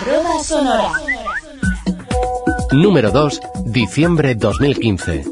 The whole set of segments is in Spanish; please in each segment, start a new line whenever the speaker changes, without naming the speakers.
arroba sonora.
Número 2, diciembre 2015.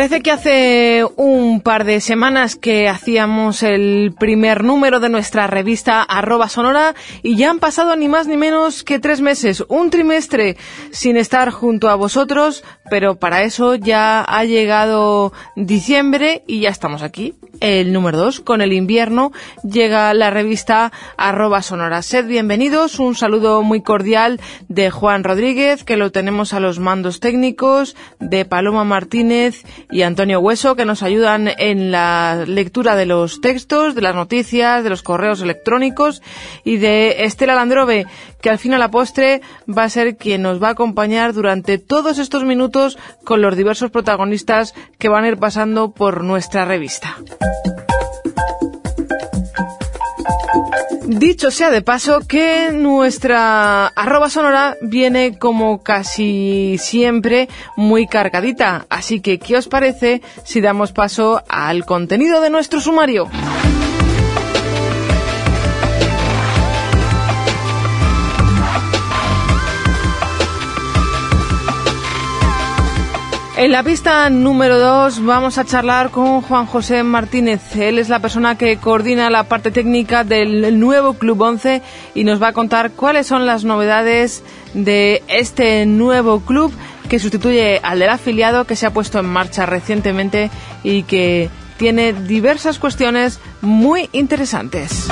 Parece que hace un par de semanas que hacíamos el primer número de nuestra revista arroba sonora y ya han pasado ni más ni menos que tres meses, un trimestre sin estar junto a vosotros, pero para eso ya ha llegado diciembre y ya estamos aquí. El número dos, con el invierno, llega la revista arroba sonora. Sed bienvenidos, un saludo muy cordial de Juan Rodríguez, que lo tenemos a los mandos técnicos, de Paloma Martínez y Antonio Hueso, que nos ayudan en la lectura de los textos, de las noticias, de los correos electrónicos, y de Estela Landrove, que al fin a la postre va a ser quien nos va a acompañar durante todos estos minutos con los diversos protagonistas que van a ir pasando por nuestra revista. Dicho sea de paso que nuestra arroba sonora viene como casi siempre muy cargadita, así que ¿qué os parece si damos paso al contenido de nuestro sumario? En la pista número 2 vamos a charlar con Juan José Martínez. Él es la persona que coordina la parte técnica del nuevo Club 11 y nos va a contar cuáles son las novedades de este nuevo club que sustituye al del afiliado que se ha puesto en marcha recientemente y que tiene diversas cuestiones muy interesantes.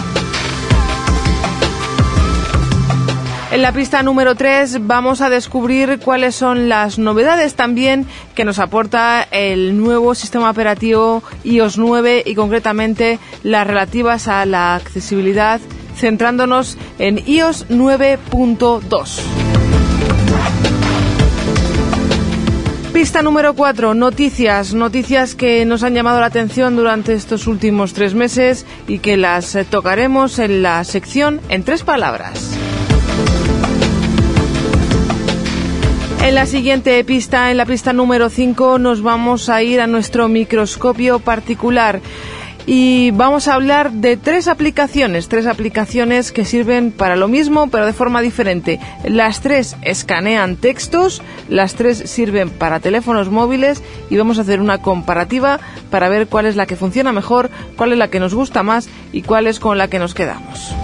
En la pista número 3 vamos a descubrir cuáles son las novedades también que nos aporta el nuevo sistema operativo iOS 9 y concretamente las relativas a la accesibilidad centrándonos en iOS 9.2. Pista número 4, noticias, noticias que nos han llamado la atención durante estos últimos tres meses y que las tocaremos en la sección en tres palabras. En la siguiente pista, en la pista número 5, nos vamos a ir a nuestro microscopio particular y vamos a hablar de tres aplicaciones, tres aplicaciones que sirven para lo mismo pero de forma diferente. Las tres escanean textos, las tres sirven para teléfonos móviles y vamos a hacer una comparativa para ver cuál es la que funciona mejor, cuál es la que nos gusta más y cuál es con la que nos quedamos.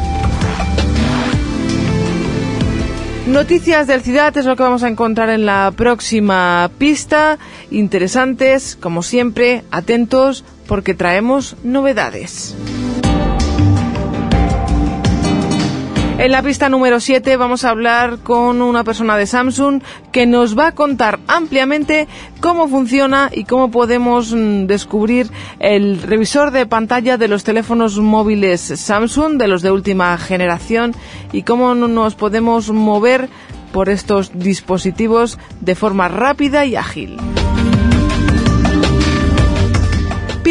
Noticias del Ciudad es lo que vamos a encontrar en la próxima pista. Interesantes, como siempre, atentos porque traemos novedades. En la pista número 7 vamos a hablar con una persona de Samsung que nos va a contar ampliamente cómo funciona y cómo podemos mm, descubrir el revisor de pantalla de los teléfonos móviles Samsung, de los de última generación, y cómo nos podemos mover por estos dispositivos de forma rápida y ágil.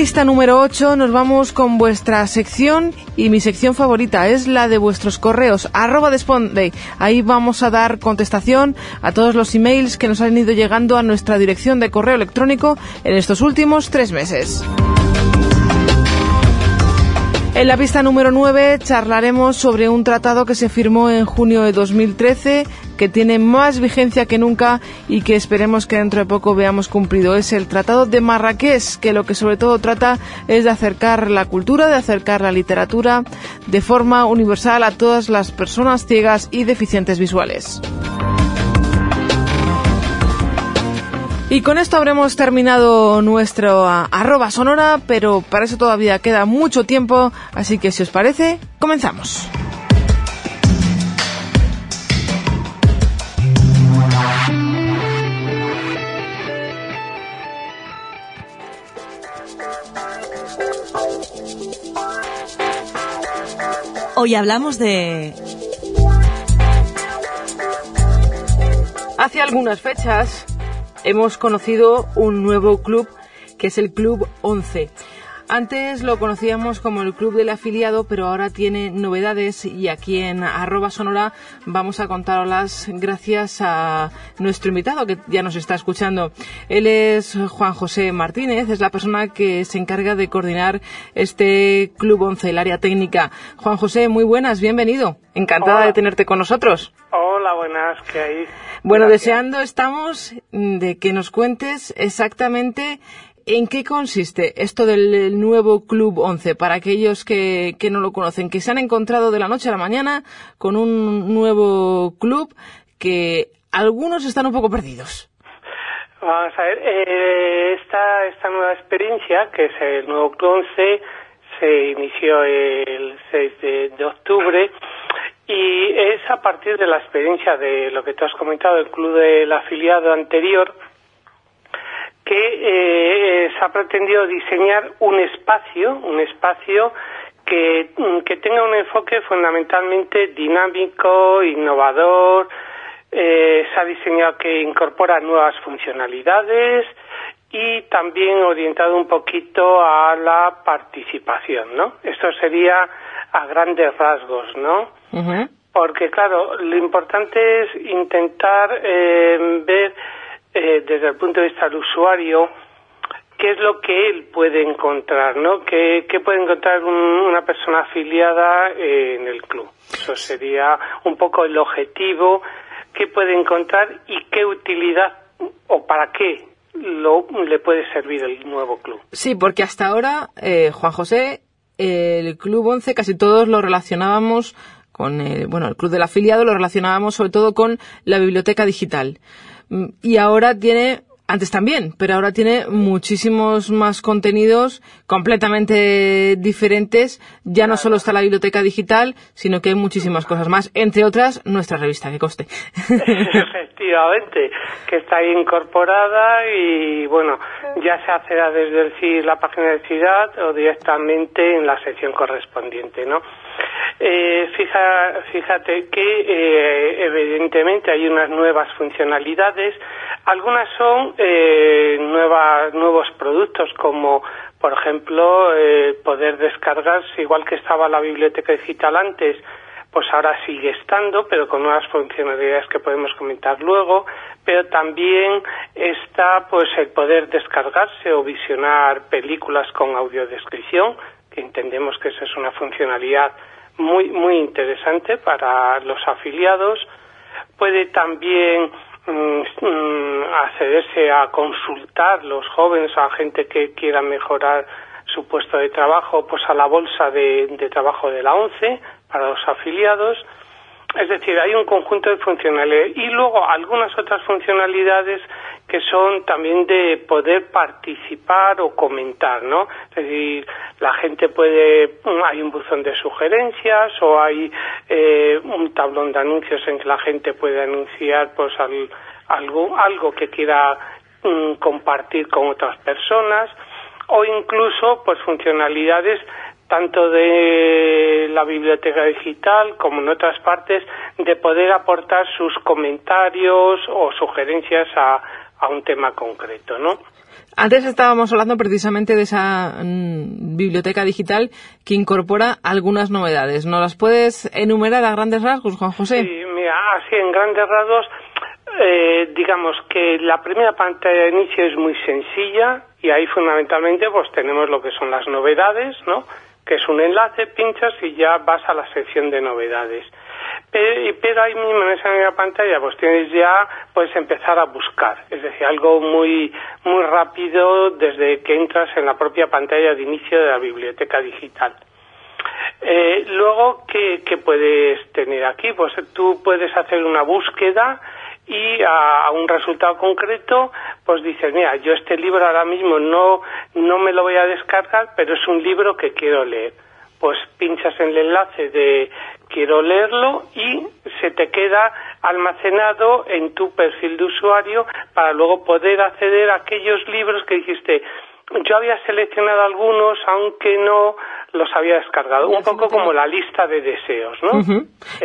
Pista número 8, nos vamos con vuestra sección y mi sección favorita es la de vuestros correos, arroba desponde. Ahí vamos a dar contestación a todos los emails que nos han ido llegando a nuestra dirección de correo electrónico en estos últimos tres meses. En la pista número 9 charlaremos sobre un tratado que se firmó en junio de 2013, que tiene más vigencia que nunca y que esperemos que dentro de poco veamos cumplido. Es el Tratado de Marrakech, que lo que sobre todo trata es de acercar la cultura, de acercar la literatura de forma universal a todas las personas ciegas y deficientes visuales. Y con esto habremos terminado nuestro ah, arroba sonora, pero para eso todavía queda mucho tiempo, así que si os parece, comenzamos.
Hoy hablamos de...
Hace algunas fechas hemos conocido un nuevo club que es el Club 11. Antes lo conocíamos como el Club del Afiliado, pero ahora tiene novedades y aquí en arroba sonora vamos a contarlas gracias a nuestro invitado que ya nos está escuchando. Él es Juan José Martínez, es la persona que se encarga de coordinar este Club 11, el área técnica. Juan José, muy buenas, bienvenido. Encantada de tenerte con nosotros.
Hola, buenas, ¿qué hay?
Bueno, deseando estamos de que nos cuentes exactamente ¿En qué consiste esto del nuevo Club 11 para aquellos que, no lo conocen, que se han encontrado de la noche a la mañana con un nuevo club que algunos están un poco perdidos?
Vamos a ver, eh, esta, esta nueva experiencia, que es el nuevo Club 11, se inició el 6 de, octubre y es a partir de la experiencia de lo que tú has comentado, el club del afiliado anterior, que eh, se ha pretendido diseñar un espacio, un espacio que, mm, que tenga un enfoque fundamentalmente dinámico, innovador, eh, se ha diseñado que incorpora nuevas funcionalidades y también orientado un poquito a la participación, ¿no? Esto sería a grandes rasgos, ¿no? Porque, claro, lo importante es intentar eh, ver eh, desde el punto de vista del usuario, qué es lo que él puede encontrar, ¿no? ¿Qué, puede encontrar una persona afiliada en el club? Eso sería un poco el objetivo, qué puede encontrar y qué utilidad o para qué lo, le puede servir el nuevo club.
Sí, porque hasta ahora, eh, Juan José, el Club 11 casi todos lo relacionábamos con el, bueno, el Club del Afiliado lo relacionábamos sobre todo con la biblioteca digital. Mm, y ahora tiene antes también, pero ahora tiene muchísimos más contenidos completamente diferentes. Ya no solo está la biblioteca digital, sino que hay muchísimas cosas más, entre otras nuestra revista, que coste.
Efectivamente, que está ahí incorporada y bueno, ya se acceda desde el la página de Ciudad o directamente en la sección correspondiente, ¿no? Eh, fija, fíjate que eh, evidentemente hay unas nuevas funcionalidades. Algunas son eh, nuevos productos como, por ejemplo, poder descargarse, igual que estaba la biblioteca digital antes, pues ahora sigue estando, pero con nuevas funcionalidades que podemos comentar luego, pero también está pues el poder descargarse o visionar películas con audiodescripción, que entendemos que esa es una funcionalidad muy, muy interesante para los afiliados. Puede también mm, mm, accederse a consultar los jóvenes, a gente que quiera mejorar su puesto de trabajo, pues a la bolsa de, de trabajo de la ONCE para los afiliados. Es decir, hay un conjunto de funcionalidades y luego algunas otras funcionalidades que son también de poder participar o comentar, ¿no? Es decir, la gente puede, hay un buzón de sugerencias o hay eh, un tablón de anuncios en que la gente puede anunciar pues algo, algo que quiera mm, compartir con otras personas o incluso pues funcionalidades tanto de la biblioteca digital como en otras partes de poder aportar sus comentarios o sugerencias a, a un tema concreto, ¿no?
Antes estábamos hablando precisamente de esa mm, biblioteca digital que incorpora algunas novedades. ¿No las puedes enumerar a grandes rasgos, Juan José?
Sí, mira, así en grandes rasgos, eh, digamos que la primera pantalla de inicio es muy sencilla y ahí fundamentalmente pues tenemos lo que son las novedades, ¿no? Que es un enlace, pinchas y ya vas a la sección de novedades. Pero ahí mismo en esa pantalla pues tienes ya puedes empezar a buscar. Es decir algo muy muy rápido desde que entras en la propia pantalla de inicio de la biblioteca digital. Eh, luego ¿qué, ¿qué, puedes tener aquí pues tú puedes hacer una búsqueda y a, un resultado concreto pues dices mira yo este libro ahora mismo no no me lo voy a descargar pero es un libro que quiero leer pues pinchas en el enlace de quiero leerlo y se te queda almacenado en tu perfil de usuario para luego poder acceder a aquellos libros que dijiste yo había seleccionado algunos aunque no los había descargado, un poco como la lista de deseos, ¿no?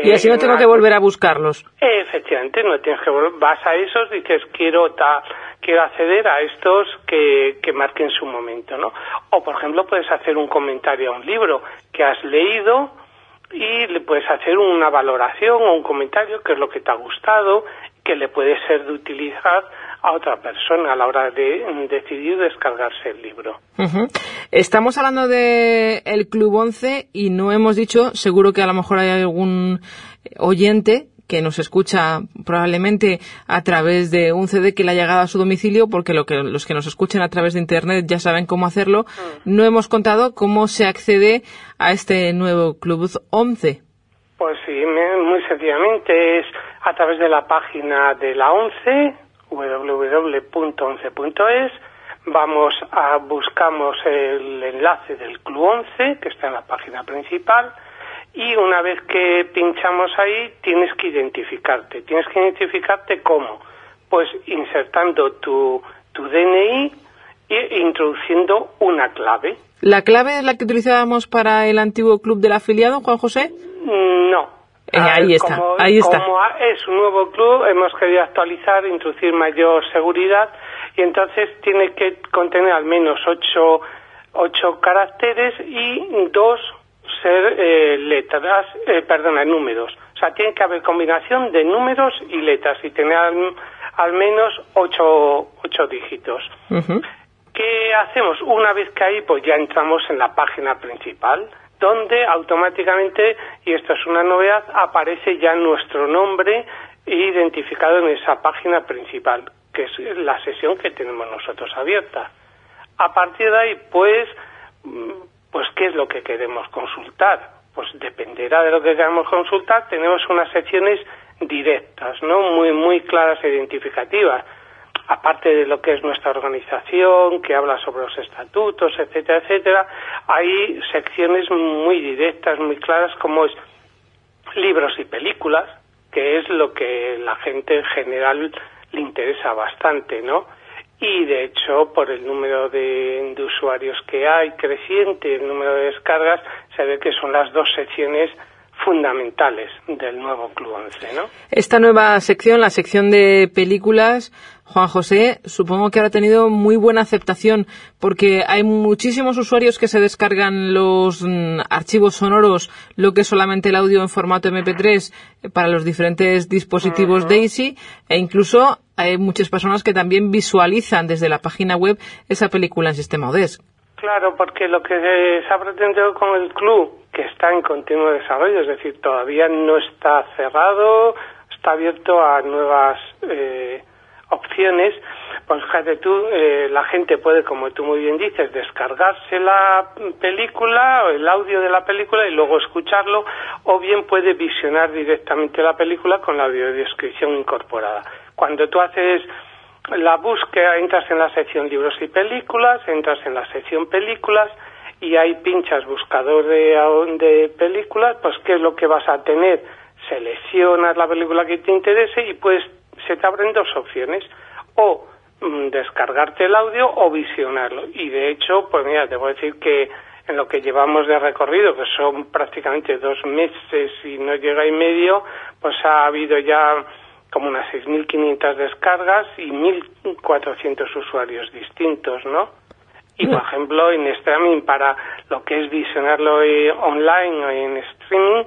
y así no tengo que volver a buscarlos.
Efectivamente, no tienes que volver, vas a esos, dices quiero ta, quiero acceder a estos que, que marquen su momento, ¿no? O, por ejemplo, puedes hacer un comentario a un libro que has leído y le puedes hacer una valoración o un comentario, que es lo que te ha gustado, que le puede ser de utilizar a otra persona a la hora de decidir descargarse el libro.
Estamos hablando de el Club 11 y no hemos dicho, seguro que a lo mejor hay algún oyente que nos escucha probablemente a través de un CD que le ha llegado a su domicilio, porque lo que, los que nos escuchen a través de Internet ya saben cómo hacerlo, mm. no hemos contado cómo se accede a este nuevo Club 11.
Pues sí, muy sencillamente es a través de la página de la 11, www.11.es, vamos a buscamos el enlace del Club 11, que está en la página principal, y una vez que pinchamos ahí tienes que identificarte. Tienes que identificarte cómo? Pues insertando tu, tu DNI e introduciendo una clave.
¿La clave es la que utilizábamos para el antiguo club del afiliado, Juan José?
No.
Eh, ahí está,
como,
ahí está.
Como es un nuevo club, hemos querido actualizar, introducir mayor seguridad y entonces tiene que contener al menos ocho, ocho caracteres y dos ser eh, letras, eh, perdona, números. O sea, tiene que haber combinación de números y letras y tener al, menos ocho, ocho dígitos. ¿Qué hacemos? Una vez que ahí, pues ya entramos en la página principal, donde automáticamente, y esto es una novedad, aparece ya nuestro nombre identificado en esa página principal, que es la sesión que tenemos nosotros abierta. A partir de ahí, pues, pues ¿qué es lo que queremos consultar? Pues dependerá de lo que queramos consultar. Tenemos unas secciones directas, ¿no? Muy, muy claras e identificativas. Aparte de lo que es nuestra organización, que habla sobre los estatutos, etcétera, etcétera, hay secciones muy directas, muy claras, como es libros y películas, que es lo que la gente en general le interesa bastante, ¿no? y de hecho por el número de, usuarios que hay creciente, el número de descargas, se ve que son las dos secciones fundamentales del nuevo Club 11, ¿no?
Esta nueva sección, la sección de películas, Juan José, supongo que ha tenido muy buena aceptación porque hay muchísimos usuarios que se descargan los mm, archivos sonoros, lo que es solamente el audio en formato MP3 eh, para los diferentes dispositivos Daisy e incluso hay muchas personas que también visualizan desde la página web esa película en sistema ODESC.
Claro, porque lo que se ha pretendido con el club, que está en continuo desarrollo, es decir, todavía no está cerrado, está abierto a nuevas eh, opciones, pues fíjate tú, eh, la gente puede, como tú muy bien dices, descargarse la película o el audio de la película y luego escucharlo, o bien puede visionar directamente la película con la audiodescripción incorporada. Cuando tú haces la búsqueda, entras en la sección libros y películas, entras en la sección películas y ahí pinchas buscador de, de películas, pues ¿qué es lo que vas a tener? Seleccionas la película que te interese y pues se te abren dos opciones, o mm, descargarte el audio o visionarlo. Y de hecho, pues mira, a decir que en lo que llevamos de recorrido, que son prácticamente dos meses y no llega y medio, pues ha habido ya como unas 6.500 descargas y 1.400 usuarios distintos, ¿no? Y, por ejemplo, en streaming, para lo que es visionarlo eh, online o en streaming,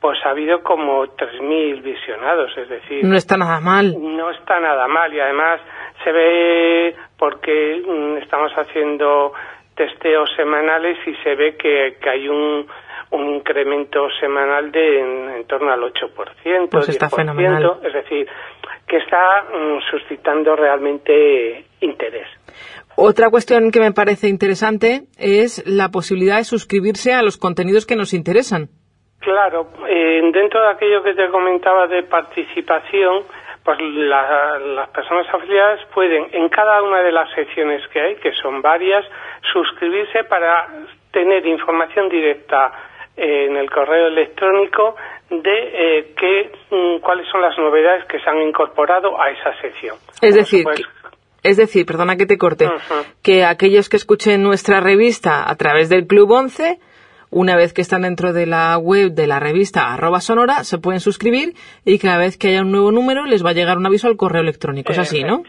pues ha habido como 3.000 visionados, es decir...
No está nada mal.
No está nada mal y además se ve porque mm, estamos haciendo testeos semanales y se ve que, que hay un, un incremento semanal de en, torno al 8%,
pues está fenomenal.
es decir, que está mm, suscitando realmente interés.
Otra cuestión que me parece interesante es la posibilidad de suscribirse a los contenidos que nos interesan.
Claro, eh, dentro de aquello que te comentaba de participación, pues las personas afiliadas pueden en cada una de las secciones que hay, que son varias, suscribirse para tener información directa en el correo electrónico de eh, qué, mm, cuáles son las novedades que se han incorporado a esa sección.
Es decir, es decir, perdona que te corte, que aquellos que escuchen nuestra revista a través del Club 11 una vez que están dentro de la web de la revista arroba sonora, se pueden suscribir y cada vez que haya un nuevo número les va a llegar un aviso al correo electrónico. Es así, ¿no?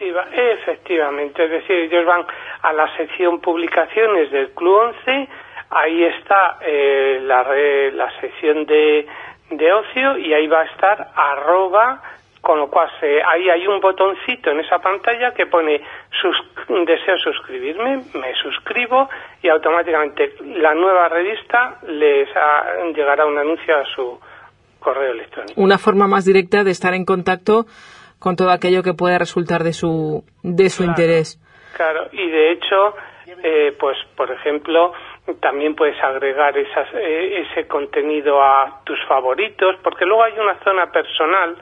efectivamente. Es decir, ellos van a la sección publicaciones del Club 11, ahí está eh, la, la sección de, de ocio y ahí va a estar arroba con lo cual ahí hay un botoncito en esa pantalla que pone sus, deseo suscribirme, me suscribo y automáticamente la nueva revista les llegará un anuncio a su correo electrónico.
Una forma más directa de estar en contacto con todo aquello que pueda resultar de su, de su interés.
Claro, y de hecho, eh, pues por ejemplo, también puedes agregar esas, eh, ese contenido a tus favoritos, porque luego hay una zona personal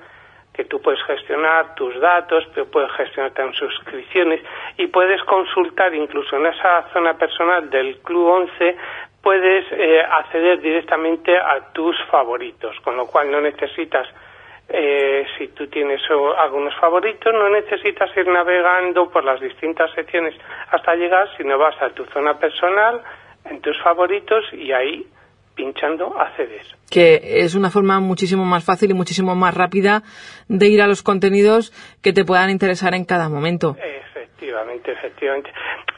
que tú puedes gestionar tus datos, pero puedes gestionar también suscripciones y puedes consultar incluso en esa zona personal del Club 11 puedes eh, acceder directamente a tus favoritos, con lo cual no necesitas eh, si tú tienes algunos favoritos, no necesitas ir navegando por las distintas secciones hasta llegar, sino vas a tu zona personal, en tus favoritos y ahí pinchando accedes.
Que es una forma muchísimo más fácil y muchísimo más rápida de ir a los contenidos que te puedan interesar en cada momento.
Efectivamente, efectivamente.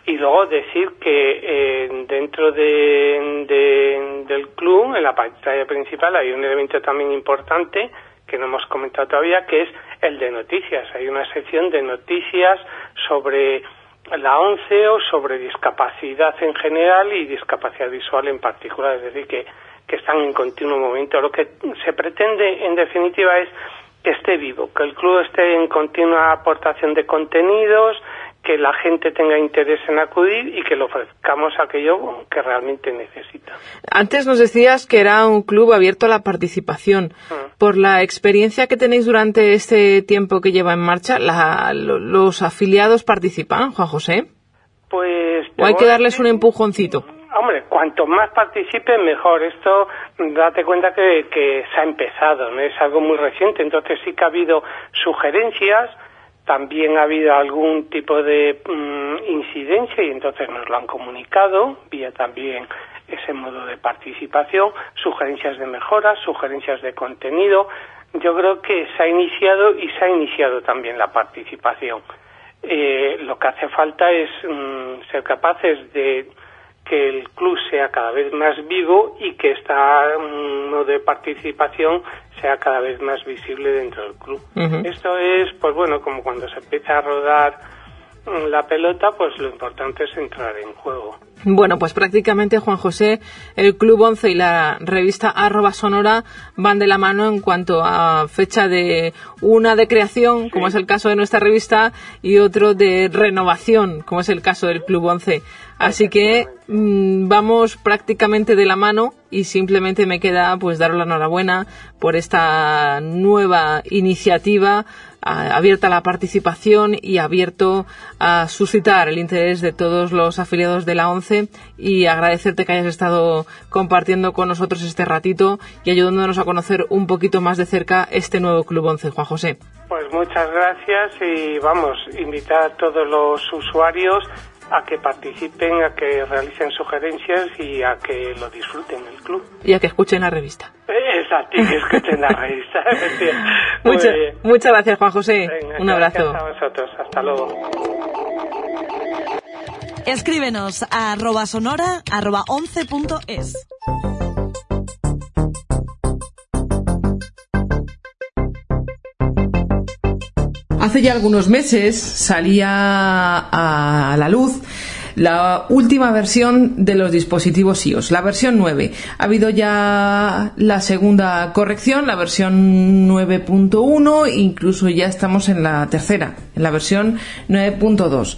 Y luego decir que eh, dentro de, del club, en la pantalla principal, hay un elemento también importante que no hemos comentado todavía, que es el de noticias. Hay una sección de noticias sobre la ONCE o sobre discapacidad en general y discapacidad visual en particular, es decir, que, que están en continuo movimiento. Lo que se pretende, en definitiva, es que esté vivo, que el club esté en continua aportación de contenidos, que la gente tenga interés en acudir y que le ofrezcamos aquello que realmente necesita.
Antes nos decías que era un club abierto a la participación. Mm. Por la experiencia que tenéis durante este tiempo que lleva en marcha, ¿los afiliados participan, Juan José?
Pues.
¿O hay que darles un empujoncito?
Hombre, cuanto más participen, mejor. Esto, date cuenta que, que se ha empezado, ¿no? Es algo muy reciente, entonces sí que ha habido sugerencias también ha habido algún tipo de mm, incidencia y entonces nos lo han comunicado vía también ese modo de participación, sugerencias de mejoras, sugerencias de contenido. Yo creo que se ha iniciado y se ha iniciado también la participación. Eh, lo que hace falta es mm, ser capaces de que el club sea cada vez más vivo y que este modo de participación sea cada vez más visible dentro del club. Esto es, pues bueno, como cuando se empieza a rodar mm, la pelota, pues lo importante es entrar en juego.
Bueno, pues prácticamente Juan José, el Club 11 y la revista arroba sonora van de la mano en cuanto a fecha de una de creación, como es el caso de nuestra revista, y otro de renovación, como es el caso del Club 11. Así que mm, vamos prácticamente de la mano y simplemente me queda pues daros la enhorabuena por esta nueva iniciativa abierta la participación y abierto a suscitar el interés de todos los afiliados de la ONCE y agradecerte que hayas estado compartiendo con nosotros este ratito y ayudándonos a conocer un poquito más de cerca este nuevo Club ONCE, Juan José.
Pues muchas gracias y vamos, invitar a todos los usuarios a que participen, a que realicen sugerencias y a que lo disfruten el club.
Y a que escuchen la revista.
Exacto, y que escuchen la revista.
muchas gracias, Juan José. Un abrazo.
a vosotros. Hasta luego.
Escríbenos a arroba sonora arroba 11.es.
Hace ya algunos meses salía a la luz la última versión de los dispositivos iOS, la versión 9. Ha habido ya la segunda corrección, la versión 9.1, incluso ya estamos en la tercera, en la versión 9.2.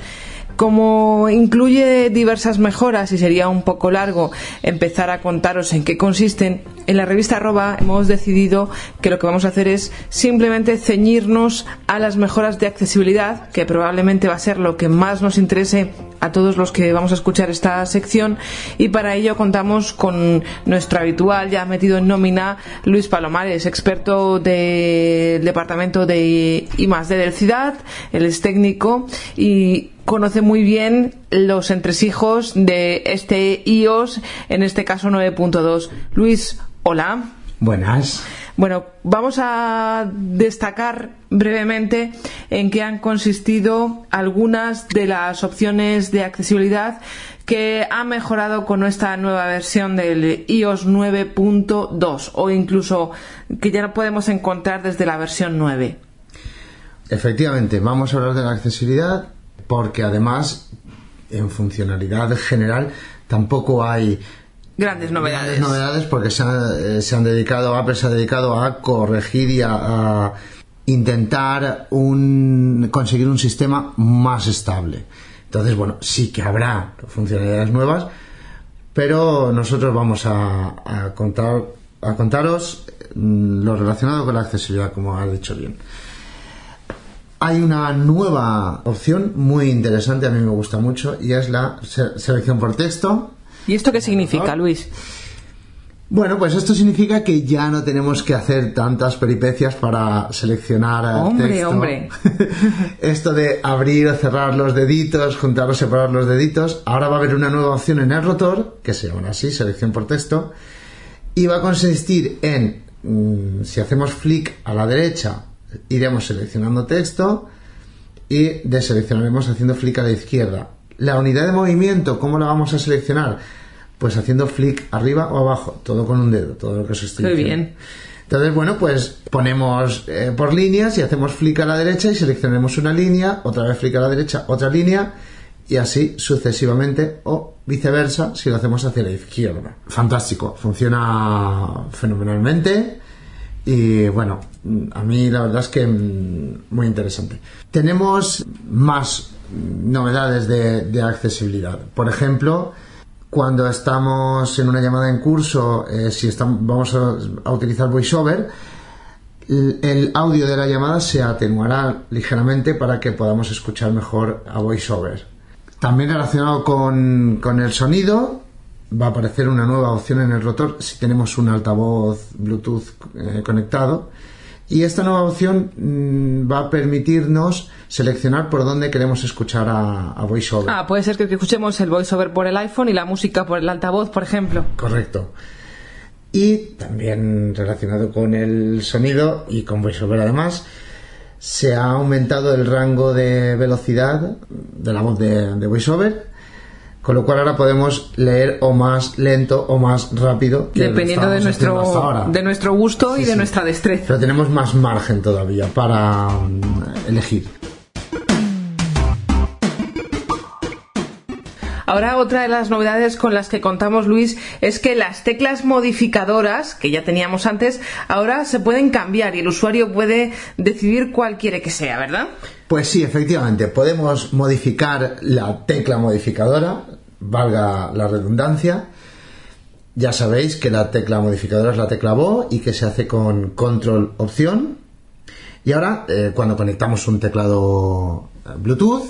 Como incluye diversas mejoras y sería un poco largo empezar a contaros en qué consisten, en la revista Arroba hemos decidido que lo que vamos a hacer es simplemente ceñirnos a las mejoras de accesibilidad, que probablemente va a ser lo que más nos interese a todos los que vamos a escuchar esta sección y para ello contamos con nuestro habitual, ya metido en nómina, Luis Palomares, experto del departamento de I D del CIDAD, él es técnico y conoce muy bien los entresijos de este iOS, en este caso 9.2. Luis, hola.
Buenas.
Bueno, vamos a destacar brevemente en qué han consistido algunas de las opciones de accesibilidad que ha mejorado con esta nueva versión del iOS 9.2 o incluso que ya no podemos encontrar desde la versión 9.
Efectivamente, vamos a hablar de la accesibilidad porque además en funcionalidad general tampoco hay
grandes novedades.
novedades porque se, eh, se, han dedicado, Apple se ha dedicado a corregir y a, intentar un, conseguir un sistema más estable. Entonces, bueno, sí que habrá funcionalidades nuevas, pero nosotros vamos a, a contar, a contaros mm, lo relacionado con la accesibilidad, como ha dicho bien hay una nueva opción muy interesante, a mí me gusta mucho, y es la selección por texto.
¿Y esto qué significa, Luis?
Bueno, pues esto significa que ya no tenemos que hacer tantas peripecias para seleccionar
hombre, texto. Hombre,
Esto de abrir o cerrar los deditos, juntar o separar los deditos. Ahora va a haber una nueva opción en el rotor, que se llama así, selección por texto, y va a consistir en, mm, si hacemos flick a la derecha iremos seleccionando texto y deseleccionaremos haciendo flick a la izquierda. La unidad de movimiento, ¿cómo la vamos a seleccionar? Pues haciendo flick arriba o abajo, todo con un dedo, todo lo que os estoy
Muy bien.
Entonces, bueno, pues ponemos eh, por líneas y hacemos flick a la derecha y seleccionaremos una línea, otra vez flick a la derecha, otra línea y así sucesivamente o viceversa si lo hacemos hacia la izquierda. Fantástico, funciona fenomenalmente y bueno, a mí la verdad es que mm, muy interesante. Tenemos más novedades de, accesibilidad. Por ejemplo, cuando estamos en una llamada en curso, eh, si estamos, vamos a, utilizar VoiceOver, el, audio de la llamada se atenuará ligeramente para que podamos escuchar mejor a VoiceOver. También relacionado con, con el sonido, va a aparecer una nueva opción en el rotor si tenemos un altavoz Bluetooth eh, conectado. Y esta nueva opción mm, va a permitirnos seleccionar por dónde queremos escuchar a, VoiceOver.
Ah, puede ser que escuchemos el VoiceOver por el iPhone y la música por el altavoz, por ejemplo.
Correcto. Y también relacionado con el sonido y con VoiceOver además, se ha aumentado el rango de velocidad de la voz de, de VoiceOver con lo cual ahora podemos leer o más lento o más rápido.
Dependiendo de nuestro, de nuestro gusto y de nuestra destreza.
Pero tenemos más margen todavía para mm, elegir.
Ahora otra de las novedades con las que contamos, Luis, es que las teclas modificadoras, que ya teníamos antes, ahora se pueden cambiar y el usuario puede decidir cuál quiere que sea, ¿verdad?
Pues sí, efectivamente, podemos modificar la tecla modificadora, valga la redundancia. Ya sabéis que la tecla modificadora es la tecla VO y que se hace con control opción. Y ahora, eh, cuando conectamos un teclado eh, Bluetooth,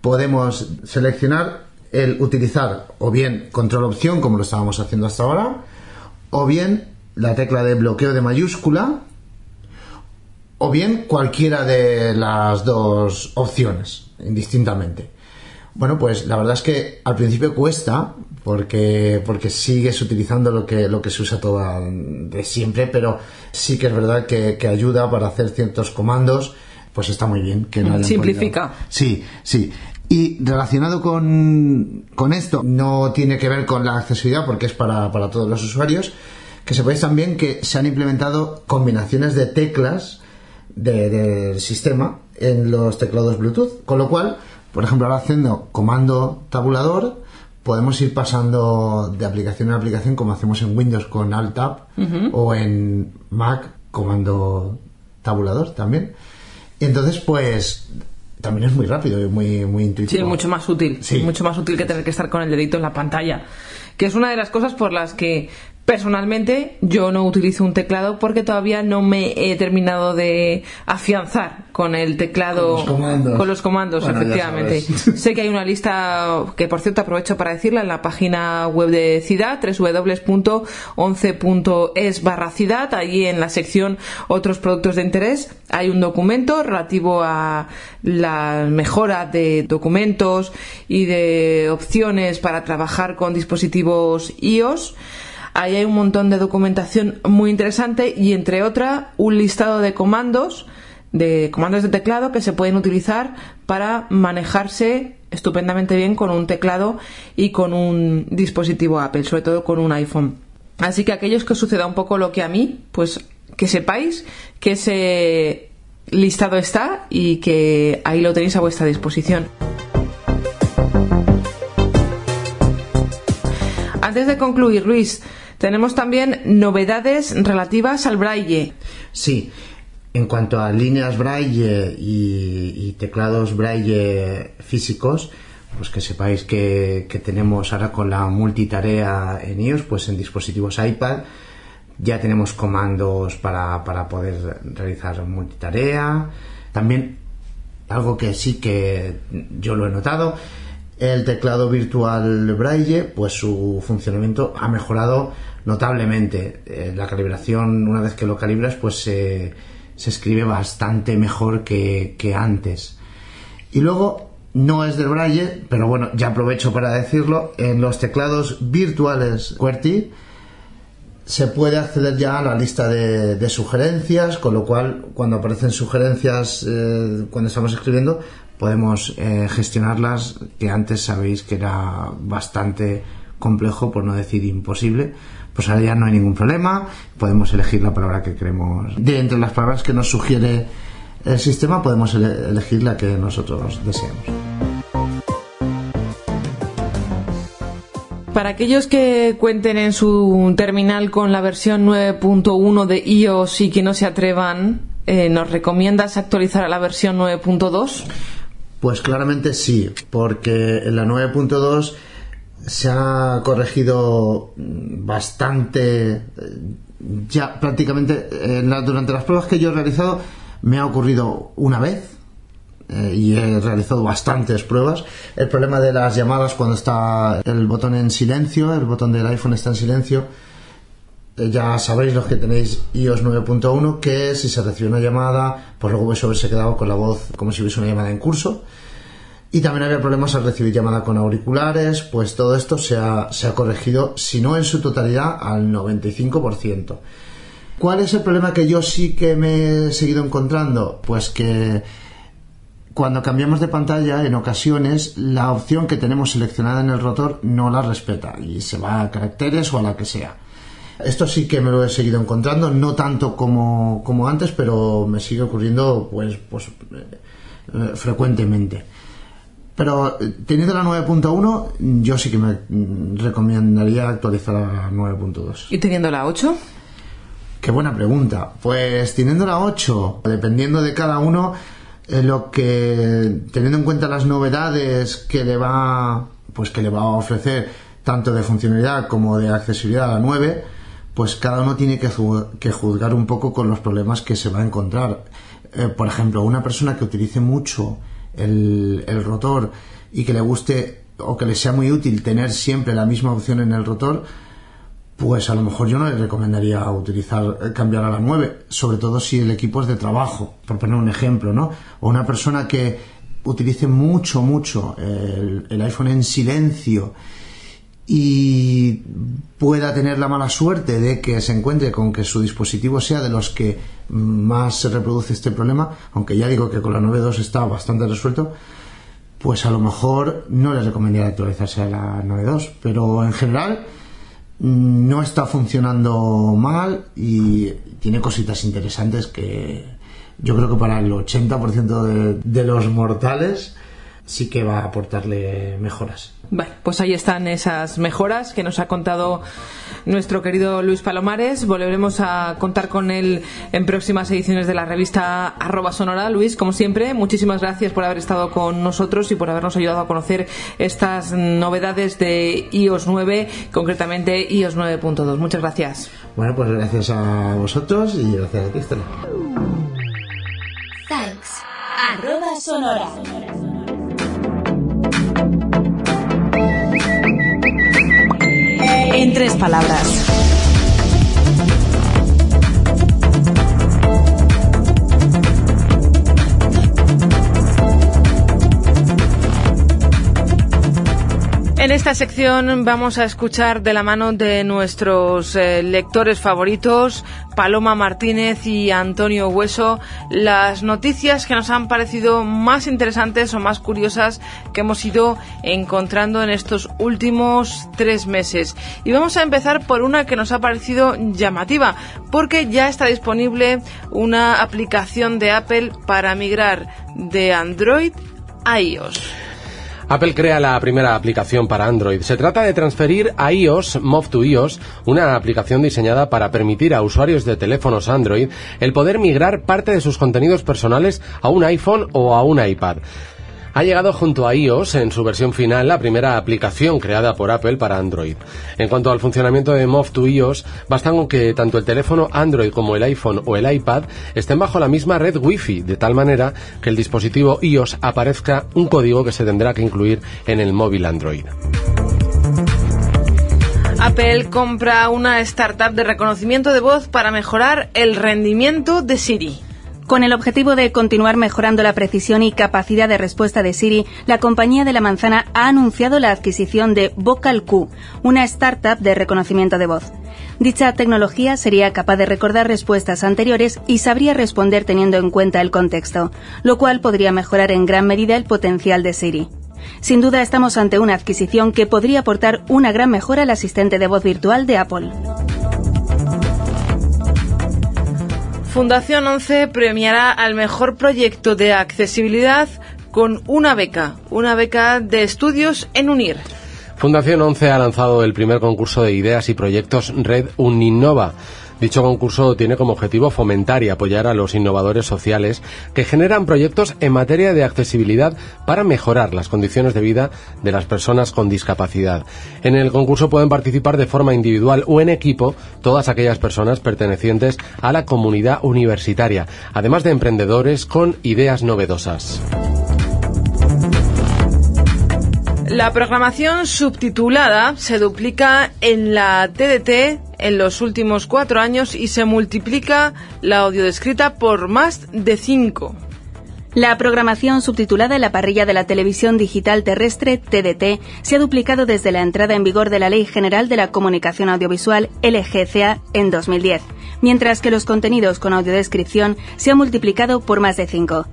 podemos seleccionar el utilizar o bien control opción, como lo estábamos haciendo hasta ahora, o bien la tecla de bloqueo de mayúscula, o bien cualquiera de las dos opciones, indistintamente. Bueno, pues la verdad es que al principio cuesta, porque, porque sigues utilizando lo que, lo que se usa toda de siempre, pero sí que es verdad que, ayuda para hacer ciertos comandos, pues está muy bien. Que no
Simplifica.
Sí, sí. Y relacionado con, con, esto, no tiene que ver con la accesibilidad porque es para, para todos los usuarios, que sepáis también que se han implementado combinaciones de teclas del sistema en los teclados Bluetooth. Con lo cual, por ejemplo, ahora haciendo comando tabulador, podemos ir pasando de aplicación a aplicación como hacemos en Windows con Alt Tab o en Mac comando tabulador también. Y entonces, pues también es muy rápido y muy, muy intuitivo.
Sí, mucho más útil. Sí. Mucho más útil que tener que estar con el dedito en la pantalla. Que es una de las cosas por las que Personalmente, yo no utilizo un teclado porque todavía no me he terminado de afianzar con el teclado.
Con los comandos.
Con los comandos,
Bueno, ya
efectivamente. sé que hay una lista que, por cierto, aprovecho para decirla en la página web de CIDAD, www.11.es barra CIDAD. Allí en la sección Otros productos de interés hay un documento relativo a la mejora de documentos y de opciones para trabajar con dispositivos iOS. Ahí hay un montón de documentación muy interesante y entre otra un listado de comandos de comandos de teclado que se pueden utilizar para manejarse estupendamente bien con un teclado y con un dispositivo Apple, sobre todo con un iPhone. Así que aquellos que os suceda un poco lo que a mí, pues que sepáis que ese listado está y que ahí lo tenéis a vuestra disposición. Antes de concluir, Luis, tenemos también novedades relativas al braille.
Sí, en cuanto a líneas braille y, teclados braille físicos, pues que sepáis que, que tenemos ahora con la multitarea en iOS, pues en dispositivos iPad ya tenemos comandos para, para poder realizar multitarea. También algo que sí que yo lo he notado, el teclado virtual Braille, pues su funcionamiento ha mejorado notablemente. Eh, la calibración, una vez que lo calibras, pues se, se escribe bastante mejor que, antes. Y luego, no es del Braille, pero bueno, ya aprovecho para decirlo, en los teclados virtuales QWERTY se puede acceder ya a la lista de, sugerencias, con lo cual cuando aparecen sugerencias eh, cuando estamos escribiendo podemos eh, gestionarlas, que antes sabéis que era bastante complejo, por no decir imposible. Pues ahora ya no hay ningún problema, podemos elegir la palabra que queremos. De entre las palabras que nos sugiere el sistema, podemos ele- elegir la que nosotros deseamos.
Para aquellos que cuenten en su terminal con la versión 9.1 de iOS y que no se atrevan, eh, ¿nos recomiendas actualizar a la versión 9.2?
Pues claramente sí, porque en la 9.2 se ha corregido mm, bastante, eh, ya prácticamente eh, durante las pruebas que yo he realizado me ha ocurrido una vez eh, y he realizado bastantes pruebas. El problema de las llamadas cuando está el botón en silencio, el botón del iPhone está en silencio, ya sabéis los que tenéis iOS 9.1 que si se recibe una llamada, pues luego vais a haberse quedado con la voz como si hubiese una llamada en curso. Y también había problemas al recibir llamada con auriculares, pues todo esto se ha, se ha corregido, si no en su totalidad, al 95%. ¿Cuál es el problema que yo sí que me he seguido encontrando? Pues que cuando cambiamos de pantalla, en ocasiones, la opción que tenemos seleccionada en el rotor no la respeta y se va a caracteres o a la que sea. Esto sí que me lo he seguido encontrando, no tanto como, como antes, pero me sigue ocurriendo pues, pues eh, frecuentemente. Pero eh, teniendo la 9.1, yo sí que me mm, recomendaría actualizar a la 9.2.
¿Y teniendo la 8?
Qué buena pregunta. Pues teniendo la 8, dependiendo de cada uno, eh, lo que teniendo en cuenta las novedades que le va pues que le va a ofrecer tanto de funcionalidad como de accesibilidad a la 9, pues cada uno tiene que, que juzgar un poco con los problemas que se va a encontrar. Eh, por ejemplo, una persona que utilice mucho el, rotor y que le guste o que le sea muy útil tener siempre la misma opción en el rotor, pues a lo mejor yo no le recomendaría utilizar, eh, cambiar a la 9, sobre todo si el equipo es de trabajo, por poner un ejemplo, ¿no? O una persona que utilice mucho, mucho el iPhone en silencio y pueda tener la mala suerte de que se encuentre con que su dispositivo sea de los que más se reproduce este problema, aunque ya digo que con la 9.2 está bastante resuelto, pues a lo mejor no le recomendaría actualizarse a la 9.2, pero en general mm, no está funcionando mal y tiene cositas interesantes que yo creo que para el 80% de, de los mortales sí que va a aportarle mejoras.
Bueno, pues ahí están esas mejoras que nos ha contado nuestro querido Luis Palomares. Volveremos a contar con él en próximas ediciones de la revista Arroba Sonora. Luis, como siempre, muchísimas gracias por haber estado con nosotros y por habernos ayudado a conocer estas novedades de iOS 9, concretamente iOS 9.2. Muchas gracias.
Bueno, pues gracias a vosotros y gracias a ti,
Thanks. Arroba Sonora.
En tres palabras.
En esta sección vamos a escuchar de la mano de nuestros eh, lectores favoritos, Paloma Martínez y Antonio Hueso, las noticias que nos han parecido más interesantes o más curiosas que hemos ido encontrando en estos últimos tres meses. Y vamos a empezar por una que nos ha parecido llamativa, porque ya está disponible una aplicación de Apple para migrar de Android a iOS.
Apple crea la primera aplicación para Android. Se trata de transferir a iOS, Move to iOS, una aplicación diseñada para permitir a usuarios de teléfonos Android el poder migrar parte de sus contenidos personales a un iPhone o a un iPad. Ha llegado junto a iOS en su versión final la primera aplicación creada por Apple para Android. En cuanto al funcionamiento de Move to iOS, basta con que tanto el teléfono Android como el iPhone o el iPad estén bajo la misma red Wi-Fi, de tal manera que el dispositivo iOS aparezca un código que se tendrá que incluir en el móvil Android.
Apple compra una startup de reconocimiento de voz para mejorar el rendimiento de Siri.
Con el objetivo de continuar mejorando la precisión y capacidad de respuesta de Siri, la compañía de la manzana ha anunciado la adquisición de Vocal Q, una startup de reconocimiento de voz. Dicha tecnología sería capaz de recordar respuestas anteriores y sabría responder teniendo en cuenta el contexto, lo cual podría mejorar en gran medida el potencial de Siri. Sin duda estamos ante una adquisición que podría aportar una gran mejora al asistente de voz virtual de Apple.
Fundación 11 premiará al mejor proyecto de accesibilidad con una beca, una beca de estudios en UNIR.
Fundación 11 ha lanzado el primer concurso de ideas y proyectos Red Uninnova Dicho concurso tiene como objetivo fomentar y apoyar a los innovadores sociales que generan proyectos en materia de accesibilidad para mejorar las condiciones de vida de las personas con discapacidad. En el concurso pueden participar de forma individual o en equipo todas aquellas personas pertenecientes a la comunidad universitaria, además de emprendedores con ideas novedosas.
La programación subtitulada se duplica en la TDT en los últimos cuatro años y se multiplica la audiodescrita por más de cinco.
La programación subtitulada en la parrilla de la televisión digital terrestre TDT se ha duplicado desde la entrada en vigor de la Ley General de la Comunicación Audiovisual LGCA en 2010, mientras que los contenidos con audiodescripción se han multiplicado por más de cinco.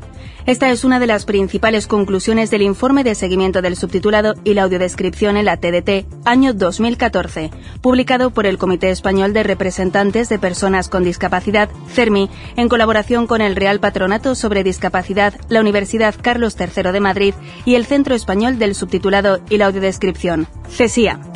Esta es una de las principales conclusiones del informe de seguimiento del subtitulado y la audiodescripción en la TDT, año 2014, publicado por el Comité Español de Representantes de Personas con Discapacidad, CERMI, en colaboración con el Real Patronato sobre Discapacidad, la Universidad Carlos III de Madrid y el Centro Español del Subtitulado y la Audiodescripción, CESIA.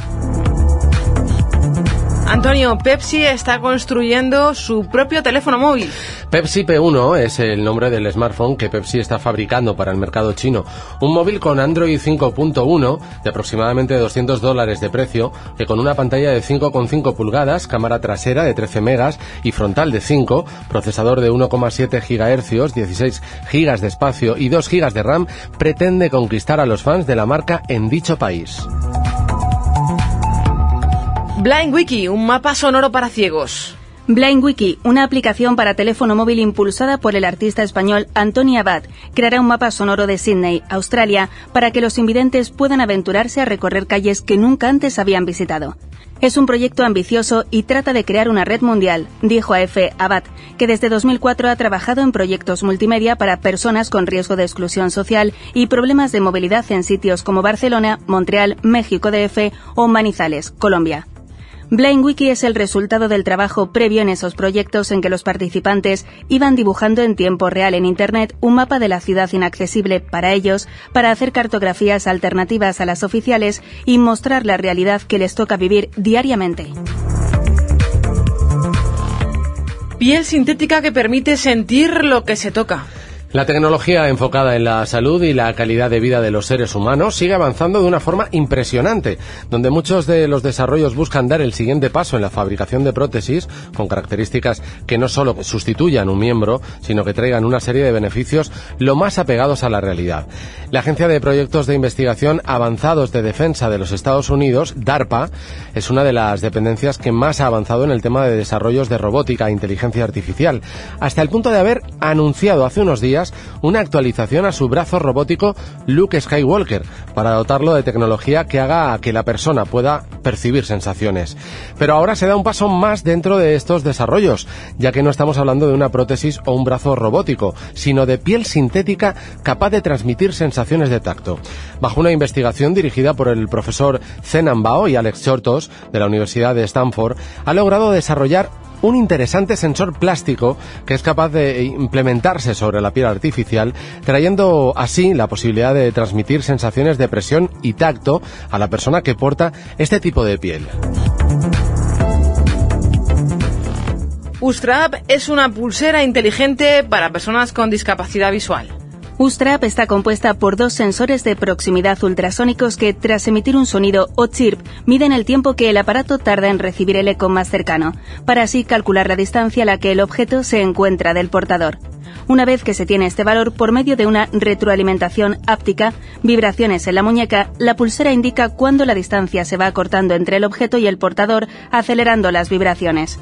Antonio, Pepsi está construyendo su propio teléfono móvil.
Pepsi P1 es el nombre del smartphone que Pepsi está fabricando para el mercado chino. Un móvil con Android 5.1 de aproximadamente 200 dólares de precio, que con una pantalla de 5,5 pulgadas, cámara trasera de 13 megas y frontal de 5, procesador de 1,7 GHz, 16 GB de espacio y 2 GB de RAM, pretende conquistar a los fans de la marca en dicho país.
Blind Wiki, un mapa sonoro para ciegos.
Blind Wiki, una aplicación para teléfono móvil impulsada por el artista español Antonio Abad, creará un mapa sonoro de Sydney, Australia, para que los invidentes puedan aventurarse a recorrer calles que nunca antes habían visitado. Es un proyecto ambicioso y trata de crear una red mundial, dijo a F. Abad, que desde 2004 ha trabajado en proyectos multimedia para personas con riesgo de exclusión social y problemas de movilidad en sitios como Barcelona, Montreal, México DF o Manizales, Colombia. Blind Wiki es el resultado del trabajo previo en esos proyectos en que los participantes iban dibujando en tiempo real en Internet un mapa de la ciudad inaccesible para ellos para hacer cartografías alternativas a las oficiales y mostrar la realidad que les toca vivir diariamente.
Piel sintética que permite sentir lo que se toca.
La tecnología enfocada en la salud y la calidad de vida de los seres humanos sigue avanzando de una forma impresionante, donde muchos de los desarrollos buscan dar el siguiente paso en la fabricación de prótesis con características que no solo sustituyan un miembro, sino que traigan una serie de beneficios lo más apegados a la realidad. La Agencia de Proyectos de Investigación Avanzados de Defensa de los Estados Unidos, DARPA, es una de las dependencias que más ha avanzado en el tema de desarrollos de robótica e inteligencia artificial, hasta el punto de haber anunciado hace unos días una actualización a su brazo robótico Luke Skywalker para dotarlo de tecnología que haga que la persona pueda percibir sensaciones. Pero ahora se da un paso más dentro de estos desarrollos, ya que no estamos hablando de una prótesis o un brazo robótico, sino de piel sintética capaz de transmitir sensaciones de tacto. Bajo una investigación dirigida por el profesor Zenan Bao y Alex Chortos de la Universidad de Stanford, ha logrado desarrollar un interesante sensor plástico que es capaz de implementarse sobre la piel artificial, trayendo así la posibilidad de transmitir sensaciones de presión y tacto a la persona que porta este tipo de piel.
Ustrap es una pulsera inteligente para personas con discapacidad visual.
Ustrap está compuesta por dos sensores de proximidad ultrasónicos que, tras emitir un sonido o chirp, miden el tiempo que el aparato tarda en recibir el eco más cercano, para así calcular la distancia a la que el objeto se encuentra del portador. Una vez que se tiene este valor por medio de una retroalimentación áptica, vibraciones en la muñeca, la pulsera indica cuándo la distancia se va acortando entre el objeto y el portador, acelerando las vibraciones.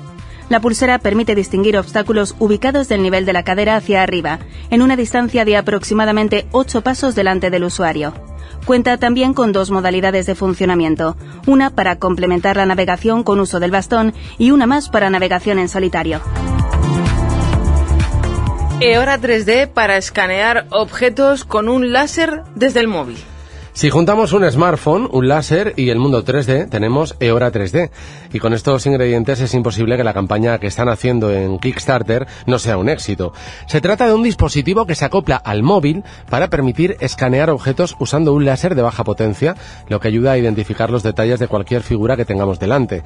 La pulsera permite distinguir obstáculos ubicados del nivel de la cadera hacia arriba, en una distancia de aproximadamente 8 pasos delante del usuario. Cuenta también con dos modalidades de funcionamiento, una para complementar la navegación con uso del bastón y una más para navegación en solitario.
Eora 3D para escanear objetos con un láser desde el móvil.
Si juntamos un smartphone, un láser y el mundo 3D, tenemos Eora 3D. Y con estos ingredientes es imposible que la campaña que están haciendo en Kickstarter no sea un éxito. Se trata de un dispositivo que se acopla al móvil para permitir escanear objetos usando un láser de baja potencia, lo que ayuda a identificar los detalles de cualquier figura que tengamos delante.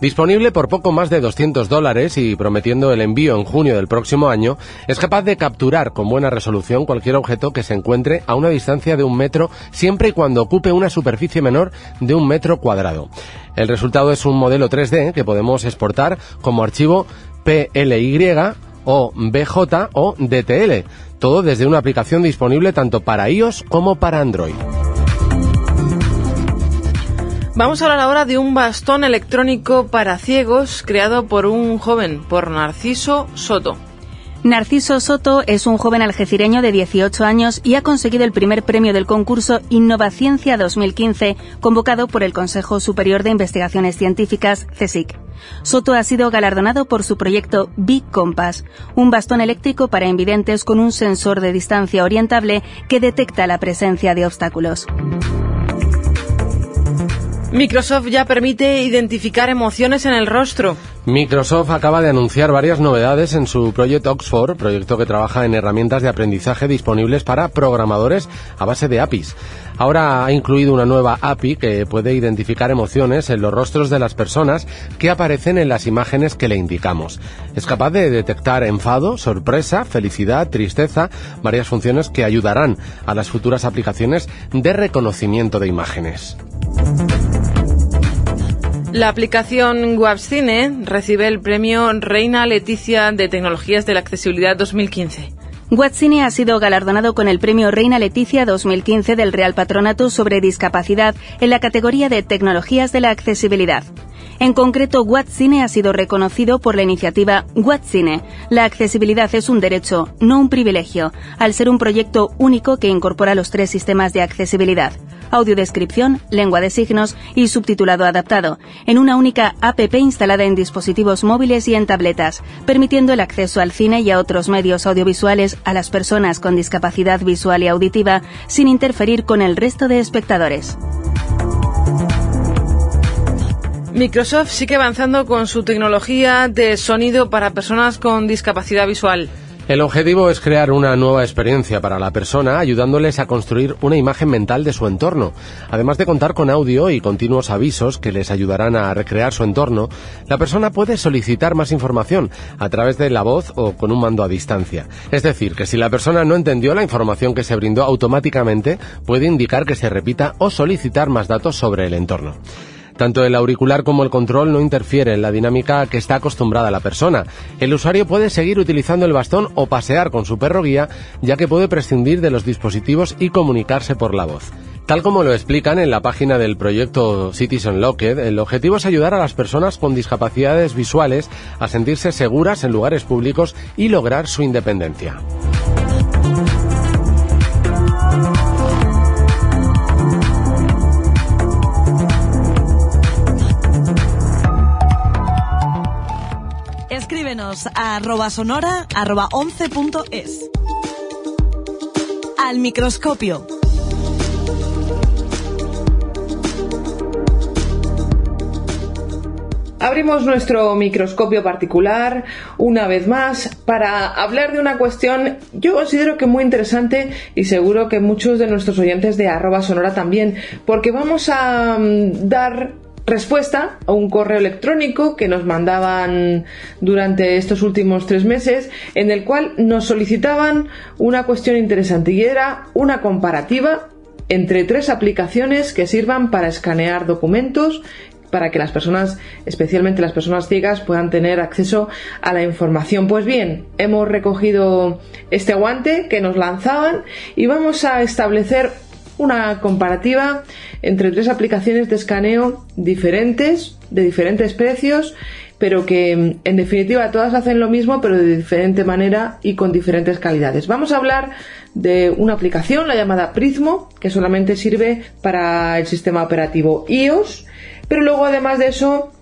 Disponible por poco más de 200 dólares y prometiendo el envío en junio del próximo año, es capaz de capturar con buena resolución cualquier objeto que se encuentre a una distancia de un metro siempre cuando ocupe una superficie menor de un metro cuadrado. El resultado es un modelo 3D que podemos exportar como archivo PLY o BJ o DTL, todo desde una aplicación disponible tanto para iOS como para Android.
Vamos a hablar ahora de un bastón electrónico para ciegos creado por un joven, por Narciso Soto.
Narciso Soto es un joven algecireño de 18 años y ha conseguido el primer premio del concurso Innovaciencia 2015, convocado por el Consejo Superior de Investigaciones Científicas, CSIC. Soto ha sido galardonado por su proyecto Big Compass, un bastón eléctrico para invidentes con un sensor de distancia orientable que detecta la presencia de obstáculos.
Microsoft ya permite identificar emociones en el rostro.
Microsoft acaba de anunciar varias novedades en su proyecto Oxford, proyecto que trabaja en herramientas de aprendizaje disponibles para programadores a base de APIs. Ahora ha incluido una nueva API que puede identificar emociones en los rostros de las personas que aparecen en las imágenes que le indicamos. Es capaz de detectar enfado, sorpresa, felicidad, tristeza, varias funciones que ayudarán a las futuras aplicaciones de reconocimiento de imágenes.
La aplicación WebCine recibe el premio Reina Leticia de Tecnologías de la Accesibilidad 2015.
WebCine ha sido galardonado con el premio Reina Leticia 2015 del Real Patronato sobre Discapacidad en la categoría de Tecnologías de la Accesibilidad. En concreto, WebCine ha sido reconocido por la iniciativa WebCine. La accesibilidad es un derecho, no un privilegio, al ser un proyecto único que incorpora los tres sistemas de accesibilidad audiodescripción, lengua de signos y subtitulado adaptado, en una única APP instalada en dispositivos móviles y en tabletas, permitiendo el acceso al cine y a otros medios audiovisuales a las personas con discapacidad visual y auditiva sin interferir con el resto de espectadores.
Microsoft sigue avanzando con su tecnología de sonido para personas con discapacidad visual.
El objetivo es crear una nueva experiencia para la persona, ayudándoles a construir una imagen mental de su entorno. Además de contar con audio y continuos avisos que les ayudarán a recrear su entorno, la persona puede solicitar más información a través de la voz o con un mando a distancia. Es decir, que si la persona no entendió la información que se brindó automáticamente, puede indicar que se repita o solicitar más datos sobre el entorno. Tanto el auricular como el control no interfieren en la dinámica que está acostumbrada la persona. El usuario puede seguir utilizando el bastón o pasear con su perro guía, ya que puede prescindir de los dispositivos y comunicarse por la voz. Tal como lo explican en la página del proyecto Citizen Locked, el objetivo es ayudar a las personas con discapacidades visuales a sentirse seguras en lugares públicos y lograr su independencia.
A arroba sonora arroba 11.es. Al microscopio.
Abrimos nuestro microscopio particular una vez más para hablar de una cuestión yo considero que muy interesante y seguro que muchos de nuestros oyentes de arroba sonora también, porque vamos a mm, dar respuesta a un correo electrónico que nos mandaban durante estos últimos tres meses en el cual nos solicitaban una cuestión interesante y era una comparativa entre tres aplicaciones que sirvan para escanear documentos para que las personas, especialmente las personas ciegas, puedan tener acceso a la información. Pues bien, hemos recogido este guante que nos lanzaban y vamos a establecer una comparativa entre tres aplicaciones de escaneo diferentes, de diferentes precios, pero que en definitiva todas hacen lo mismo, pero de diferente manera y con diferentes calidades. Vamos a hablar de una aplicación, la llamada Prismo, que solamente sirve para el sistema operativo iOS, pero luego además de eso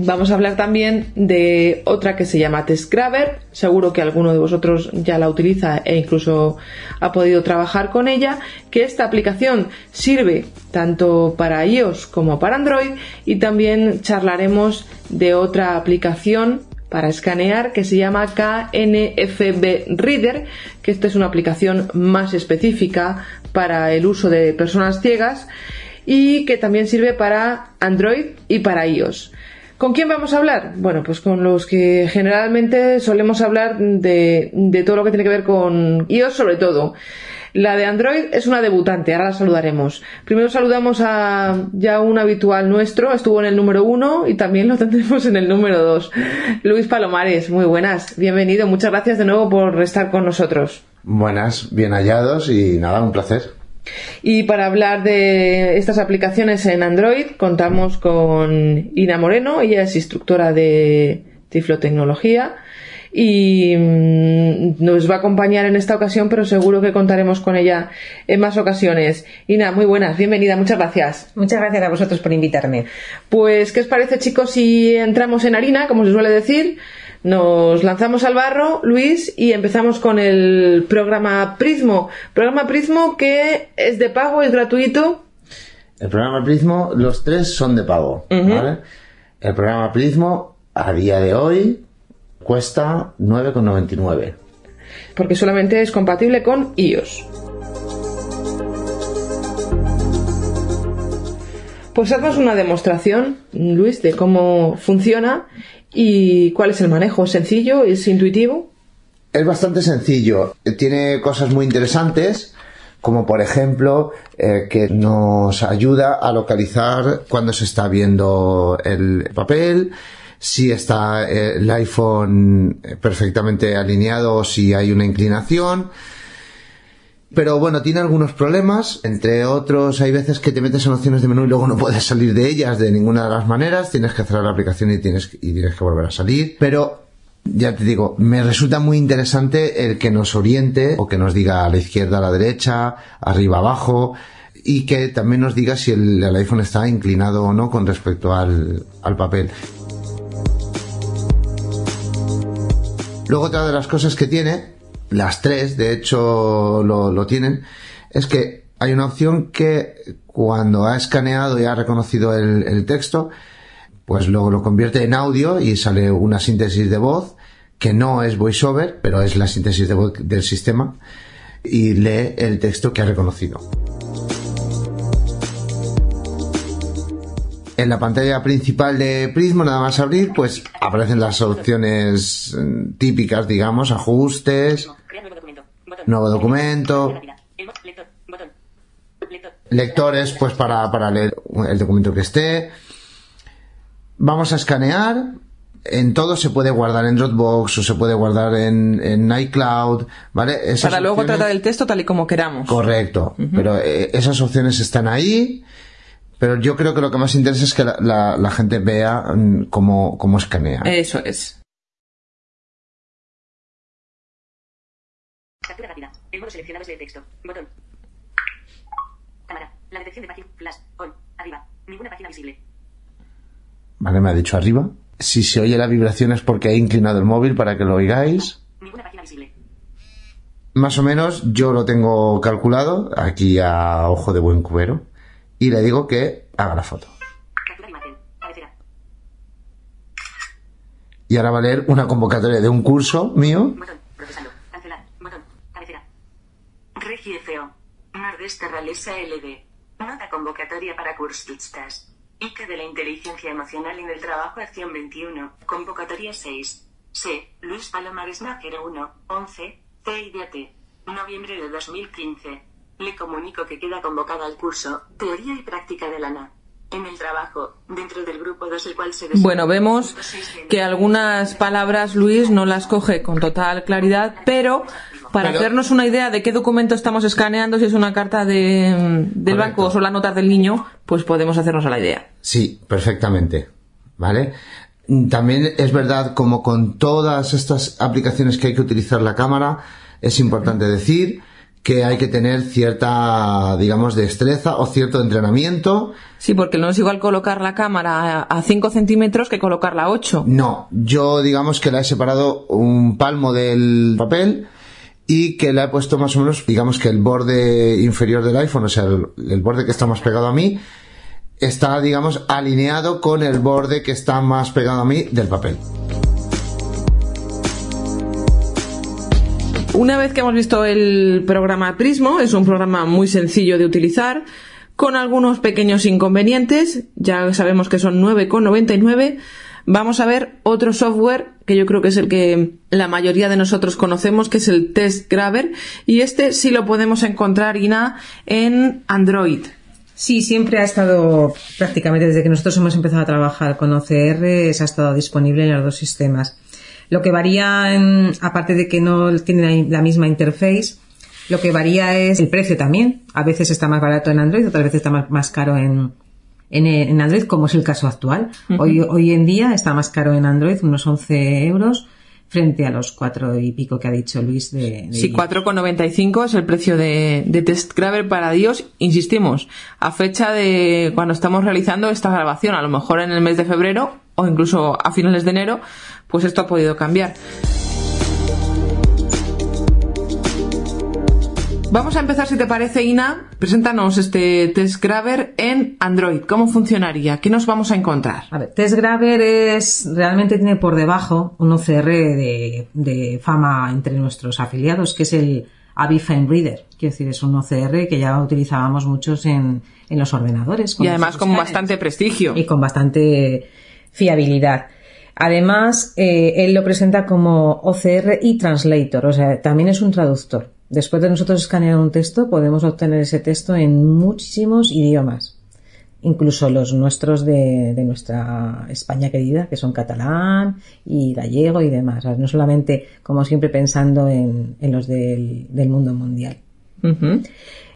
Vamos a hablar también de otra que se llama TestGrabber. Seguro que alguno de vosotros ya la utiliza e incluso ha podido trabajar con ella. Que esta aplicación sirve tanto para iOS como para Android. Y también charlaremos de otra aplicación para escanear que se llama KNFB Reader, que esta es una aplicación más específica para el uso de personas ciegas y que también sirve para Android y para iOS. ¿Con quién vamos a hablar? Bueno, pues con los que generalmente solemos hablar de, de todo lo que tiene que ver con iOS sobre todo. La de Android es una debutante, ahora la saludaremos. Primero saludamos a ya un habitual nuestro, estuvo en el número uno y también lo tendremos en el número dos. Luis Palomares, muy buenas, bienvenido, muchas gracias de nuevo por estar con nosotros.
Buenas, bien hallados y nada, un placer.
Y para hablar de estas aplicaciones en Android contamos con Ina Moreno, ella es instructora de Tiflotecnología y mm, nos va a acompañar en esta ocasión, pero seguro que contaremos con ella en más ocasiones. Ina, muy buenas, bienvenida, muchas gracias.
Muchas gracias a vosotros por invitarme.
Pues, ¿qué os parece, chicos, si entramos en harina, como se suele decir? Nos lanzamos al barro, Luis, y empezamos con el programa Prismo. Programa Prismo que es de pago, es gratuito.
El programa Prismo, los tres son de pago. ¿vale? El programa Prismo, a día de hoy, cuesta 9,99.
Porque solamente es compatible con iOS. Pues haznos una demostración, Luis, de cómo funciona ¿Y cuál es el manejo? ¿Es sencillo? ¿Es intuitivo?
Es bastante sencillo. Tiene cosas muy interesantes, como por ejemplo eh, que nos ayuda a localizar cuando se está viendo el papel, si está eh, el iPhone perfectamente alineado o si hay una inclinación. Pero bueno, tiene algunos problemas, entre otros hay veces que te metes en opciones de menú y luego no puedes salir de ellas de ninguna de las maneras, tienes que cerrar la aplicación y tienes, y tienes que volver a salir, pero ya te digo, me resulta muy interesante el que nos oriente o que nos diga a la izquierda, a la derecha, arriba, abajo y que también nos diga si el, iPhone está inclinado o no con respecto al, al papel. Luego otra de las cosas que tiene las tres, de hecho, lo, tienen, es que hay una opción que cuando ha escaneado y ha reconocido el, texto, pues luego lo convierte en audio y sale una síntesis de voz que no es voiceover, pero es la síntesis de voz del sistema y lee el texto que ha reconocido. En la pantalla principal de Prismo, nada más abrir, pues aparecen las opciones mm, típicas, digamos, ajustes, nuevo documento, lectores, pues para, para leer el documento que esté. Vamos a escanear. En todo se puede guardar en Dropbox o se puede guardar en, en iCloud, ¿vale? Esas
Para luego
opciones-
tratar el texto tal y como queramos.
Correcto, pero eh, esas opciones están ahí. Pero yo creo que lo que más interesa es que la, la- la gente vea mm, cómo, cómo escanea.
Eso es.
Rápida. El modo seleccionado es de texto. Botón. Cámara. La detección de página. Flash. On. Arriba. Ninguna página visible.
Vale, me ha dicho arriba. Si se oye la vibración es porque he inclinado el móvil para que lo oigáis.
Ninguna página visible.
Más o menos yo lo tengo calculado aquí a ojo de buen cubero y le digo que haga la foto. Y ahora va a leer una convocatoria de un curso mío.
Botón. Procesando. Cancelar. Botón. Cabecera. Regi FO. Nordeste Ralesa LD. Nota convocatoria para cursistas. ICA de la inteligencia emocional en el trabajo acción 21. Convocatoria 6. C. Luis Palomares Nájero 1. 11. CIDT. Noviembre de 2015. Le comunico que queda convocada al curso Teoría y Práctica de Lana. En el trabajo, dentro del grupo 2, el cual se
Bueno, vemos que algunas palabras Luis no las coge con total claridad, pero para
Pero-
hacernos una idea de qué documento estamos escaneando, si es una carta de, del
Correcto.
banco o son las notas del niño, pues podemos hacernos a la idea.
Sí, perfectamente. ¿Vale? Mm, También es verdad, como con todas estas aplicaciones que hay que utilizar la cámara, es importante decir que hay que tener cierta, digamos, destreza o cierto entrenamiento.
Sí, porque no es igual colocar la cámara a 5 centímetros que colocarla a 8.
No, yo digamos que la he separado un palmo del papel y que la he puesto más o menos, digamos que el borde inferior del iPhone, o sea, el, el borde que está más pegado a mí, está, digamos, alineado con el borde que está más pegado a mí del papel.
Una vez que hemos visto el programa Prismo, es un programa muy sencillo de utilizar, con algunos pequeños inconvenientes, ya sabemos que son 9,99. Vamos a ver otro software que yo creo que es el que la mayoría de nosotros conocemos, que es el Test Grabber, y este sí lo podemos encontrar, Ina, en Android.
Sí, siempre ha estado, prácticamente desde que nosotros hemos empezado a trabajar con OCR, ha estado disponible en los dos sistemas. Lo que varía, aparte de que no tiene la misma interface, lo que varía es el precio también. A veces está más barato en Android, otras veces está más caro en, en, en Android, como es el caso actual. hoy, hoy en día está más caro en Android, unos 11 euros, frente a los cuatro y pico que ha dicho Luis de, de
Sí, 4,95 es el precio de, de Test Grabber para Dios. Insistimos, a fecha de cuando estamos realizando esta grabación, a lo mejor en el mes de febrero o incluso a finales de enero, pues esto ha podido cambiar. Vamos a empezar, si te parece, Ina. Preséntanos este Test Grabber en Android. ¿Cómo funcionaría? ¿Qué nos vamos a encontrar?
A ver, Test Grabber es, realmente tiene por debajo un OCR de, de fama entre nuestros afiliados, que es el Avifine Reader. Quiero decir, es un OCR que ya utilizábamos muchos en, en los ordenadores.
Y además con bastante prestigio.
Y con bastante fiabilidad. Además, eh, él lo presenta como OCR y Translator, o sea, también es un traductor. Después de nosotros escanear un texto, podemos obtener ese texto en muchísimos idiomas incluso los nuestros de, de nuestra España querida, que son catalán y gallego y demás. O sea, no solamente, como siempre, pensando en, en los del, del mundo mundial.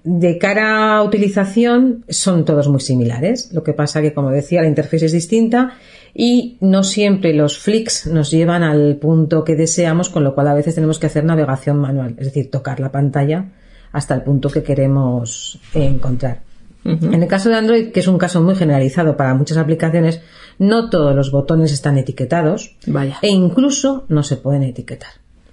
De cara a utilización, son todos muy similares. Lo que pasa que, como decía, la interfaz es distinta y no siempre los flicks nos llevan al punto que deseamos, con lo cual a veces tenemos que hacer navegación manual, es decir, tocar la pantalla hasta el punto que queremos encontrar. En el caso de Android, que es un caso muy generalizado para muchas aplicaciones, no todos los botones están etiquetados
Vaya.
e incluso no se pueden etiquetar.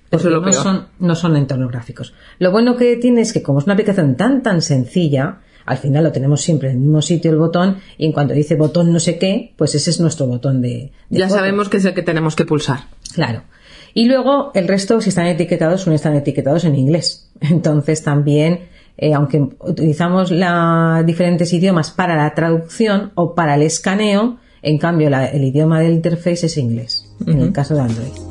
Eso es lo
no
peor.
son, no son entornos gráficos. Lo bueno que tiene es que como es una aplicación tan tan sencilla, al final lo tenemos siempre en el mismo sitio el botón y en cuanto dice botón no sé qué, pues ese es nuestro botón de... de
Ya
foto.
sabemos que es el que tenemos que pulsar.
Claro. Y luego el resto, si están etiquetados, no están etiquetados en inglés. Entonces también, eh, aunque utilizamos la, diferentes idiomas para la traducción o para el escaneo, en cambio la- el idioma del interface es inglés, en el caso de Android.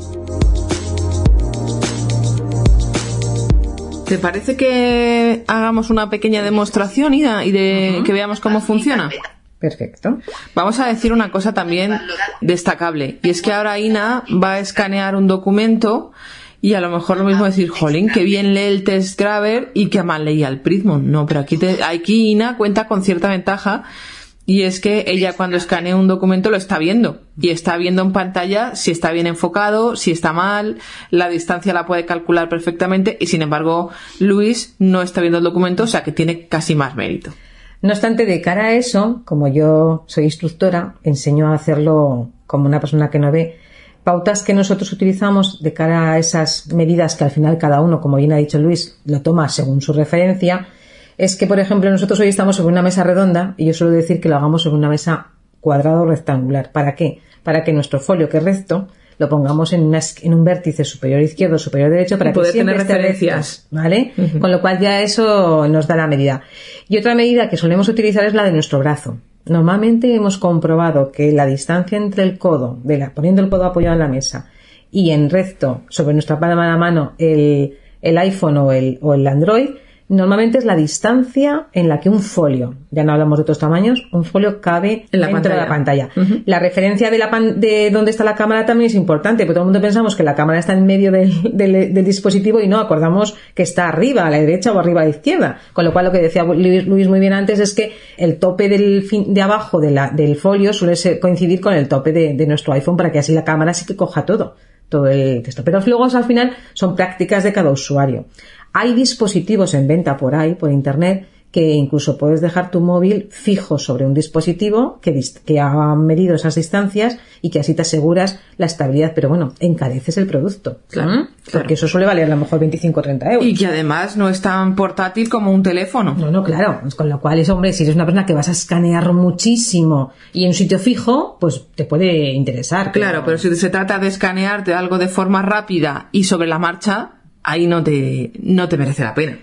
¿Te parece que hagamos una pequeña demostración, Ida, y de que veamos cómo funciona?
Perfecto.
Vamos a decir una cosa también destacable, y es que ahora Ina va a escanear un documento y a lo mejor lo mismo decir, jolín, que bien lee el test grabber y que mal leía el Prismon. No, pero aquí, te- aquí Ina cuenta con cierta ventaja y es que ella cuando escanea un documento lo está viendo y está viendo en pantalla si está bien enfocado, si está mal, la distancia la puede calcular perfectamente y sin embargo Luis no está viendo el documento, o sea que tiene casi más mérito.
No obstante, de cara a eso, como yo soy instructora, enseño a hacerlo como una persona que no ve. Pautas que nosotros utilizamos de cara a esas medidas que al final cada uno, como bien ha dicho Luis, lo toma según su referencia, es que, por ejemplo, nosotros hoy estamos sobre una mesa redonda y yo suelo decir que lo hagamos sobre una mesa cuadrada o rectangular. ¿Para qué? Para que nuestro folio, que es recto, lo pongamos en, una es- en un vértice superior izquierdo, superior derecho, para que siempre
tener
esté
referencias.
recto, ¿vale? Con lo cual ya eso nos da la medida. Y otra medida que solemos utilizar es la de nuestro brazo. Normalmente hemos comprobado que la distancia entre el codo, de la, poniendo el codo apoyado en la mesa, y en recto sobre nuestra palma de la mano el, el iPhone o el, o el Android, normalmente es la distancia en la que un folio, ya no hablamos de otros tamaños, un folio cabe
En la
dentro de la
pantalla.
pantalla. La referencia de, la pan- de dónde está la cámara también es importante, porque todo el mundo pensamos que la cámara está en medio del, del- del dispositivo y no, acordamos que está arriba, a la derecha o arriba a la izquierda. Con lo cual, lo que decía Luis, muy bien antes es que el tope del fin- de abajo de la- del folio suele ser- coincidir con el tope de, de nuestro iPhone para que así la cámara sí que coja todo todo el texto. Pero luego al final son prácticas de cada usuario. Hay dispositivos en venta por ahí, por internet, que incluso puedes dejar tu móvil fijo sobre un dispositivo que, ha medido esas distancias y que así te aseguras la estabilidad. Pero bueno, encareces el producto.
Claro,
¿Mm?
claro.
Porque eso suele valer a lo mejor 25 o 30 euros.
Y que además no es tan portátil como un teléfono.
No, no, claro. Pues Con lo cual, es, hombre, si eres una persona que vas a escanear muchísimo y en un sitio fijo, pues te puede interesar.
Claro, pero si se trata de escanearte algo de forma rápida y sobre la marcha, ahí no te, no te merece la pena.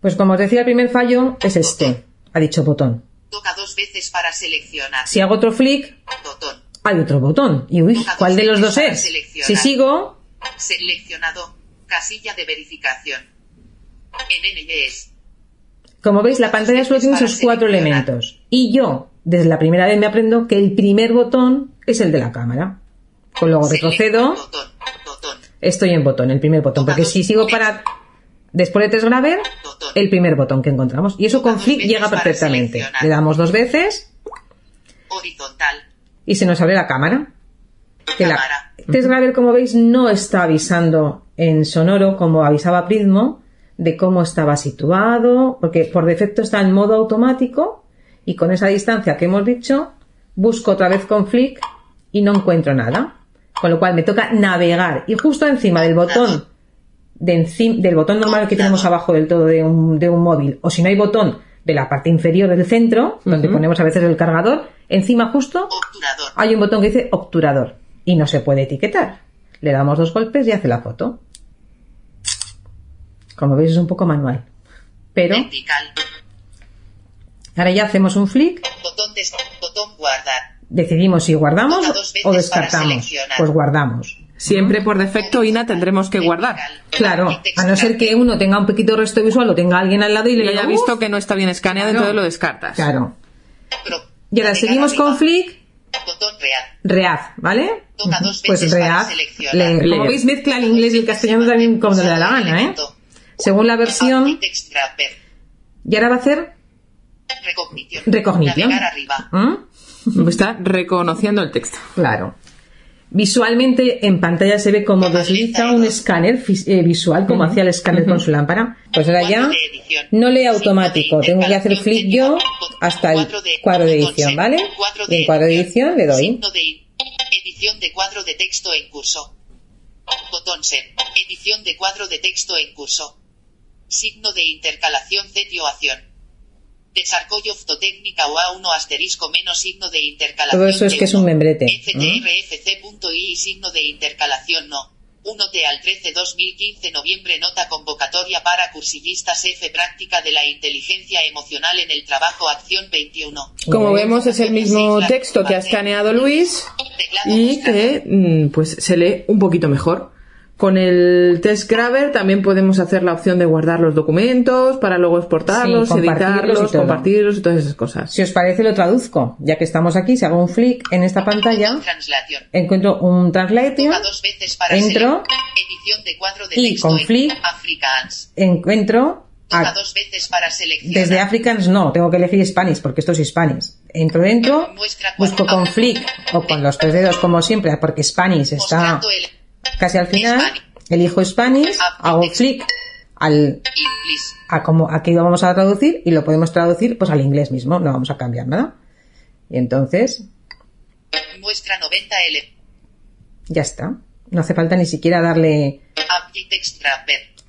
Pues como os decía, el primer fallo es este. Ha dicho botón.
Toca dos veces para seleccionar.
Si hago otro flick,
Botón.
hay otro botón. Y uy, ¿cuál de los dos es? Si sigo,
Seleccionado. Casilla de verificación. En NYS.
como veis, la pantalla solo tiene esos cuatro elementos. Y yo, desde la primera vez me aprendo que el primer botón es el de la cámara. Con luego retrocedo,
Botón.
Estoy en botón, el primer botón. Porque si sigo para después de test el primer botón que encontramos. Y eso con flick llega perfectamente. Le damos dos veces
Horizontal.
y se nos abre la cámara. Que la. Test Grabber, como veis, no está avisando en sonoro como avisaba Prismo de cómo estaba situado, porque por defecto está en modo automático y con esa distancia que hemos dicho, busco otra vez con flick y no encuentro nada. Con lo cual me toca navegar y justo encima del botón de del botón normal que tenemos abajo del todo de un, de un móvil, o si no hay botón de la parte inferior del centro, donde ponemos a veces el cargador, encima justo
Obturador.
hay un botón que dice obturador y no se puede etiquetar. Le damos dos golpes y hace la foto. Como veis es un poco manual. Pero
Vertical.
ahora ya hacemos un flick,
Botón, botón guardar.
Decidimos si guardamos o descartamos. Pues guardamos.
Siempre por defecto, Ina, tendremos que guardar.
Claro, a no ser que uno tenga un poquito de resto visual o tenga alguien al lado y
Y
le
haya visto que no está bien escaneado,
Claro.
entonces lo descartas.
Claro. Y ahora seguimos con flick, read, ¿vale?
Toca dos
Pues read. Como veis mezcla el inglés y el castellano también como le da la gana, ¿eh? Según la versión, y ahora va a hacer
Recognición.
Recognición. ¿Mm?
Está reconociendo el texto.
Claro. Visualmente en pantalla se ve como desliza un escáner eh, visual, como hacía el escáner con su lámpara. Pues ahora ya no lee automático, tengo que hacer flick yo hasta el
Cuadro de-
edición. ¿vale? Y en cuadro de edición le doy.
Signo de edición de cuadro de texto en curso. Botón set. Edición de cuadro de texto en curso. Signo de intercalación cetioación.
Desarcolloftotécnica o A1 asterisco menos signo de intercalación.
Todo eso es que es un membrete. ¿no?
FTRFC.i signo de intercalación no. 1T al 13 2015 noviembre nota convocatoria para cursillistas F práctica de la inteligencia emocional en el trabajo acción 21.
Como vemos es el mismo texto que ha escaneado Luis y que mm, pues se lee un poquito mejor. Con el test Grabber también podemos hacer la opción de guardar los documentos para luego exportarlos,
Sí, y
editarlos, compartirlos y todas esas cosas.
Si os parece, lo traduzco. Ya que estamos aquí, si hago un flick en esta pantalla, encuentro un translation,
Toca dos veces para
entro
de cuadro de
y
texto
con flick encuentro
Toca
a-
dos veces para seleccionar.
desde Africans no, tengo que elegir Spanish porque esto es Spanish. Entro dentro, busco con flick o con los tres dedos como siempre porque Spanish está
Mostrando el
casi al final, elijo Spanish, hago flick al a como aquí lo vamos a traducir y lo podemos traducir pues al inglés mismo, no vamos a cambiar nada. Y entonces
Muestra 90 L.
ya está. No hace falta ni siquiera darle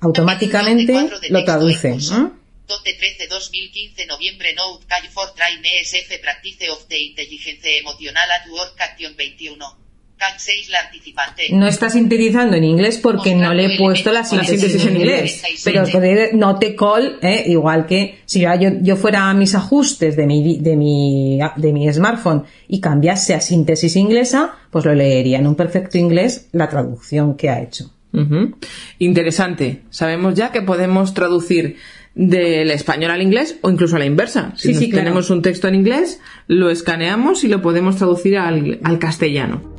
automáticamente lo traduce. ¿no?
Dote 13 2015 noviembre Note Call for Train ESF Practice of the Intelligence Emotional at Work Action 21. Cat 6 la participante.
No está sintetizando en inglés porque no le he puesto la síntesis, en inglés. Pero no te call, ¿eh? igual que si yo, fuera a mis ajustes de mi, de, mi, de mi smartphone y cambiase a síntesis inglesa, pues lo leería en un perfecto inglés la traducción que ha hecho.
Interesante. Sabemos ya que podemos traducir del español al inglés o incluso a la inversa. Si
Sí,
nos
sí, claro.
tenemos un texto en inglés, lo escaneamos y lo podemos traducir al, al castellano.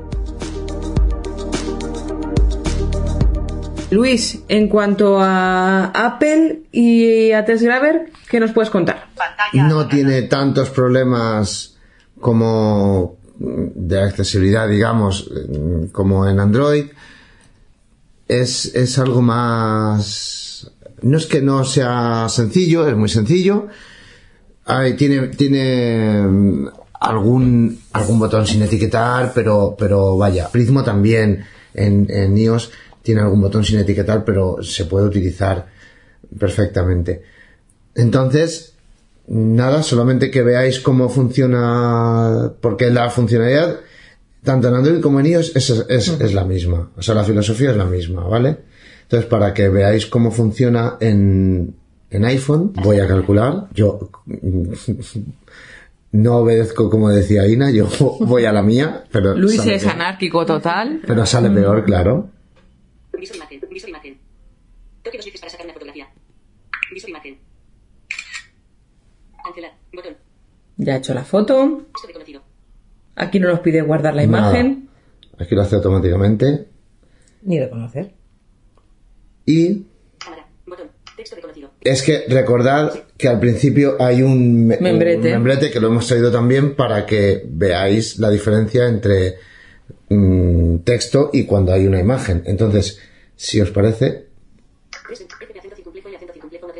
Luis, en cuanto a Apple y a Test Grabber, ¿qué nos puedes contar?
no tiene tantos problemas como de accesibilidad, digamos, como en Android. Es, es algo más... No es que no sea sencillo, es muy sencillo. Ay, tiene tiene mm, algún, algún botón sin etiquetar, pero, pero vaya. Prismo también en, en iOS tiene algún botón sin etiquetar, pero se puede utilizar perfectamente. Entonces, nada, solamente que veáis cómo funciona, porque la funcionalidad, tanto en Android como en iOS, es, es, es la misma. O sea, la filosofía es la misma, ¿vale? Entonces, para que veáis cómo funciona en, en iPhone, voy a calcular. Yo no obedezco como decía Ina, yo voy a la mía, pero,
Luis
sale,
es anárquico total.
pero sale peor, claro.
Visor imagen. Visor imagen. Toque dos veces para sacar una fotografía. Visor imagen. Cancelar. Botón.
Ya he hecho la foto.
Texto reconocido.
Aquí no nos pide guardar la
Nada.
imagen.
Aquí lo hace automáticamente.
Ni reconocer.
Y
Cámara. Botón. Texto reconocido.
Es que recordad que al principio hay un, me-
Membrete.
un membrete que lo hemos traído también para que veáis la diferencia entre mm, texto y cuando hay una imagen. Entonces, si os parece,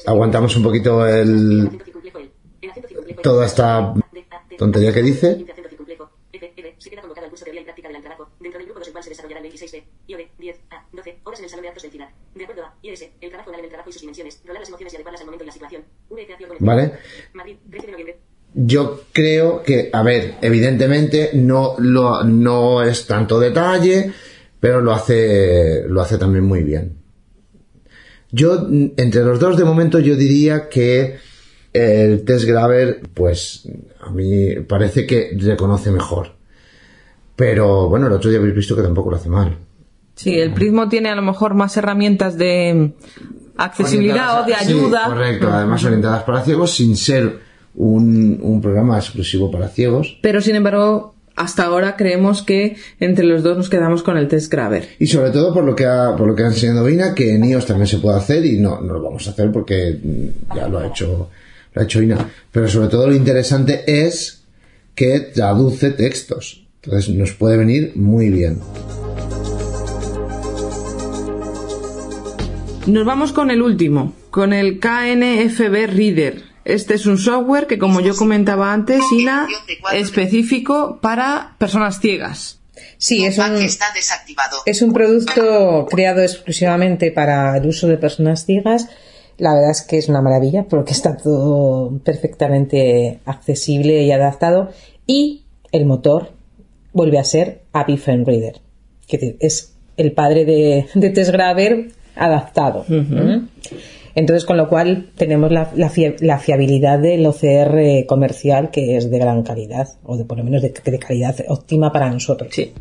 aguantamos un poquito el, toda esta tontería que dice.
Se queda convocado al curso teoría y práctica del trabajo. Dentro del grupo 2 el cual se desarrollará el 26 de IOD 10 a 12 horas en el salón de actos de entidad. De acuerdo a IRS, el trabajo oral en el trabajo y sus dimensiones. Rolar las emociones y adecuarlas al momento y la situación. VF con
¿Vale?
Madrid, 13 de noviembre.
Yo creo que, a ver, evidentemente no, lo, no es tanto detalle, pero lo hace, lo hace también muy bien. Yo, entre los dos, de momento, yo diría que el test Grabber, pues, a mí parece que reconoce mejor. Pero, bueno, el otro día habéis visto que tampoco lo hace mal.
Sí, el Prismo tiene a lo mejor más herramientas de accesibilidad o de
Sí,
ayuda.
correcto, además orientadas para ciegos, sin ser un, un programa exclusivo para ciegos.
Pero sin embargo, hasta ahora creemos que entre los dos nos quedamos con el test Grabber.
Y sobre todo por lo que ha, por lo que ha enseñado Ina, que en iOS también se puede hacer y no, no lo vamos a hacer porque ya lo ha hecho, lo ha hecho Ina. Pero sobre todo lo interesante es que traduce textos. Entonces nos puede venir muy bien.
Nos vamos con el último, con el KNFB Reader. Este es un software que, como yo comentaba antes, Ina, específico para personas ciegas.
Sí, es un,
Está desactivado.
es un producto creado exclusivamente para el uso de personas ciegas La verdad es que es una maravilla porque está todo perfectamente accesible y adaptado. Y el motor vuelve a ser Avi Reader, que es el padre de, de Graver adaptado. ¿Mm? Entonces, con lo cual tenemos la, la, la, fiabilidad del OCR comercial que es de gran calidad, o de por lo menos de, de calidad óptima para nosotros.
Sí.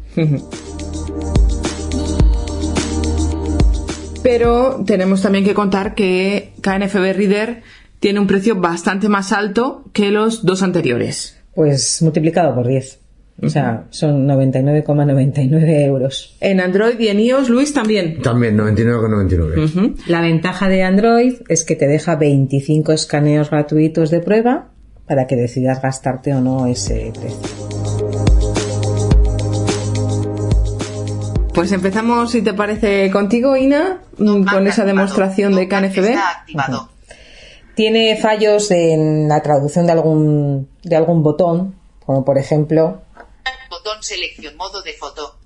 Pero tenemos también que contar que KNFB Reader tiene un precio bastante más alto que los dos anteriores.
Pues multiplicado por 10. O sea, son 99,99 euros.
En Android y en iOS, Luis, también.
También, 99,99.
La ventaja de Android es que te deja 25 escaneos gratuitos de prueba para que decidas gastarte o no ese precio.
Pues empezamos, si te parece, contigo, Ina, con esa demostración de KNFB.
activado.
Tiene fallos en la traducción de algún, de algún botón, como por ejemplo.
Botón selección modo de foto.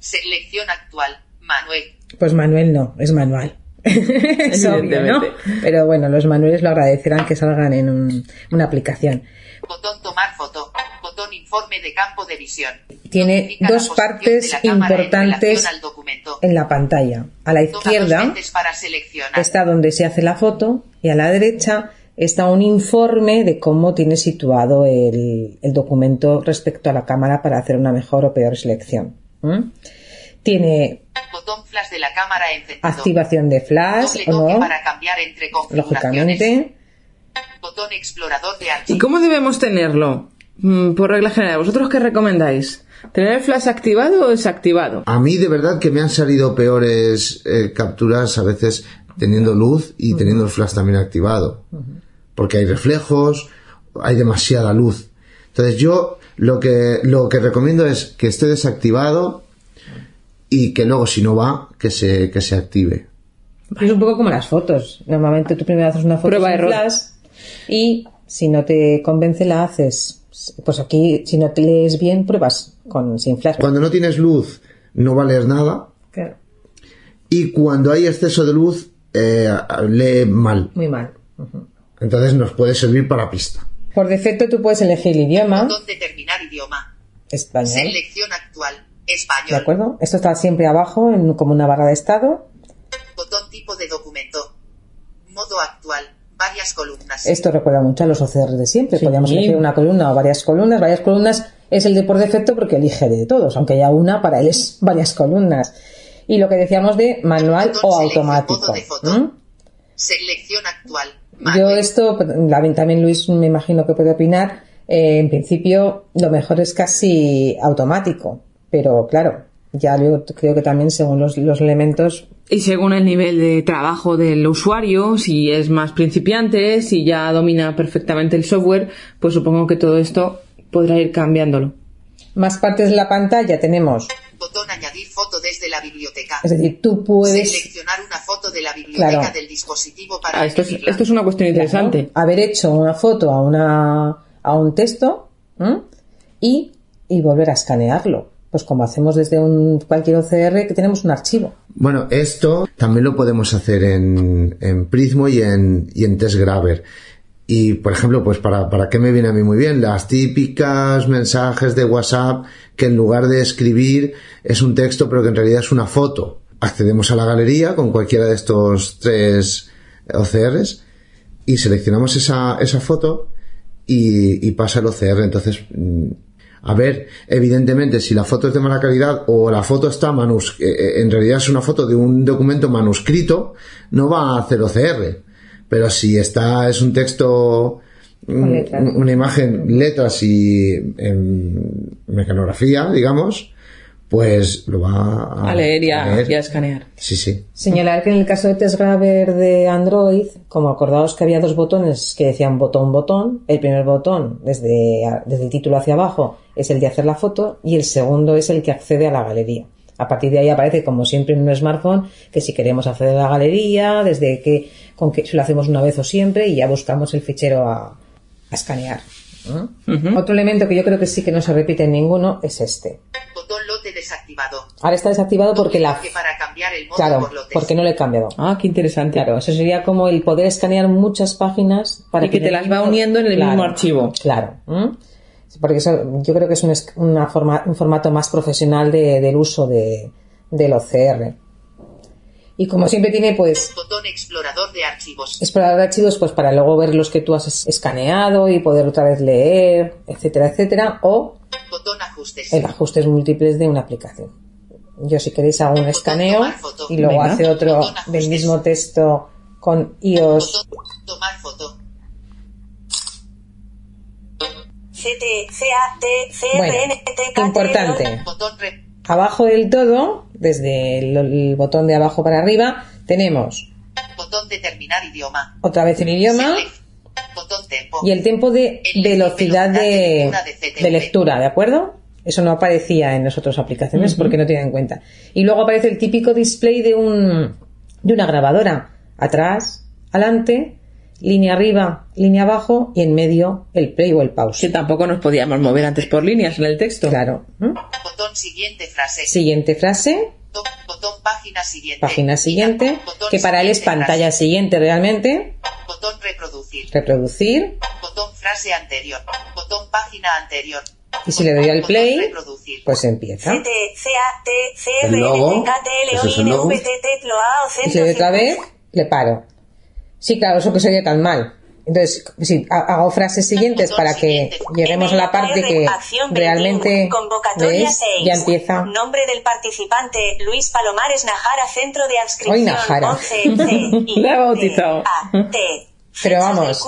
Selección actual. Manuel.
Pues Manuel no, es manual. es obvio, ¿no? Pero bueno, los manuales lo agradecerán que salgan en un, una aplicación.
Botón tomar foto. Botón informe de campo de visión.
Tiene
Notifica
dos partes
en
importantes
relación al documento.
en la pantalla. A la izquierda
para
está donde se hace la foto y a la derecha está un informe de cómo tiene situado el, el documento respecto a la cámara para hacer una mejor o peor selección. ¿Mm? Tiene
Botón flash de la cámara encendido.
activación de flash
Doble
o
toque
no,
para cambiar entre configuraciones.
lógicamente.
Botón explorador de
¿Y cómo debemos tenerlo? Mm, Por regla general, ¿vosotros qué recomendáis? ¿Tener el flash activado o desactivado?
A mí de verdad que me han salido peores eh, capturas a veces teniendo luz y teniendo el flash también activado. Porque hay reflejos, hay demasiada luz. Entonces yo lo que, lo que recomiendo es que esté desactivado y que luego si no va, que se, que se active.
Es un poco como las fotos. Normalmente tú primero haces una foto
Prueba
sin flash y si no te convence la haces. Pues aquí, si no te lees bien, pruebas con sin flash.
Cuando no tienes luz, no va a leer nada.
Claro,
Y cuando hay exceso de luz, eh, lee mal.
muy mal.
Entonces nos puede servir para pista.
Por defecto tú puedes elegir el idioma,
Botón determinar idioma.
español.
Selección actual.
¿De
Español.
acuerdo? Esto está siempre abajo, en, como una barra de estado.
Botón tipo de documento. Modo actual. Varias columnas.
Esto recuerda mucho a los OCR de siempre.
Sí.
Podríamos elegir una columna o varias columnas. Varias columnas es el de por defecto porque elige de todos, aunque haya una, para él es varias columnas. Y lo que decíamos de manual
Botón
o
selección,
automático.
modo de foto.
¿Mm?
Selección actual.
Yo esto, también Luis me imagino que puede opinar, eh, en principio lo mejor es casi automático, pero claro, ya yo creo que también según los, los elementos,
Y según el nivel de trabajo del usuario, si es más principiante, si ya domina perfectamente el software, pues supongo que todo esto podrá ir cambiándolo.
más partes de la pantalla tenemos,
Botón añadir foto desde la biblioteca.
es decir, tú puedes
Seleccionar una foto de la biblioteca
Claro.
del dispositivo para
Ah, esto, es, esto es una cuestión interesante.
haber hecho una foto a, una, a un texto ¿m? y, y volver a escanearlo. Pues como hacemos desde un, cualquier OCR que tenemos un archivo.
Bueno, esto también lo podemos hacer en, en Prismo y en, y en TestGrabber. Y, por ejemplo, pues para, para qué me viene a mí muy bien, las típicas mensajes de WhatsApp que en lugar de escribir es un texto pero que en realidad es una foto. Accedemos a la galería con cualquiera de estos tres OCRs y seleccionamos esa, esa foto y, y pasa el OCR. Entonces, mm, a ver, evidentemente, si la foto es de mala calidad o la foto está manus eh, eh, en realidad es una foto de un documento manuscrito, no va a hacer OCR. Pero si está, es un texto, una imagen, letras y en mecanografía, digamos, pues lo va a,
A leer y a,
leer.
y a escanear.
Sí, sí.
Señalar que en el caso de TestGrabber de Android, como acordaos que había dos botones que decían botón, botón, el primer botón desde, desde el título hacia abajo es el de hacer la foto y el segundo es el que accede a la galería. A partir de ahí aparece, como siempre en un smartphone, que si queremos acceder a la galería, desde que, con que si lo hacemos una vez o siempre, y ya buscamos el fichero a, a escanear. ¿Mm? Otro elemento que yo creo que sí que no se repite en ninguno es este.
Botón lote desactivado.
Ahora está desactivado porque la...
Para cambiar el modo
Claro,
por lotes.
porque no le he cambiado.
Ah, qué interesante.
Claro, eso sería como el poder escanear muchas páginas para
Y que te las va uniendo en el mismo archivo.
Claro. ¿Mm? Porque eso, yo creo que es un, una forma, un formato más profesional de- del uso de, del OCR. Y como siempre tiene, pues,
Botón explorador de archivos.
explorar de archivos, pues para luego ver los que tú has es- escaneado y poder otra vez leer, etcétera, etcétera, o
Botón ajustes.
en ajustes múltiples de una aplicación. Yo si queréis hago un escaneo y luego
Venga.
hace otro
Botón
del mismo texto con iOS.
Tomar foto.
T,
Importante. Abajo del todo, desde el, el botón de abajo para arriba, tenemos
Botón determinar idioma.
otra vez el idioma
Botón tempo.
y el tiempo de velocidad de, de lectura, ¿de acuerdo? Eso no aparecía en las otras aplicaciones porque no tienen en cuenta. Y luego aparece el típico display de un de una grabadora. Atrás, adelante, línea arriba, línea abajo y en medio el play o el pause.
Que tampoco nos podíamos mover antes por líneas en el texto.
Claro. ¿Mm?
Botón siguiente frase.
Siguiente frase,
Botón, página siguiente.
página siguiente,
Botón
que para él es pantalla siguiente realmente.
Botón reproducir.
Reproducir.
Botón frase anterior. Botón página anterior.
Y si le doy al play, pues empieza. El logo. Es el Y si le doy otra vez, le paro. Sí, claro, eso que sería tan mal. Entonces, ha- hago frases siguientes para que lleguemos a la parte que realmente ¿ves?
6.
ya empieza.
Nombre del participante, Luis Palomares Najara, Centro de
Hoy
Adscripción
Najara.
11 C, I,
La he bautizado.
Pero vamos,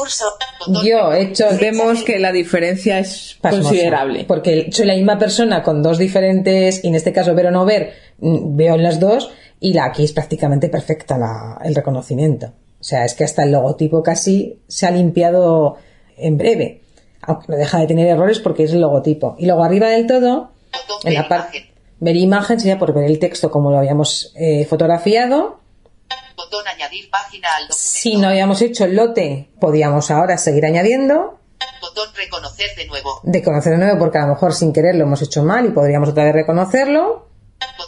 yo he hecho...
Vemos que la diferencia es
pasmosa,
considerable.
Porque soy la misma persona con dos diferentes, y en este caso ver o no ver, mm, veo en las dos, y la aquí es prácticamente perfecta la- el reconocimiento. O sea, es que hasta el logotipo casi se ha limpiado en breve. Aunque no deja de tener errores porque es el logotipo. Y luego arriba del todo, en la parte ver imagen sería por ver el texto como lo habíamos eh, fotografiado.
Botón añadir página al documento.
Si no habíamos hecho el lote, podíamos ahora seguir añadiendo.
Botón reconocer de nuevo.
De conocer de nuevo porque a lo mejor sin querer lo hemos hecho mal y podríamos otra vez reconocerlo.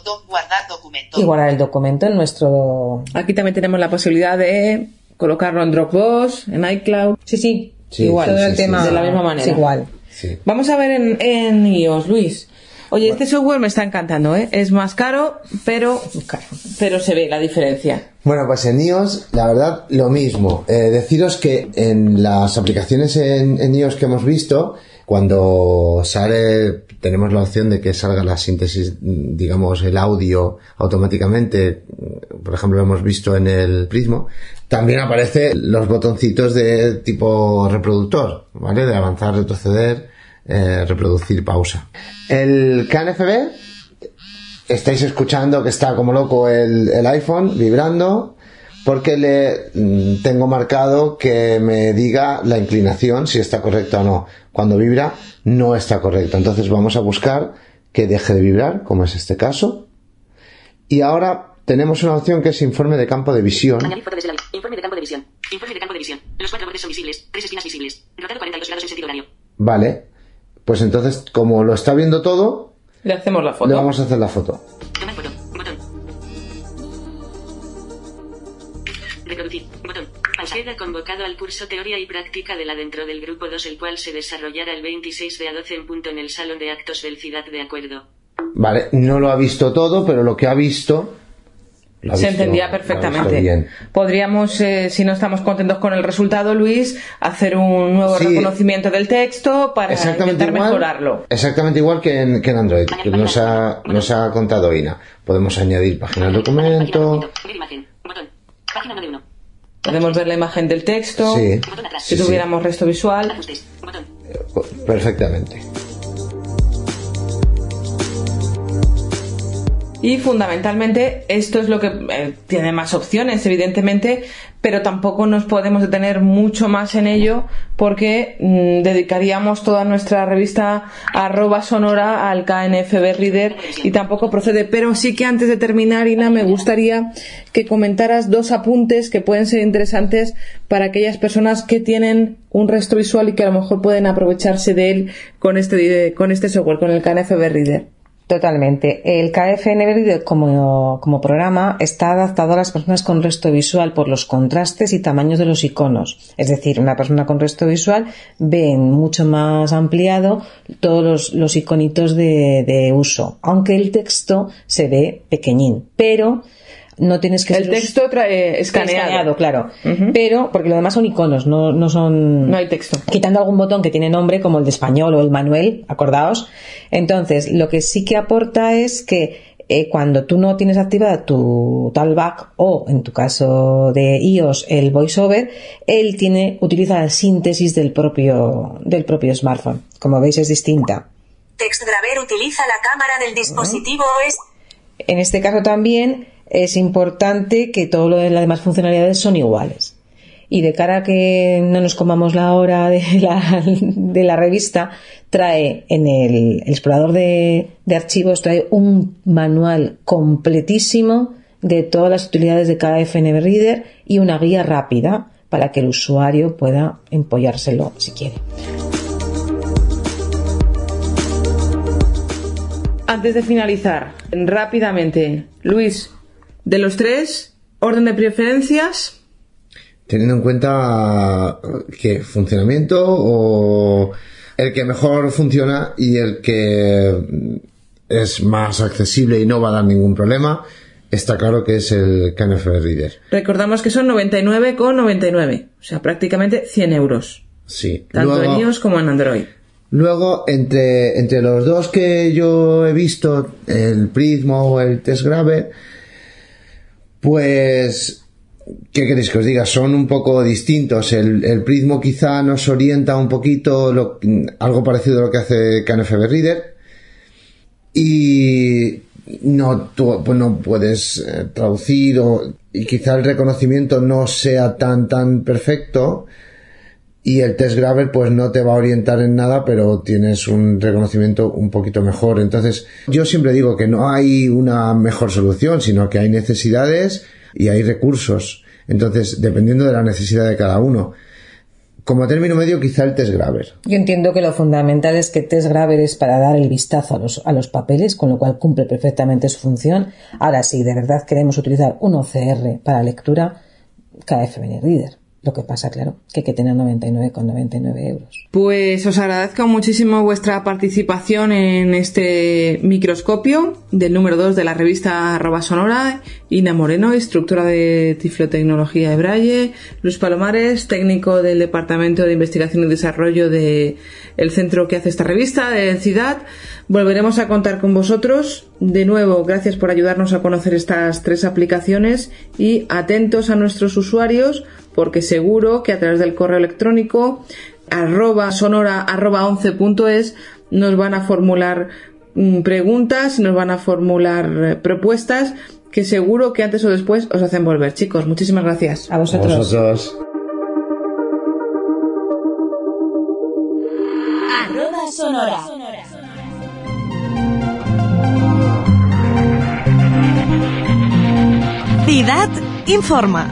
Botón guardar documento.
y guardar el documento en nuestro...
Aquí también tenemos la posibilidad de colocarlo en Dropbox, en iCloud.
Sí, sí.
Sí,
igual.
sí,
Todo el
sí,
tema
de la misma manera.
igual.
Sí.
Vamos a ver en, en iOS, Luis. Oye, este software me está encantando, ¿eh? Es más caro, pero, pero se ve la diferencia.
Bueno, pues en iOS, la verdad, lo mismo. Eh, deciros que en las aplicaciones en, en iOS que hemos visto, cuando sale, tenemos la opción de que salga la síntesis, digamos, el audio automáticamente. Por ejemplo, lo hemos visto en el Prismo. También aparecen los botoncitos de tipo reproductor, ¿vale? De avanzar, retroceder, eh, reproducir, pausa. El KNFB, estáis escuchando que está como loco el iPhone vibrando porque le mm, tengo marcado que me diga la inclinación si está correcta o no. Cuando vibra no está correcto. Entonces vamos a buscar que deje de vibrar, como es este caso. Y ahora tenemos una opción que es informe de campo de visión.
Añadir foto desde la Informe de campo de visión. Informe de campo de visión. Los cuatro bordes son visibles. Tres esquinas visibles. Rotado 42 grados en sentido horario.
Vale. Pues entonces, como lo está viendo todo,
Le hacemos la
le
foto.
vamos a hacer la foto.
Queda convocado al curso Teoría y Práctica de la dentro del grupo 2 el cual se desarrollará el 26 de a 12 en punto en el Salón de Actos del Ciudad de Acuerdo.
Vale, no lo ha visto todo, pero lo que ha visto... lo ha
Se
visto-
entendía
visto
perfectamente.
bien.
Podríamos, eh, si no estamos contentos con el resultado, Luis, hacer un nuevo
Sí.
reconocimiento del texto para intentar
igual,
mejorarlo.
Exactamente igual que en, que en Android, que nos ha, nos ha contado Ina. Podemos añadir página al documento.
Ver imagen. Botón. Página 9 1.
Podemos ver la imagen del texto.
Sí.
Si
Sí, sí.
tuviéramos resto visual.
Perfectamente.
Y fundamentalmente esto es lo que eh, tiene más opciones, evidentemente, pero tampoco nos podemos detener mucho más en ello porque mm, dedicaríamos toda nuestra revista arroba sonora al KNFB Reader y tampoco procede. Pero sí que antes de terminar, Ina, me gustaría que comentaras dos apuntes que pueden ser interesantes para aquellas personas que tienen un resto visual y que a lo mejor pueden aprovecharse de él con este, con este software, con el KNFB Reader.
Totalmente. El KFN como, como programa está adaptado a las personas con resto visual por los contrastes y tamaños de los iconos. Es decir, una persona con resto visual ve mucho más ampliado todos los, los iconitos de, de uso, aunque el texto se ve pequeñín. Pero no tienes que
el texto trae escaneado,
claro. Pero porque lo demás son iconos no, no son
no hay texto.
quitando algún botón que tiene nombre como el de español o el manuel acordaos. Entonces lo que sí que aporta es que eh, cuando tú no tienes activada tu talkback o en tu caso de iOS el voiceover él tiene utiliza la síntesis del propio del propio smartphone. Como veis es distinta.
TextGraver utiliza la cámara del dispositivo OS
en este caso también es importante que de las demás funcionalidades son iguales. Y de cara a que no nos comamos la hora de la, revista, trae en el, explorador de, de, archivos, trae un manual completísimo de todas las utilidades de cada FNB Reader y una guía rápida para que el usuario pueda empollárselo si quiere.
Antes de finalizar, rápidamente, Luis, de los tres, orden de preferencias.
Teniendo en cuenta que funcionamiento o el que mejor funciona y el que es más accesible y no va a dar ningún problema, está claro que es el KNF Reader.
Recordamos que son 99,99, o sea, prácticamente 100 euros.
Sí.
Tanto en iOS como en Android.
Luego, entre, entre los dos que yo he visto, el Prismo o el Test Grave, pues, ¿qué queréis que os diga? Son un poco distintos. El, el Prismo quizá nos orienta un poquito, algo parecido a lo que hace KNFB Reader. Y no, pues no puedes eh, traducir o, y quizá el reconocimiento no sea tan, tan perfecto y el test grabber pues no te va a orientar en nada pero tienes un reconocimiento un poquito mejor. Entonces yo siempre digo que no hay una mejor solución sino que hay necesidades y hay recursos. Entonces dependiendo de la necesidad de cada uno. Como término medio quizá el test grabber
yo entiendo que lo fundamental es que test grabber es para dar el vistazo a los, a los papeles con lo cual cumple perfectamente su función. Ahora si de verdad queremos utilizar un OCR para lectura KFMN Reader lo que pasa, claro, que hay que tener 99,99 euros.
Pues os agradezco muchísimo vuestra participación en este microscopio del número 2 de la revista Arroba Sonora. Ina Moreno, instructora de Tiflotecnología de Braille. Luis Palomares, técnico del Departamento de Investigación y Desarrollo del centro que hace esta revista, de CIDAD. Volveremos a contar con vosotros. De nuevo, gracias por ayudarnos a conocer estas tres aplicaciones y atentos a nuestros usuarios porque seguro que a través del correo electrónico arroba sonora arroba 11.es nos van a formular mm, preguntas, nos van a formular eh, propuestas que seguro que antes o después os hacen volver. Chicos, muchísimas gracias.
A vosotros.
Arroba sonora.
Ciudad informa.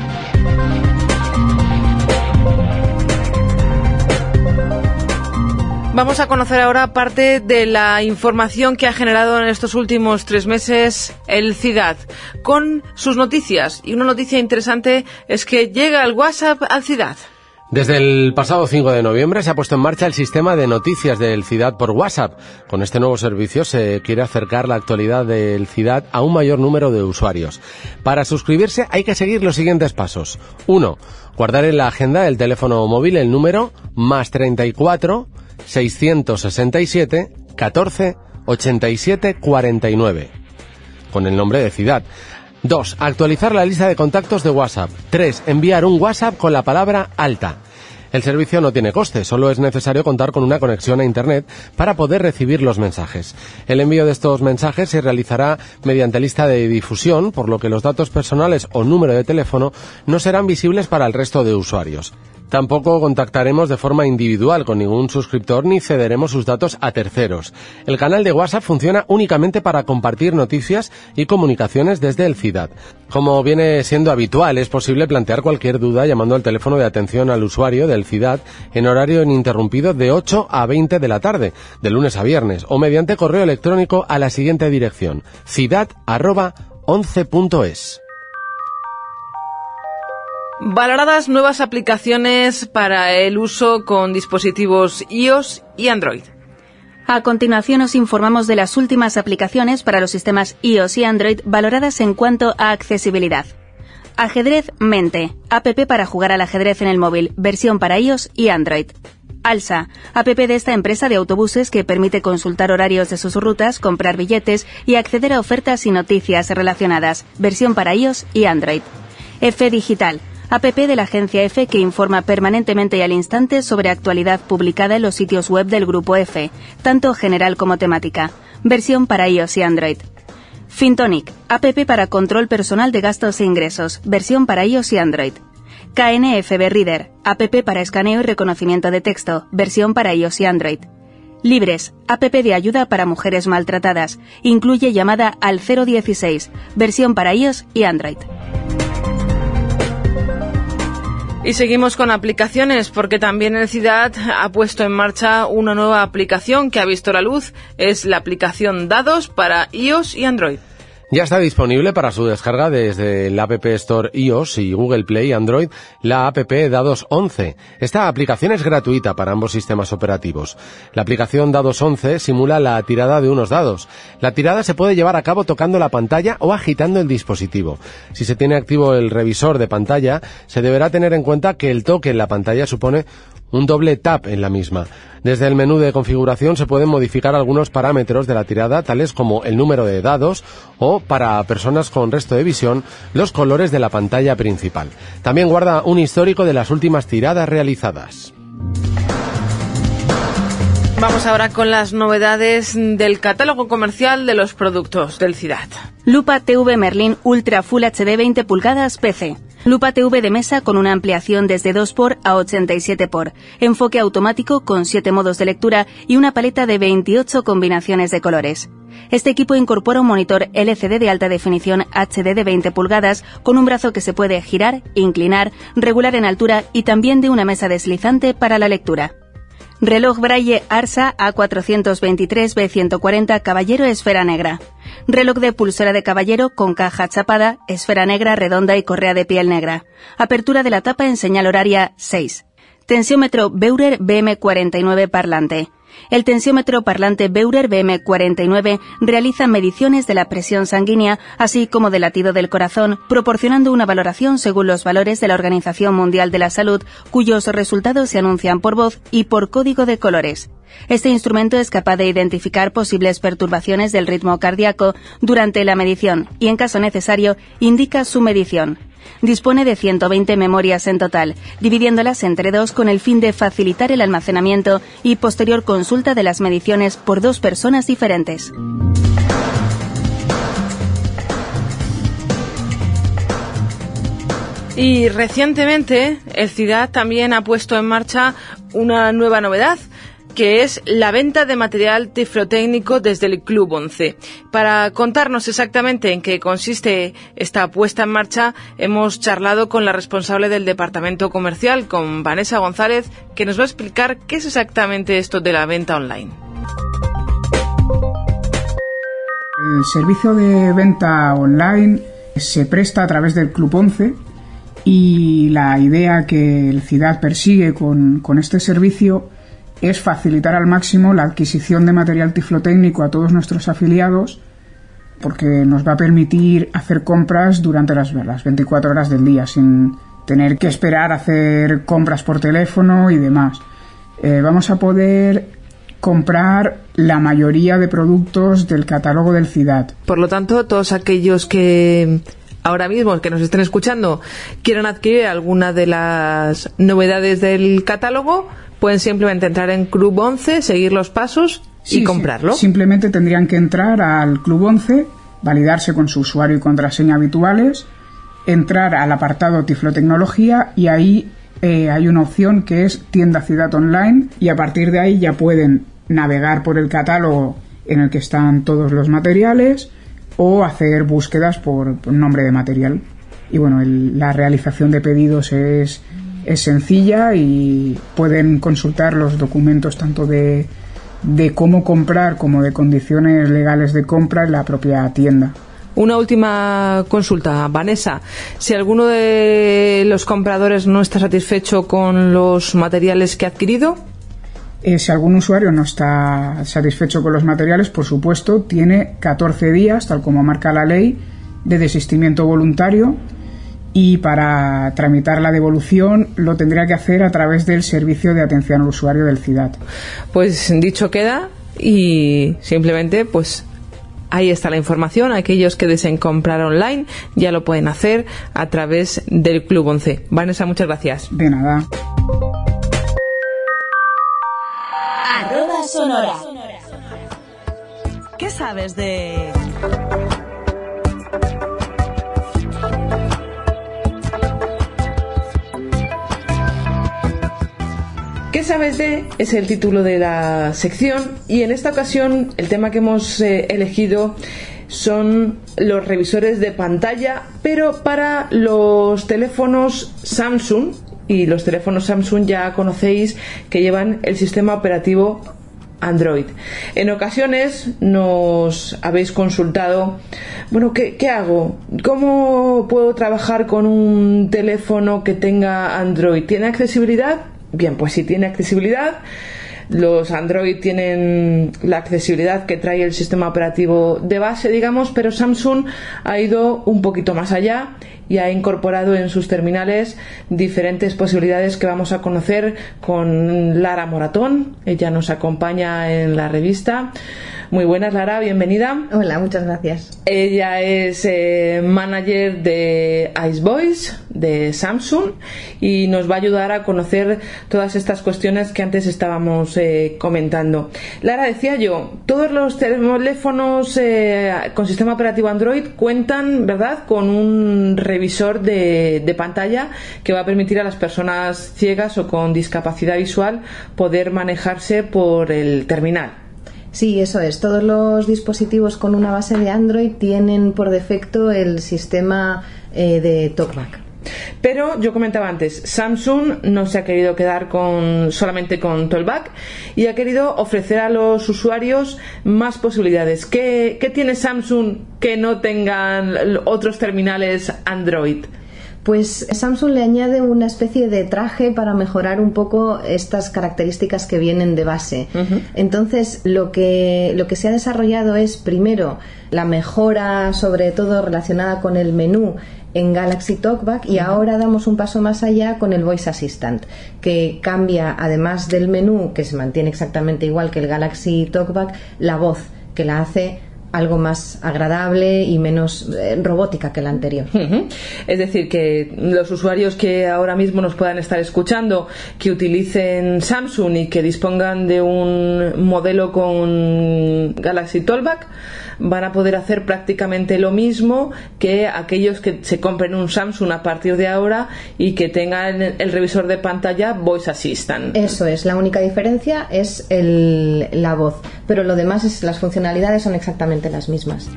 Vamos a conocer ahora parte de la información que ha generado en estos últimos tres meses el CIDAD con sus noticias. Y una noticia interesante es que llega el WhatsApp al CIDAD.
Desde el pasado 5 de noviembre se ha puesto en marcha el sistema de noticias del CIDAD por WhatsApp. Con este nuevo servicio se quiere acercar la actualidad del CIDAD a un mayor número de usuarios. Para suscribirse hay que seguir los siguientes pasos. 1. Guardar en la agenda del teléfono móvil el número más 34 667 14 87 49 con el nombre de ciudad. 2. Actualizar la lista de contactos de WhatsApp. 3. Enviar un WhatsApp con la palabra alta. El servicio no tiene coste, solo es necesario contar con una conexión a Internet para poder recibir los mensajes. El envío de estos mensajes se realizará mediante lista de difusión, por lo que los datos personales o número de teléfono no serán visibles para el resto de usuarios. Tampoco contactaremos de forma individual con ningún suscriptor ni cederemos sus datos a terceros. El canal de WhatsApp funciona únicamente para compartir noticias y comunicaciones desde el CIDAD. Como viene siendo habitual, es posible plantear cualquier duda llamando al teléfono de atención al usuario del CIDAD en horario ininterrumpido de 8 a 20 de la tarde, de lunes a viernes, o mediante correo electrónico a la siguiente dirección, cidad.11.es.
Valoradas nuevas aplicaciones para el uso con dispositivos iOS y Android.
A continuación os informamos de las últimas aplicaciones para los sistemas iOS y Android valoradas en cuanto a accesibilidad. Ajedrez Mente, app para jugar al ajedrez en el móvil, versión para iOS y Android. Alsa, app de esta empresa de autobuses que permite consultar horarios de sus rutas, comprar billetes y acceder a ofertas y noticias relacionadas, versión para iOS y Android. F Digital, app de la agencia F que informa permanentemente y al instante sobre actualidad publicada en los sitios web del grupo F, tanto general como temática. Versión para iOS y Android. Fintonic, app para control personal de gastos e ingresos, versión para iOS y Android. KNFB Reader, app para escaneo y reconocimiento de texto, versión para iOS y Android. Libres, app de ayuda para mujeres maltratadas, incluye llamada al 016, versión para iOS y Android.
Y seguimos con aplicaciones porque también el Ciudad ha puesto en marcha una nueva aplicación que ha visto la luz. Es la aplicación Dados para iOS y Android.
Ya está disponible para su descarga desde el App Store iOS y Google Play Android la app Dados 11. Esta aplicación es gratuita para ambos sistemas operativos. La aplicación Dados 11 simula la tirada de unos dados. La tirada se puede llevar a cabo tocando la pantalla o agitando el dispositivo. Si se tiene activo el revisor de pantalla, se deberá tener en cuenta que el toque en la pantalla supone un doble tap en la misma. Desde el menú de configuración se pueden modificar algunos parámetros de la tirada, tales como el número de dados o, para personas con resto de visión, los colores de la pantalla principal. También guarda un histórico de las últimas tiradas realizadas.
Vamos ahora con las novedades del catálogo comercial de los productos del CIDAD.
Lupa TV Merlin Ultra Full HD 20 pulgadas PC. Lupa TV de mesa con una ampliación desde 2 x a 87 x enfoque automático con 7 modos de lectura y una paleta de 28 combinaciones de colores. Este equipo incorpora un monitor LCD de alta definición HD de 20 pulgadas con un brazo que se puede girar, inclinar, regular en altura y también de una mesa deslizante para la lectura. Reloj Braille Arsa A423 B140 Caballero Esfera Negra. Reloj de pulsera de caballero con caja chapada, esfera negra redonda y correa de piel negra. Apertura de la tapa en señal horaria 6. Tensiómetro Beurer BM49 parlante. El tensiómetro parlante Beurer BM49 realiza mediciones de la presión sanguínea, así como del latido del corazón, proporcionando una valoración según los valores de la Organización Mundial de la Salud, cuyos resultados se anuncian por voz y por código de colores. Este instrumento es capaz de identificar posibles perturbaciones del ritmo cardíaco durante la medición y, en caso necesario, indica su medición. Dispone de 120 memorias en total, dividiéndolas entre dos con el fin de facilitar el almacenamiento y posterior consulta de las mediciones por dos personas diferentes.
Y recientemente el CIDAD también ha puesto en marcha una nueva novedad que es la venta de material tiflotécnico desde el Club 11. Para contarnos exactamente en qué consiste esta puesta en marcha, hemos charlado con la responsable del departamento comercial, con Vanessa González, que nos va a explicar qué es exactamente esto de la venta online.
El servicio de venta online se presta a través del Club 11 y la idea que el CIDAD persigue con, con este servicio es facilitar al máximo la adquisición de material tiflotécnico a todos nuestros afiliados porque nos va a permitir hacer compras durante las, las 24 horas del día sin tener que esperar a hacer compras por teléfono y demás. Eh, vamos a poder comprar la mayoría de productos del catálogo del CIDAD.
Por lo tanto, todos aquellos que ahora mismo que nos estén escuchando quieran adquirir alguna de las novedades del catálogo, pueden simplemente entrar en Club 11, seguir los pasos y comprarlo.
sí. Simplemente tendrían que entrar al Club 11, validarse con su usuario y contraseña habituales, entrar al apartado Tiflotecnología y ahí eh, hay una opción que es Tienda Ciudad Online y a partir de ahí ya pueden navegar por el catálogo en el que están todos los materiales o hacer búsquedas por, por nombre de material. Y bueno, el- la realización de pedidos es, es sencilla y pueden consultar los documentos tanto de, de cómo comprar como de condiciones legales de compra en la propia tienda.
Una última consulta, Vanessa. Si alguno de los compradores no está satisfecho con los materiales que ha adquirido,
Eh, si algún usuario no está satisfecho con los materiales, por supuesto, tiene 14 días, tal como marca la ley, de desistimiento voluntario y para tramitar la devolución lo tendría que hacer a través del servicio de atención al usuario del CIDAD.
pues dicho queda y simplemente pues ahí está la información. Aquellos que deseen comprar online ya lo pueden hacer a través del Club 11. Vanessa, muchas gracias.
De nada.
Arroba Sonora.
¿Qué sabes de...?
¿Qué sabes? Es el título de la sección y en esta ocasión el tema que hemos eh, elegido son los revisores de pantalla, pero para los teléfonos Samsung y los teléfonos Samsung ya conocéis que llevan el sistema operativo Android. En ocasiones nos habéis consultado, bueno, ¿qué, qué hago? ¿Cómo puedo trabajar con un teléfono que tenga Android? ¿Tiene accesibilidad? Bien, pues si tiene accesibilidad, los Android tienen la accesibilidad que trae el sistema operativo de base, digamos, pero Samsung ha ido un poquito más allá y ha incorporado en sus terminales diferentes posibilidades que vamos a conocer con Lara Moratón. Ella nos acompaña en la revista. Muy buenas, Lara, bienvenida.
Hola, muchas gracias.
Ella es eh, manager de Ice Boys de Samsung y nos va a ayudar a conocer todas estas cuestiones que antes estábamos eh, comentando. Lara, decía yo, todos los teléfonos eh, con sistema operativo Android cuentan, ¿verdad?, con un revisor de, de pantalla que va a permitir a las personas ciegas o con discapacidad visual poder manejarse por el terminal.
Sí, eso es. Todos los dispositivos con una base de Android tienen por defecto el sistema eh, de TalkBack.
Pero yo comentaba antes, Samsung no se ha querido quedar con solamente con Tollback y ha querido ofrecer a los usuarios más posibilidades. ¿Qué, qué tiene Samsung que no tengan otros terminales Android?
Pues Samsung le añade una especie de traje para mejorar un poco estas características que vienen de base. Entonces, lo que, lo que se ha desarrollado es, primero, la mejora, sobre todo relacionada con el menú en Galaxy Talkback y ahora damos un paso más allá con el Voice Assistant, que cambia, además del menú, que se mantiene exactamente igual que el Galaxy Talkback, la voz, que la hace algo más agradable y menos eh, robótica que la anterior.
Es decir, que los usuarios que ahora mismo nos puedan estar escuchando, que utilicen Samsung y que dispongan de un modelo con Galaxy Talkback, van a poder hacer prácticamente lo mismo que aquellos que se compren un Samsung a partir de ahora y que tengan el revisor de pantalla Voice Assistant.
Eso es, la única diferencia es el- la voz, pero lo demás es las funcionalidades son exactamente las mismas.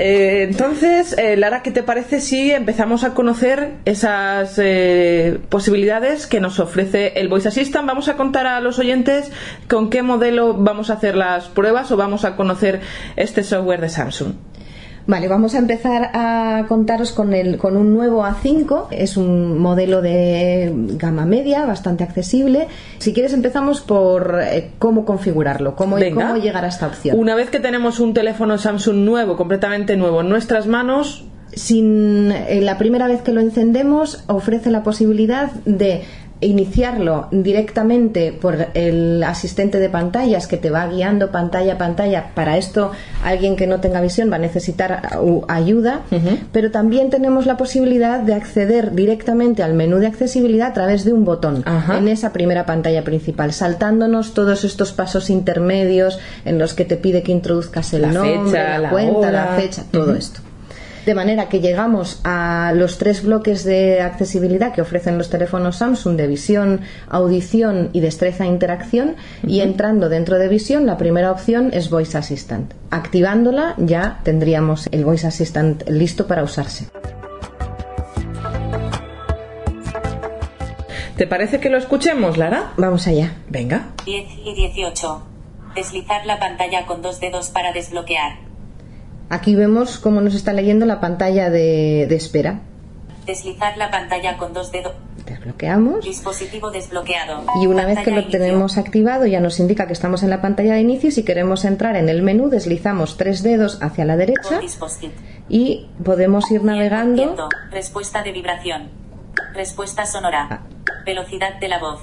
Eh, entonces, eh, Lara, ¿qué te parece si empezamos a conocer esas eh, posibilidades que nos ofrece el Voice Assistant? Vamos a contar a los oyentes con qué modelo vamos a hacer las pruebas o vamos a conocer este software de Samsung.
Vale, vamos a empezar a contaros con, el, con un nuevo A5. Es un modelo de gama media, bastante accesible. Si quieres empezamos por eh, cómo configurarlo, cómo,
Venga.
cómo llegar a esta opción.
Una vez que tenemos un teléfono Samsung nuevo, completamente nuevo, en nuestras manos,
Sin, eh, la primera vez que lo encendemos ofrece la posibilidad de iniciarlo directamente por el asistente de pantallas que te va guiando pantalla a pantalla. Para esto, alguien que no tenga visión va a necesitar uh, ayuda, pero también tenemos la posibilidad de acceder directamente al menú de accesibilidad a través de un botón en esa primera pantalla principal, saltándonos todos estos pasos intermedios en los que te pide que introduzcas el
La
nombre,
fecha,
la,
la
cuenta,
hora.
la fecha, todo esto. De manera que llegamos a los tres bloques de accesibilidad que ofrecen los teléfonos Samsung de visión, audición y destreza e interacción. Y entrando dentro de visión, la primera opción es Voice Assistant. Activándola ya tendríamos el Voice Assistant listo para usarse.
¿Te parece que lo escuchemos, Lara?
Vamos allá.
Venga.
10 y 18. Deslizar la pantalla con dos dedos para desbloquear.
Aquí vemos cómo nos está leyendo la pantalla de, de espera.
Deslizar la pantalla con dos dedos.
Desbloqueamos.
Dispositivo desbloqueado.
Y una vez que lo
inicio.
tenemos activado, ya nos indica que estamos en la pantalla de inicio. Si queremos entrar en el menú, deslizamos tres dedos hacia la derecha y podemos ir navegando.
Respuesta de vibración. Respuesta sonora. Velocidad de la voz.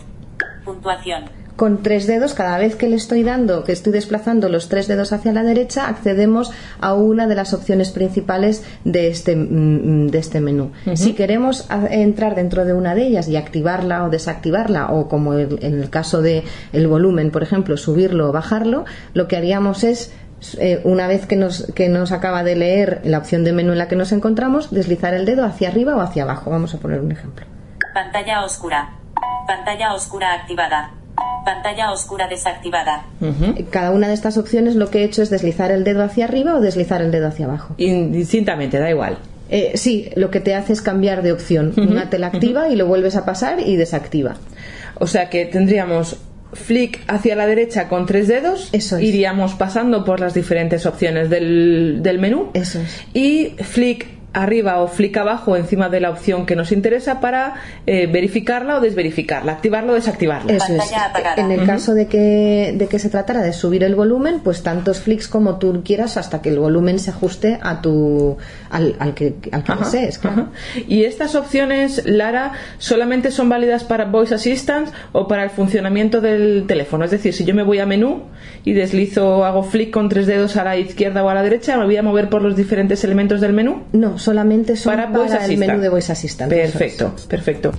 Puntuación.
Con tres dedos, cada vez que le estoy dando, que estoy desplazando los tres dedos hacia la derecha, accedemos a una de las opciones principales de este, mm, de este menú. Si queremos entrar dentro de una de ellas y activarla o desactivarla, o como en el caso de el volumen, por ejemplo, subirlo o bajarlo, lo que haríamos es eh, una vez que nos, que nos acaba de leer la opción de menú en la que nos encontramos, deslizar el dedo hacia arriba o hacia abajo. Vamos a poner un ejemplo.
Pantalla oscura. Pantalla oscura activada. Pantalla oscura desactivada.
Cada una de estas opciones lo que he hecho es deslizar el dedo hacia arriba o deslizar el dedo hacia abajo.
Indistintamente, da igual.
Eh, sí, lo que te hace es cambiar de opción. Una te la activa y lo vuelves a pasar y desactiva.
O sea que tendríamos flick hacia la derecha con tres dedos. Iríamos pasando por las diferentes opciones del, del menú.
Eso es.
Y flick arriba o flick abajo encima de la opción que nos interesa para eh, verificarla o desverificarla, activarla o desactivarla.
Eso es. En el caso de que, de que se tratara de subir el volumen, pues tantos flicks como tú quieras hasta que el volumen se ajuste a tu al, al que, al que
Ajá,
desees, claro.
¿Y estas opciones, Lara, solamente son válidas para Voice Assistant o para el funcionamiento del teléfono? Es decir, si yo me voy a menú y deslizo, hago flick con tres dedos a la izquierda o a la derecha, ¿me voy a mover por los diferentes elementos del menú?
No, solamente son para, el
Assistant.
menú de Voice Assistant. es.
Perfecto, perfecto.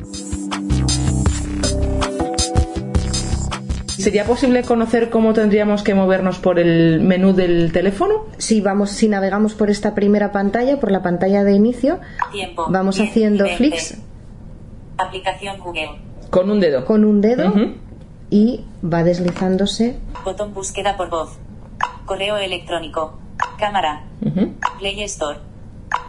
¿Sería posible conocer cómo tendríamos que movernos por el menú del teléfono?
Si vamos, si navegamos por esta primera pantalla, por la pantalla de inicio,
Tiempo.
vamos
10
haciendo
y 20.
flicks
Aplicación Google.
Con un dedo.
con un dedo y va deslizándose.
Botón búsqueda por voz. Correo electrónico. Cámara. Play Store.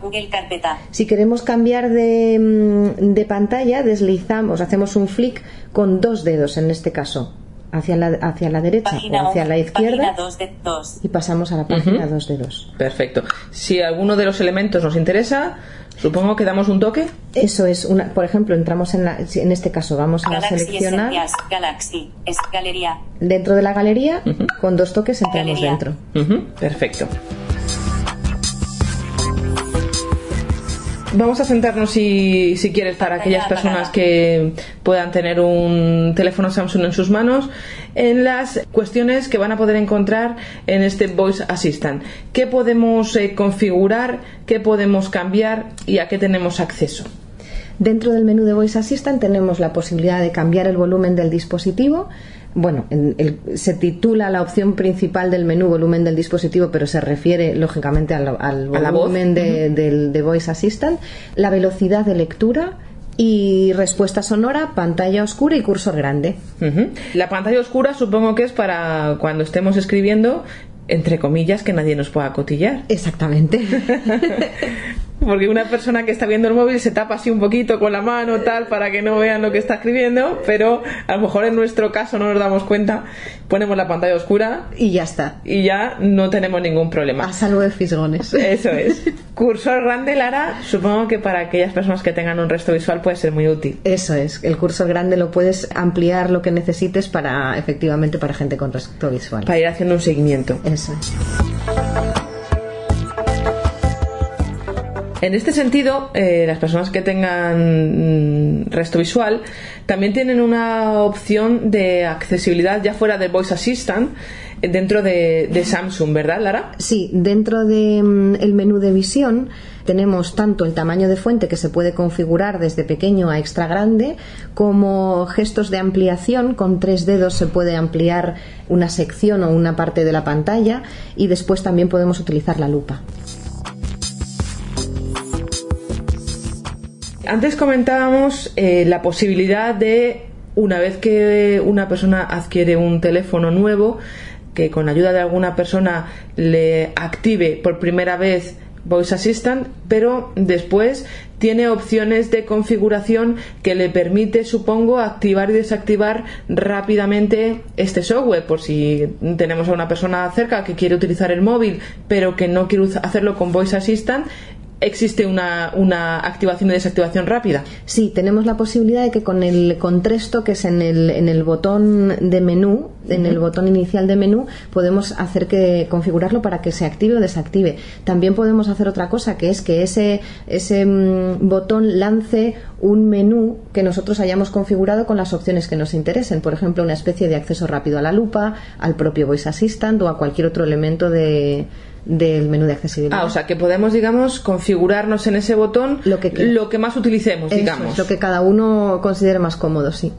Google Carpeta.
Si queremos cambiar de, mm, de pantalla, deslizamos, hacemos un flick con dos dedos en este caso, hacia la, hacia la derecha
Página
o hacia
11,
la izquierda
Página 2 de 2.
y pasamos a la página
Ujú.
2 de 2.
Perfecto. Si alguno de los elementos nos interesa, supongo que damos un toque.
Eso es, una, por ejemplo, entramos en, la, si en este caso, vamos a
Galaxy
seleccionar
Esencias. Galaxy. Es galería.
dentro de la galería, con dos toques entramos
Galería.
dentro.
Perfecto. Vamos a sentarnos si, si quieres para aquellas personas que puedan tener un teléfono Samsung en sus manos en las cuestiones que van a poder encontrar en este Voice Assistant. ¿Qué podemos eh, configurar? ¿Qué podemos cambiar? ¿Y a qué tenemos acceso?
Dentro del menú de Voice Assistant tenemos la posibilidad de cambiar el volumen del dispositivo. Bueno, en el- se titula la opción principal del menú volumen del dispositivo, pero se refiere lógicamente al, al volumen de, del- de Voice Assistant, la velocidad de lectura y respuesta sonora, pantalla oscura y cursor grande.
La pantalla oscura supongo que es para cuando estemos escribiendo, entre comillas, que nadie nos pueda cotillar.
Exactamente.
Porque una persona que está viendo el móvil se tapa así un poquito con la mano, tal, para que no vean lo que está escribiendo, pero a lo mejor en nuestro caso no nos damos cuenta, ponemos la pantalla oscura
y ya está.
Y ya no tenemos ningún problema.
A salvo de fisgones.
Eso es. Cursor grande, Lara, supongo que para aquellas personas que tengan un resto visual puede ser muy útil.
Eso es, el cursor grande lo puedes ampliar lo que necesites para, efectivamente, para gente con resto visual.
Para ir haciendo un seguimiento.
Eso es.
En este sentido, eh, las personas que tengan mm, resto visual También tienen una opción de accesibilidad ya fuera del Voice Assistant dentro de, de Samsung, ¿verdad, Lara?
Sí, dentro del menú de visión tenemos tanto el tamaño de fuente que se puede configurar desde pequeño a extra grande, como gestos de ampliación. Con tres dedos se puede ampliar una sección o una parte de la pantalla y después también podemos utilizar la lupa.
Antes comentábamos eh, la posibilidad de, una vez que una persona adquiere un teléfono nuevo, que con ayuda de alguna persona le active por primera vez Voice Assistant, pero después tiene opciones de configuración que le permite, supongo, activar y desactivar rápidamente este software. Por si tenemos a una persona cerca que quiere utilizar el móvil, pero que no quiere hacerlo con Voice Assistant, existe una, una, activación y desactivación rápida.
Sí, tenemos la posibilidad de que con el con tres toques en el, en el botón de menú, en el botón inicial de menú, podemos hacer que configurarlo para que se active o desactive. También podemos hacer otra cosa, que es que ese, ese mm, botón lance un menú que nosotros hayamos configurado con las opciones que nos interesen. Por ejemplo, una especie de acceso rápido a la lupa, al propio Voice Assistant o a cualquier otro elemento de del menú de accesibilidad.
Ah, o sea, que podemos, digamos, configurarnos en ese botón lo que, lo que más utilicemos, digamos.
lo que cada uno considere más cómodo, sí.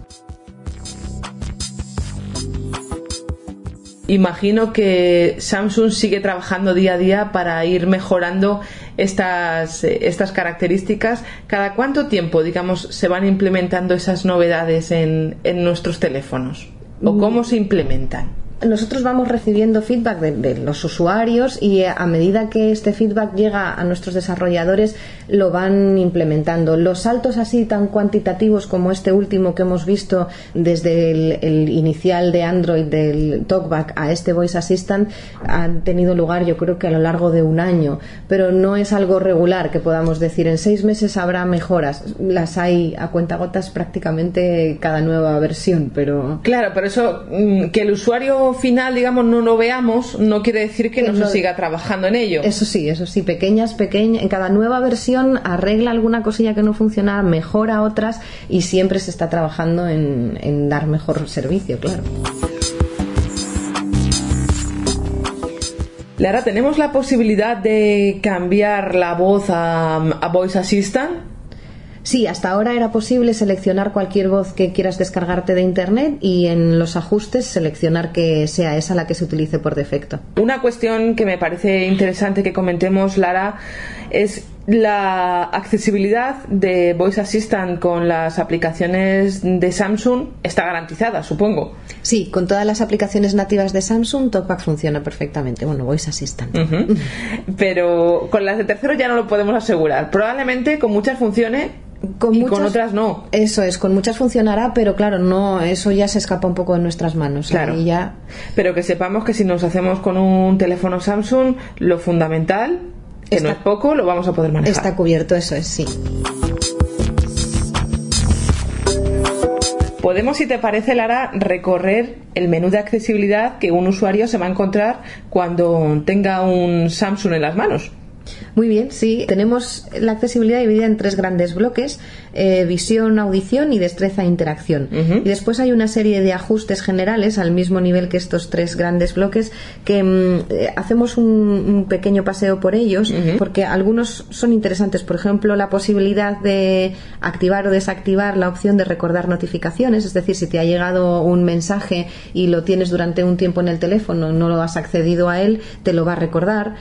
Imagino que Samsung sigue trabajando día a día para ir mejorando estas, estas características. ¿Cada cuánto tiempo, digamos, se van implementando esas novedades en, en nuestros teléfonos? ¿O mm. cómo se implementan?
Nosotros vamos recibiendo feedback de, los usuarios y a medida que este feedback llega a nuestros desarrolladores lo van implementando. Los saltos así tan cuantitativos como este último que hemos visto desde el, inicial de Android del TalkBack a este Voice Assistant han tenido lugar yo creo que a lo largo de un año, pero no es algo regular que podamos decir en seis meses habrá mejoras. Las hay a cuentagotas prácticamente cada nueva versión, pero...
Claro, pero eso mm, que el usuario final, digamos, no lo veamos, no quiere decir que, no se siga trabajando en ello.
Eso sí, eso sí, pequeñas, pequeñas. En cada nueva versión arregla alguna cosilla que no funciona, mejora otras y siempre se está trabajando en, dar mejor servicio, claro.
Lara, ¿tenemos la posibilidad de cambiar la voz a Voice Assistant?
Sí, hasta ahora era posible seleccionar cualquier voz que quieras descargarte de Internet y en los ajustes seleccionar que sea esa la que se utilice por defecto.
Una cuestión que me parece interesante que comentemos, Lara, es la accesibilidad de Voice Assistant con las aplicaciones de Samsung está garantizada, supongo.
Sí, con todas las aplicaciones nativas de Samsung, TalkBack funciona perfectamente. Bueno, Voice Assistant.
Pero con las de tercero ya no lo podemos asegurar. Probablemente con muchas funciones con y con otras no.
Eso es, con muchas funcionará, pero claro, no, eso ya se escapa un poco de nuestras manos.
Claro. ya... Pero que sepamos que si nos hacemos con un teléfono Samsung, lo fundamental, que no es poco, lo vamos a poder manejar.
Está cubierto, eso es, sí.
Podemos, si te parece, Lara, recorrer el menú de accesibilidad que un usuario se va a encontrar cuando tenga un Samsung en las manos.
Muy bien, sí. Tenemos la accesibilidad dividida en tres grandes bloques, eh, visión, audición y destreza e interacción. Y después hay una serie de ajustes generales al mismo nivel que estos tres grandes bloques que mm, eh, hacemos un, pequeño paseo por ellos porque algunos son interesantes. Por ejemplo, la posibilidad de activar o desactivar la opción de recordar notificaciones, es decir, si te ha llegado un mensaje y lo tienes durante un tiempo en el teléfono, no lo has accedido a él, te lo va a recordar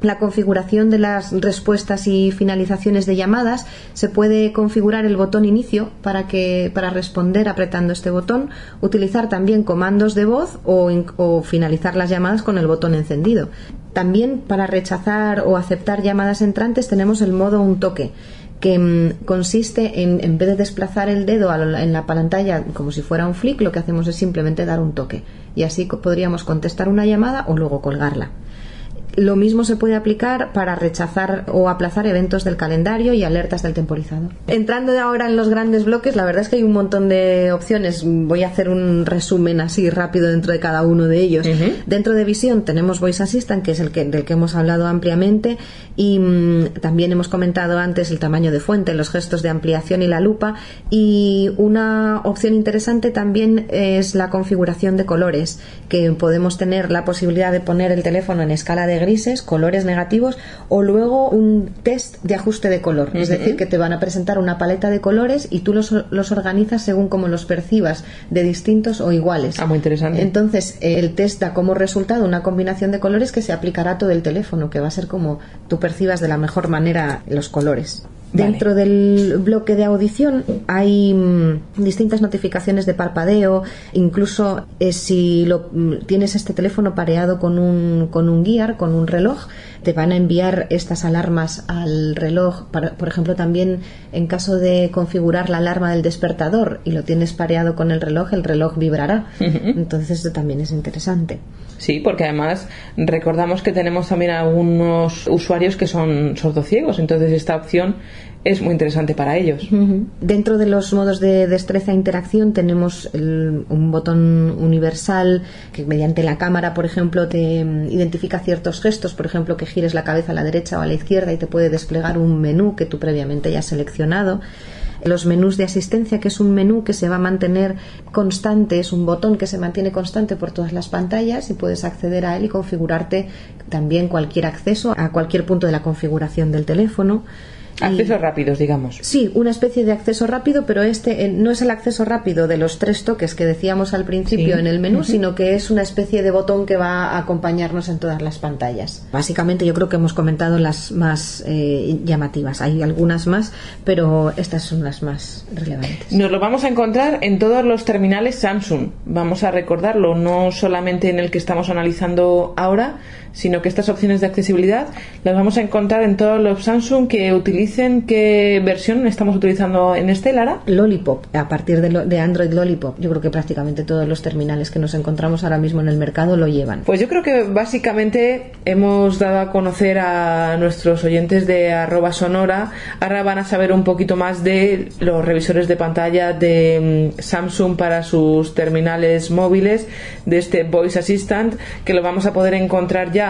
la configuración de las respuestas y finalizaciones de llamadas se puede configurar el botón inicio para que para responder apretando este botón utilizar también comandos de voz o, finalizar las llamadas con el botón encendido también para rechazar o aceptar llamadas entrantes tenemos el modo un toque que mm, consiste en, en vez de desplazar el dedo en la pantalla como si fuera un flick, lo que hacemos es simplemente dar un toque. Y así podríamos contestar una llamada o luego colgarla Lo mismo se puede aplicar para rechazar o aplazar eventos del calendario y alertas del temporizador. Entrando ahora en los grandes bloques, la verdad es que hay un montón de opciones. Voy a hacer un resumen así rápido dentro de cada uno de ellos. Dentro de visión tenemos Voice Assistant, que es el que, del que hemos hablado ampliamente, y mm, también hemos comentado antes el tamaño de fuente, los gestos de ampliación y la lupa. Y una opción interesante también es la configuración de colores, que podemos tener la posibilidad de poner el teléfono en escala de grises, colores negativos, o luego un test de ajuste de color. Es decir, que te van a presentar una paleta de colores y tú los, los organizas según como los percibas, de distintos o iguales.
Ah, muy interesante.
Entonces, el test da como resultado una combinación de colores que se aplicará a todo el teléfono, que va a ser como tú percibas de la mejor manera los colores. Dentro del bloque de audición hay mm, distintas notificaciones de parpadeo, incluso eh, si lo, mm, tienes este teléfono pareado con un, con un guiar, con un reloj, te van a enviar estas alarmas al reloj. Para- por ejemplo, también en caso de configurar la alarma del despertador y lo tienes pareado con el reloj, el reloj vibrará. Entonces, esto también es interesante.
Sí, porque además recordamos que tenemos también algunos usuarios que son sordociegos, entonces esta opción es muy interesante para ellos.
Dentro de los modos de destreza e interacción tenemos el- un botón universal que mediante la cámara, por ejemplo, te identifica ciertos gestos, por ejemplo, que gires la cabeza a la derecha o a la izquierda y te puede desplegar un menú que tú previamente ya has seleccionado. Los menús de asistencia, que es un menú que se va a mantener constante, es un botón que se mantiene constante por todas las pantallas y puedes acceder a él y configurarte también cualquier acceso a cualquier punto de la configuración del teléfono.
Accesos rápidos, digamos.
Sí, una especie de acceso rápido, pero este eh, no es el acceso rápido de los tres toques que decíamos al principio
Sí.
en el menú, sino que es una especie de botón que va a acompañarnos en todas las pantallas. Básicamente yo creo que hemos comentado las más eh, llamativas. Hay algunas más, pero estas son las más relevantes.
Nos lo vamos a encontrar en todos los terminales Samsung. Vamos a recordarlo, no solamente en el que estamos analizando ahora, sino que estas opciones de accesibilidad las vamos a encontrar en todos los Samsung que utilicen. ¿Qué versión estamos utilizando en este, Lara?
Lollipop, a partir de, lo- de Android Lollipop, yo creo que prácticamente todos los terminales que nos encontramos ahora mismo en el mercado lo llevan.
Pues yo creo que básicamente hemos dado a conocer a nuestros oyentes de arroba sonora. Ahora van a saber un poquito más de los revisores de pantalla de mm, Samsung para sus terminales móviles, de este Voice Assistant, que lo vamos a poder encontrar ya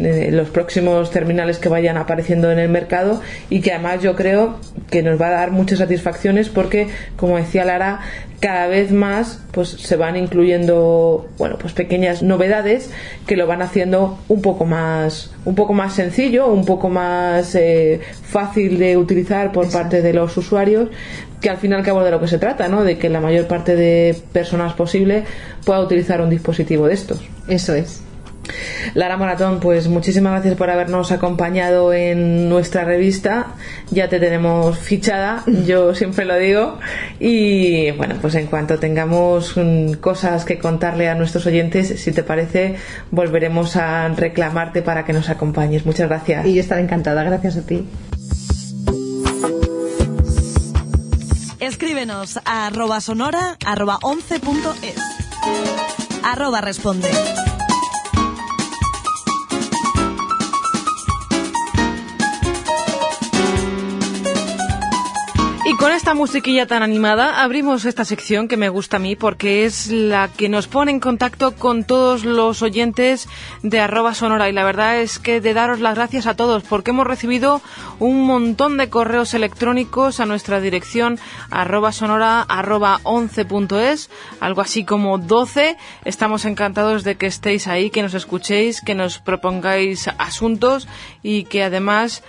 los próximos terminales que vayan apareciendo en el mercado y que además yo creo que nos va a dar muchas satisfacciones porque como decía Lara cada vez más pues se van incluyendo bueno pues pequeñas novedades que lo van haciendo un poco más un poco más sencillo un poco más eh, fácil de utilizar por parte de los usuarios que al fin y al cabo de lo que se trata no de que la mayor parte de personas posible pueda utilizar un dispositivo de estos.
Eso es
Lara Maratón, pues muchísimas gracias por habernos acompañado en nuestra revista. Ya te tenemos fichada, yo siempre lo digo. Y bueno, pues en cuanto tengamos mm, cosas que contarle a nuestros oyentes, si te parece, volveremos a reclamarte para que nos acompañes. Muchas gracias.
Y yo estaré encantada, gracias a ti.
Escríbenos a arroba sonora arroba 11.es. Arroba responde.
Con esta musiquilla tan animada abrimos esta sección que me gusta a mí porque es la que nos pone en contacto con todos los oyentes de arroba sonora. Y la verdad es que de daros las gracias a todos porque hemos recibido un montón de correos electrónicos a nuestra dirección arroba sonora arroba 11.es algo así como 12 estamos encantados de que estéis ahí que nos escuchéis que nos propongáis asuntos y que además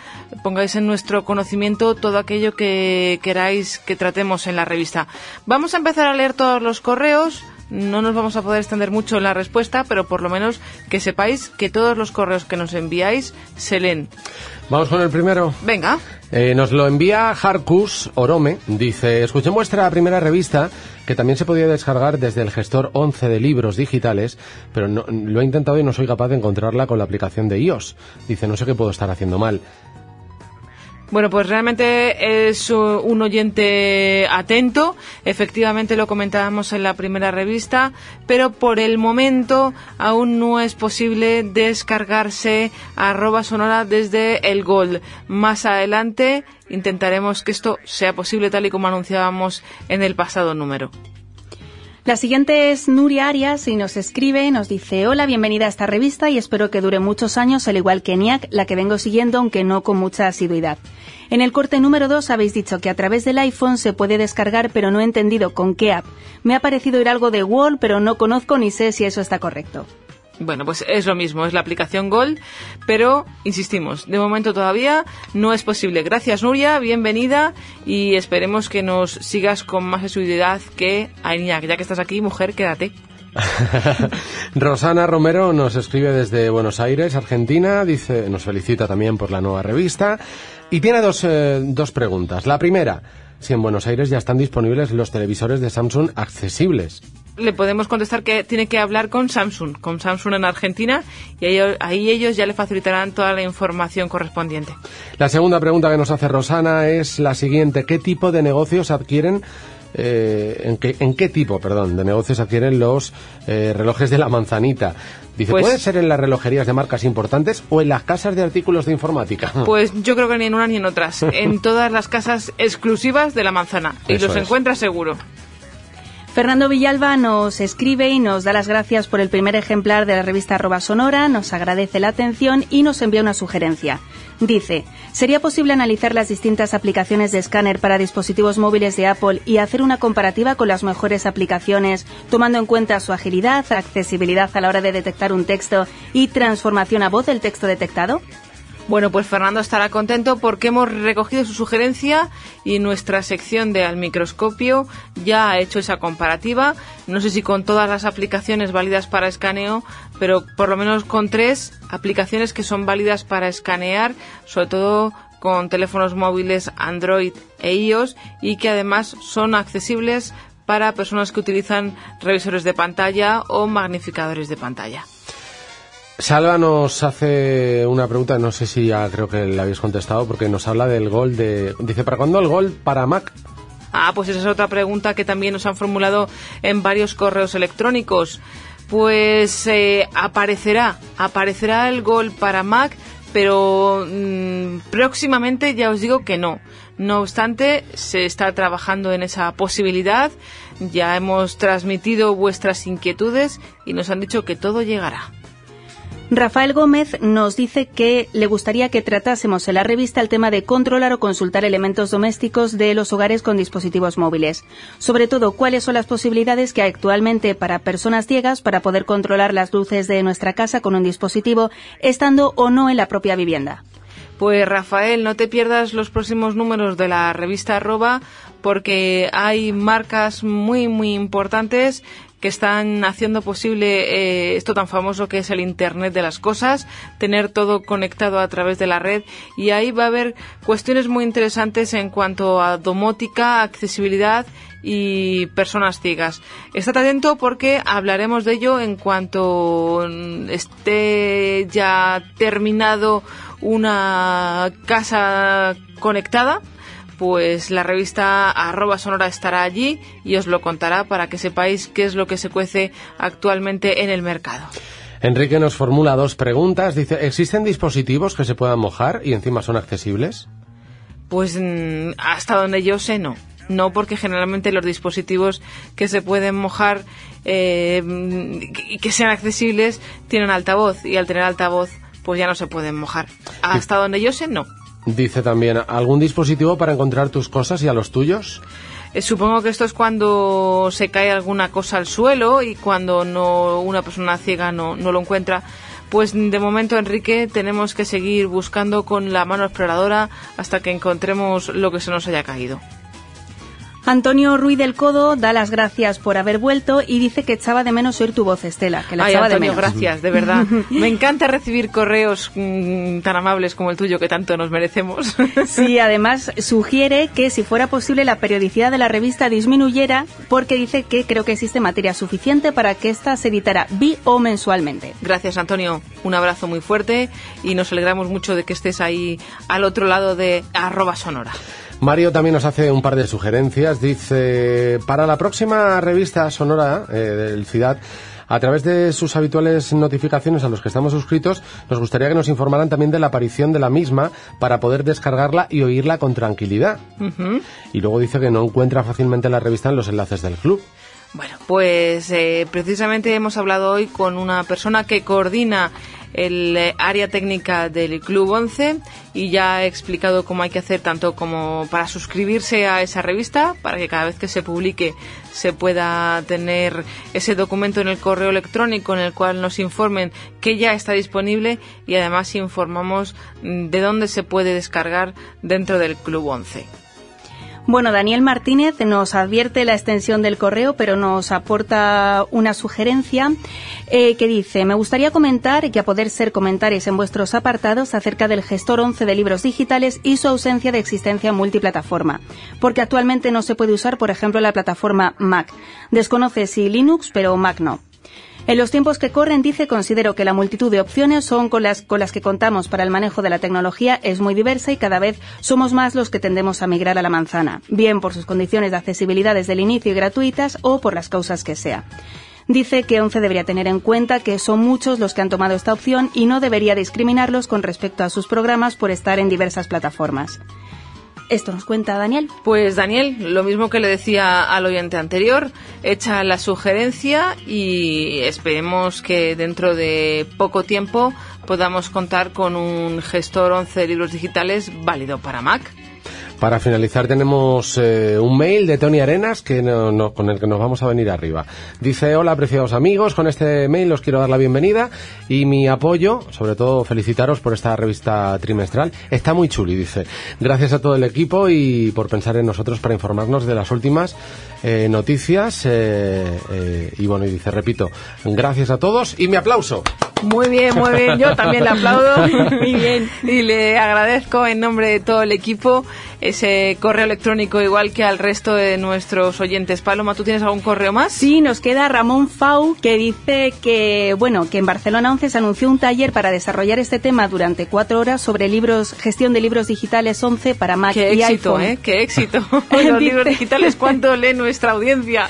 pongáis en nuestro conocimiento todo aquello que queráis que tratemos en la revista. Vamos a empezar a leer todos los correos. No nos vamos a poder extender mucho en la respuesta, pero por lo menos que sepáis que todos los correos que nos enviáis se leen.
Vamos con el primero.
Venga.
Eh, nos lo envía Harkus Orome. Dice, escuché vuestra primera revista que también se podía descargar desde el gestor 11 de libros digitales, pero no- lo he intentado y no soy capaz de encontrarla con la aplicación de iOS. Dice, no sé qué puedo estar haciendo mal.
Bueno, pues realmente es uh, un oyente atento. Efectivamente lo comentábamos en la primera revista, pero por el momento aún no es posible descargarse arroba sonora desde el Gol. Más adelante intentaremos que esto sea posible tal y como anunciábamos en el pasado número.
La siguiente es Nuria Arias y nos escribe nos dice Hola, bienvenida a esta revista y espero que dure muchos años, al igual que NIAC, la que vengo siguiendo, aunque no con mucha asiduidad. En el corte número 2 habéis dicho que a través del iPhone se puede descargar, pero no he entendido con qué app. Me ha parecido ir algo de Wall, pero no conozco ni sé si eso está correcto.
Bueno, pues es lo mismo, es la aplicación Gol, pero insistimos, de momento todavía no es posible. Gracias Nuria, bienvenida y esperemos que nos sigas con más asiduidad que Ainiac. Ya que estás aquí, mujer, quédate.
Rosana Romero nos escribe desde Buenos Aires, Argentina, dice, nos felicita también por la nueva revista y tiene dos, eh, dos preguntas. La primera, si en Buenos Aires ya están disponibles los televisores de Samsung accesibles
le podemos contestar que tiene que hablar con Samsung, con Samsung en Argentina, y ahí, ellos ya le facilitarán toda la información correspondiente.
La segunda pregunta que nos hace Rosana es la siguiente. ¿Qué tipo de negocios adquieren eh, en, qué, en, qué, tipo, perdón, de negocios adquieren los eh, relojes de la manzanita. Dice, pues ¿puede ser en las relojerías de marcas importantes o en las casas de artículos de informática?
Pues yo creo que ni en una ni en otras. en todas las casas exclusivas de la manzana. Y los encuentra seguro.
Fernando Villalba nos escribe y nos da las gracias por el primer ejemplar de la revista Arroba Sonora, nos agradece la atención y nos envía una sugerencia. Dice, ¿sería posible analizar las distintas aplicaciones de escáner para dispositivos móviles de Apple y hacer una comparativa con las mejores aplicaciones, tomando en cuenta su agilidad, accesibilidad a la hora de detectar un texto y transformación a voz del texto detectado?
Bueno, pues Fernando estará contento porque hemos recogido su sugerencia y nuestra sección de Al Microscopio ya ha hecho esa comparativa. No sé si con todas las aplicaciones válidas para escaneo, pero por lo menos con tres aplicaciones que son válidas para escanear, sobre todo con teléfonos móviles Android e iOS y que además son accesibles para personas que utilizan revisores de pantalla o magnificadores de pantalla.
Salva nos hace una pregunta, no sé si ya creo que la habéis contestado, porque nos habla del gol de... Dice, ¿para cuándo el gol para Mac?
Ah, pues esa es otra pregunta que también nos han formulado en varios correos electrónicos. Pues eh, aparecerá, aparecerá el gol para Mac, pero mm, próximamente ya os digo que no. No obstante, se está trabajando en esa posibilidad. Ya hemos transmitido vuestras inquietudes y nos han dicho que todo llegará.
Rafael Gómez nos dice que le gustaría que tratásemos en la revista el tema de controlar o consultar elementos domésticos de los hogares con dispositivos móviles. Sobre todo, cuáles son las posibilidades que hay actualmente para personas ciegas para poder controlar las luces de nuestra casa con un dispositivo, estando o no en la propia vivienda.
Pues Rafael, no te pierdas los próximos números de la revista Arroba porque hay marcas muy muy importantes que están haciendo posible eh, esto tan famoso que es el Internet de las Cosas, tener todo conectado a través de la red y ahí va a haber cuestiones muy interesantes en cuanto a domótica, accesibilidad y personas ciegas. Estad atento porque hablaremos de ello en cuanto esté ya terminado una casa conectada pues la revista arroba sonora estará allí y os lo contará para que sepáis qué es lo que se cuece actualmente en el mercado.
Enrique nos formula dos preguntas. Dice, ¿existen dispositivos que se puedan mojar y encima son accesibles?
Pues mm, hasta donde yo sé, no. No, porque generalmente los dispositivos que se pueden mojar eh, y que sean accesibles tienen altavoz y al tener altavoz pues ya no se pueden mojar. Hasta donde yo sé, no.
Dice también, ¿algún dispositivo para encontrar tus cosas y a los tuyos?
Eh, supongo que esto es cuando se cae alguna cosa al suelo y cuando no una persona ciega no, no lo encuentra. Pues de momento, Enrique, tenemos que seguir buscando con la mano exploradora hasta que encontremos lo que se nos haya caído.
Antonio Ruiz del Codo da las gracias por haber vuelto y dice que echaba de menos oír tu voz, Estela, que la
Ay,
echaba de
Antonio,
menos.
gracias, de verdad. Me encanta recibir correos mm, tan amables como el tuyo que tanto nos merecemos.
Sí, además sugiere que si fuera posible la periodicidad de la revista disminuyera porque dice que creo que existe materia suficiente para que ésta se editara bi o mensualmente.
Gracias, Antonio. Un abrazo muy fuerte y nos alegramos mucho de que estés ahí al otro lado de arroba sonora.
Mario también nos hace un par de sugerencias. Dice, para la próxima revista sonora eh, del Ciudad, a través de sus habituales notificaciones a los que estamos suscritos, nos gustaría que nos informaran también de la aparición de la misma para poder descargarla y oírla con tranquilidad. Y luego dice que no encuentra fácilmente la revista en los enlaces del club.
Bueno, pues eh, precisamente hemos hablado hoy con una persona que coordina el eh, área técnica del Club 11 y ya ha explicado cómo hay que hacer tanto como para suscribirse a esa revista, para que cada vez que se publique se pueda tener ese documento en el correo electrónico en el cual nos informen que ya está disponible y además informamos mm, de dónde se puede descargar dentro del Club 11.
Bueno, Daniel Martínez nos advierte la extensión del correo, pero nos aporta una sugerencia eh, que dice, me gustaría comentar, y a poder ser comentarios en vuestros apartados, acerca del gestor 11 de libros digitales y su ausencia de existencia multiplataforma, porque actualmente no se puede usar, por ejemplo, la plataforma Mac. Desconoce si Linux, pero Mac no. En los tiempos que corren, dice, considero que la multitud de opciones son con las, con las que contamos para el manejo de la tecnología es muy diversa y cada vez somos más los que tendemos a migrar a la manzana, bien por sus condiciones de accesibilidad desde el inicio y gratuitas o por las causas que sea. Dice que ONCE debería tener en cuenta que son muchos los que han tomado esta opción y no debería discriminarlos con respecto a sus programas por estar en diversas plataformas. Esto nos cuenta Daniel.
Pues Daniel, lo mismo que le decía al oyente anterior, echa la sugerencia y esperemos que dentro de poco tiempo podamos contar con un gestor 11 de libros digitales válido para Mac.
Para finalizar tenemos eh, un mail de Tony Arenas que no- con el que nos vamos a venir arriba. Dice, hola apreciados amigos, con este mail os quiero dar la bienvenida y mi apoyo, sobre todo felicitaros por esta revista trimestral. Está muy chuli, dice. Gracias a todo el equipo y por pensar en nosotros para informarnos de las últimas eh, noticias. eh, y bueno, y dice, repito, gracias a todos y mi aplauso.
Muy bien, muy bien. Yo también le aplaudo. Muy bien. Y le agradezco en nombre de todo el equipo ese correo electrónico, igual que al resto de nuestros oyentes. Paloma, ¿tú tienes algún correo más?
Sí, nos queda Ramón Fau, que dice que, bueno, que en Barcelona 11 se anunció un taller para desarrollar este tema durante cuatro horas sobre libros, gestión de libros digitales 11 para Mac
Qué
y
éxito,
iPhone.
¿eh? Qué éxito. Los libros digitales, ¿cuánto lee nuestra audiencia?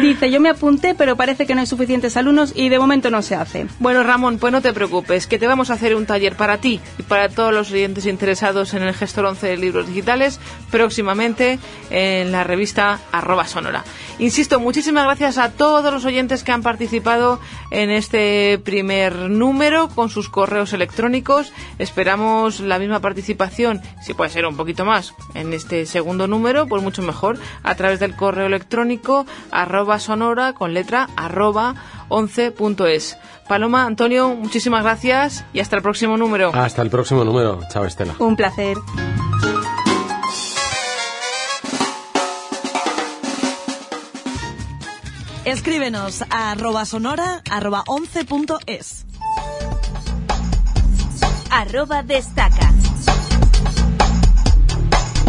Dice, yo me apunté, pero parece que no hay suficientes alumnos y de momento no se hace.
Bueno, Ramón, pues no te preocupes, que te vamos a hacer un taller para ti y para todos los oyentes interesados en el gestor 11 de libros digitales próximamente en la revista arroba sonora. Insisto, muchísimas gracias a todos los oyentes que han participado en este primer número con sus correos electrónicos. Esperamos la misma participación, si puede ser un poquito más, en este segundo número, pues mucho mejor, a través del correo electrónico arroba sonora con letra arroba 11.es. Paloma, Antonio, muchísimas gracias y hasta el próximo número.
Hasta el próximo número. Chao, Estela.
Un placer.
Escríbenos a arroba sonora arroba 11.es.
Arroba destaca.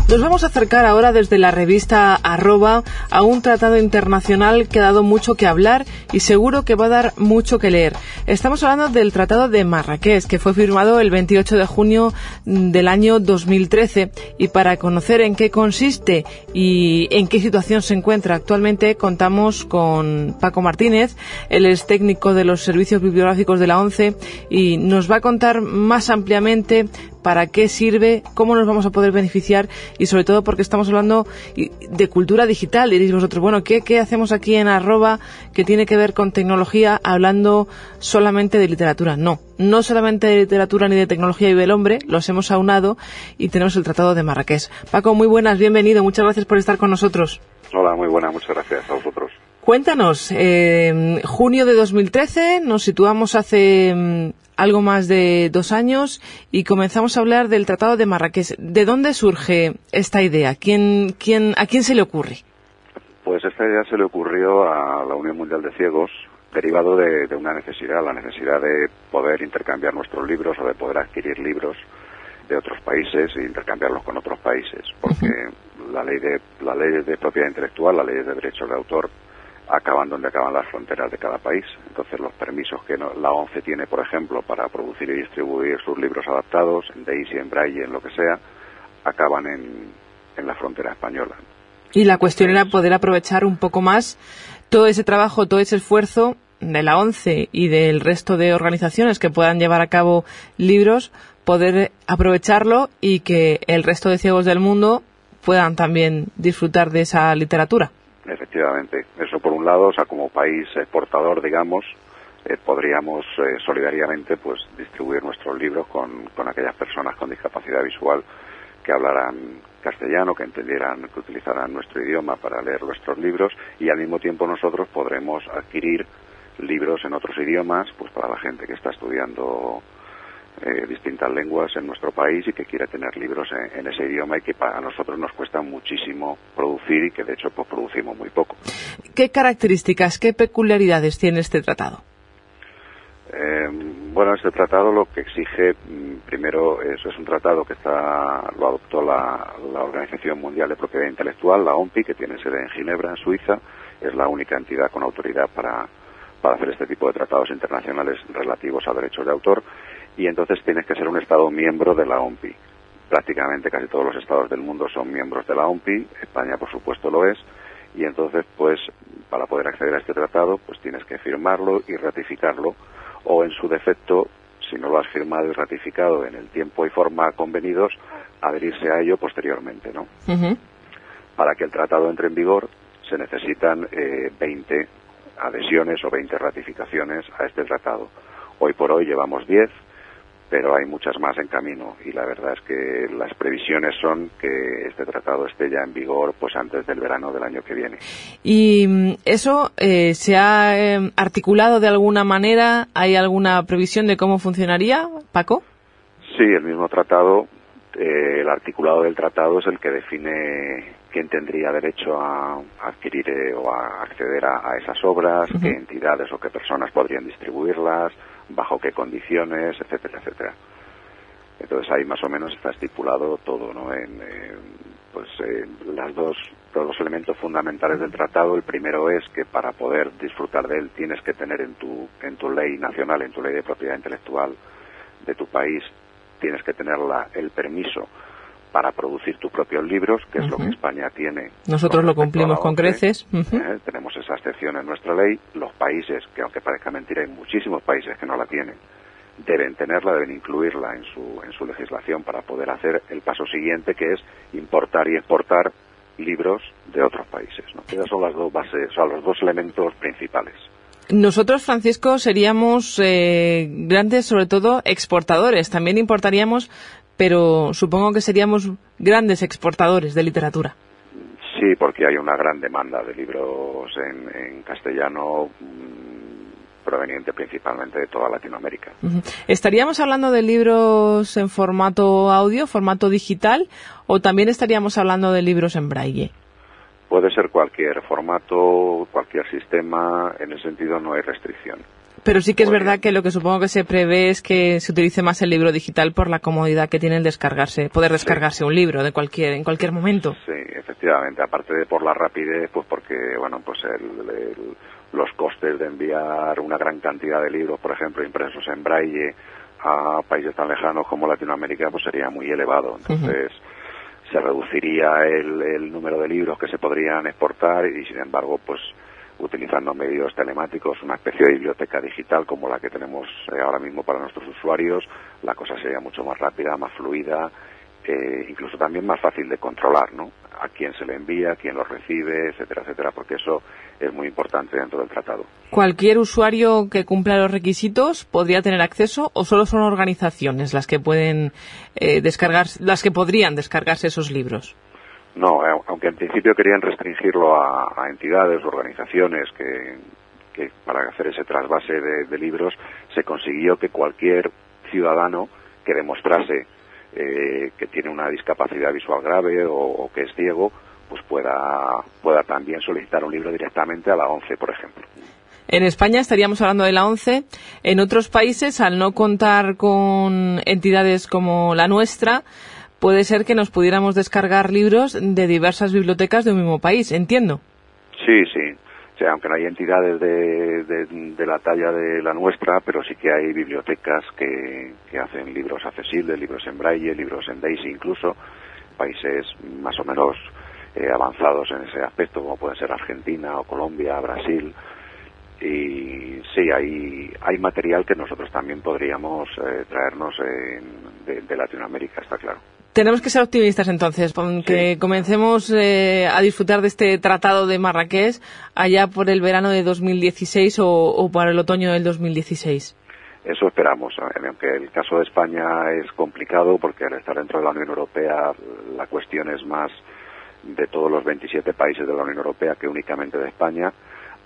Nos vamos a acercar ahora desde la revista Arroba a un tratado internacional que ha dado mucho que hablar y seguro que va a dar mucho que leer. Estamos hablando del Tratado de Marrakech, que fue firmado el 28 de junio del año 2013. Y para conocer en qué consiste y en qué situación se encuentra actualmente, contamos con Paco Martínez, él es técnico de los servicios bibliográficos de la ONCE y nos va a contar más ampliamente para qué sirve, cómo nos vamos a poder beneficiar y sobre todo porque estamos hablando de cultura digital. Diréis vosotros, bueno, ¿qué, qué hacemos aquí en arroba que tiene que ver con tecnología hablando solamente de literatura? No, no solamente de literatura ni de tecnología vive el hombre, los hemos aunado y tenemos el Tratado de Marrakech. Paco, muy buenas, bienvenido, muchas gracias por estar con nosotros.
Hola, muy buena, muchas gracias a vosotros.
Cuéntanos, eh, junio de 2013, nos situamos hace mm, algo más de dos años y comenzamos a hablar del Tratado de Marrakech. ¿De dónde surge esta idea? ¿Quién, quién, ¿A quién se le ocurre?
Pues esta idea se le ocurrió a la Unión Mundial de Ciegos derivado de, de una necesidad, la necesidad de poder intercambiar nuestros libros o de poder adquirir libros de otros países e intercambiarlos con otros países, porque la ley de la ley de propiedad intelectual, la ley de derechos de autor acaban donde acaban las fronteras de cada país. Entonces, los permisos que la ONCE tiene, por ejemplo, para producir y distribuir sus libros adaptados, en Daisy, en Braille, en lo que sea, acaban en, en la frontera española.
Y la cuestión era poder aprovechar un poco más todo ese trabajo, todo ese esfuerzo de la ONCE y del resto de organizaciones que puedan llevar a cabo libros, poder aprovecharlo y que el resto de ciegos del mundo puedan también disfrutar de esa literatura.
Efectivamente, eso por un lado, o sea, como país exportador, digamos, eh, podríamos eh, solidariamente pues distribuir nuestros libros con, con aquellas personas con discapacidad visual que hablaran castellano, que entendieran, que utilizaran nuestro idioma para leer nuestros libros y al mismo tiempo nosotros podremos adquirir libros en otros idiomas, pues para la gente que está estudiando eh, distintas lenguas en nuestro país y que quiere tener libros en, en ese idioma y que para nosotros nos cuesta muchísimo producir y que de hecho pues producimos muy poco.
¿Qué características, qué peculiaridades tiene este tratado?
Eh, bueno, este tratado lo que exige, mm, primero, es, es un tratado que está, lo adoptó la, la Organización Mundial de Propiedad Intelectual, la OMPI, que tiene sede en Ginebra, en Suiza. Es la única entidad con autoridad para, para hacer este tipo de tratados internacionales relativos a derechos de autor. Y entonces tienes que ser un Estado miembro de la OMPI. Prácticamente casi todos los estados del mundo son miembros de la OMPI. España, por supuesto, lo es. Y entonces, pues, para poder acceder a este tratado, pues tienes que firmarlo y ratificarlo o en su defecto, si no lo has firmado y ratificado en el tiempo y forma convenidos, adherirse a ello posteriormente, ¿no? Para que el tratado entre en vigor se necesitan eh, 20 adhesiones o 20 ratificaciones a este tratado. Hoy por hoy llevamos 10, pero hay muchas más en camino y la verdad es que las previsiones son que este tratado esté ya en vigor pues antes del verano del año que viene.
¿Y mm, eso eh, se ha eh, articulado de alguna manera? ¿Hay alguna previsión de cómo funcionaría, Paco?
Sí, el mismo tratado, eh, el articulado del tratado es el que define quién tendría derecho a adquirir eh, o a acceder a, a esas obras, qué entidades o qué personas podrían distribuirlas, bajo qué condiciones, etcétera, etcétera. Entonces ahí más o menos está estipulado todo, ¿no? En, pues eh, las dos, los dos elementos fundamentales del tratado. El primero es que para poder disfrutar de él tienes que tener en tu, en tu ley nacional, en tu ley de propiedad intelectual de tu país, tienes que tener la, el permiso para producir tus propios libros, que es lo que. España tiene.
Nosotros lo cumplimos con creces.
¿eh? Tenemos esa excepción en nuestra ley. Los países, que aunque parezca mentira, hay muchísimos países que no la tienen, deben tenerla, deben incluirla en su, en su legislación para poder hacer el paso siguiente, que es importar y exportar libros de otros países. ¿no? Esas son las dos bases, o sea, los dos elementos principales.
Nosotros, Francisco, seríamos eh, grandes, sobre todo, exportadores. También importaríamos, pero supongo que seríamos grandes exportadores de literatura.
Sí, porque hay una gran demanda de libros en, en castellano mm, proveniente principalmente de toda Latinoamérica.
¿Estaríamos hablando de libros en formato audio, formato digital, o también estaríamos hablando de libros en braille?
Puede ser cualquier formato, cualquier sistema, en ese sentido no hay restricción.
Pero sí que es verdad que lo que supongo que se prevé es que se utilice más el libro digital por la comodidad que tiene el descargarse, poder descargarse un libro de cualquier, en cualquier momento.
Sí, efectivamente, aparte de por la rapidez, pues porque, bueno, pues el- el- los costes de enviar una gran cantidad de libros, por ejemplo, impresos en braille a países tan lejanos como Latinoamérica, pues sería muy elevado. Entonces, se reduciría el, el número de libros que se podrían exportar y, sin embargo, pues utilizando medios telemáticos, una especie de biblioteca digital como la que tenemos eh, ahora mismo para nuestros usuarios, la cosa sería mucho más rápida, más fluida, eh, incluso también más fácil de controlar, ¿no? A quién se le envía, quién lo recibe, etcétera, etcétera, porque eso es muy importante dentro del tratado.
¿Cualquier usuario que cumpla los requisitos podría tener acceso o solo son organizaciones las que pueden eh, descargar, las que podrían descargarse esos libros?
No, eh, aunque en principio querían restringirlo a, a entidades, organizaciones que, que para hacer ese trasvase de, libros se consiguió que cualquier ciudadano que demostrase eh, que tiene una discapacidad visual grave o, o que es ciego pues pueda, pueda también solicitar un libro directamente a la ONCE, por ejemplo.
En España estaríamos hablando de la ONCE. En otros países, al no contar con entidades como la nuestra, puede ser que nos pudiéramos descargar libros de diversas bibliotecas de un mismo país, entiendo.
Sí, sí. O sea, aunque no hay entidades de, de, la talla de la nuestra, pero sí que hay bibliotecas que, hacen libros accesibles, libros en braille, libros en DAISY incluso, países más o menos eh, avanzados en ese aspecto, como pueden ser Argentina o Colombia, Brasil. Y sí, hay, hay material que nosotros también podríamos eh, traernos de Latinoamérica, está claro.
Tenemos que ser optimistas entonces, que comencemos eh, a disfrutar de este tratado de Marrakech allá por el verano de 2016 o, o para el otoño del 2016.
Eso esperamos, aunque el caso de España es complicado porque al estar dentro de la Unión Europea la cuestión es más de todos los 27 países de la Unión Europea que únicamente de España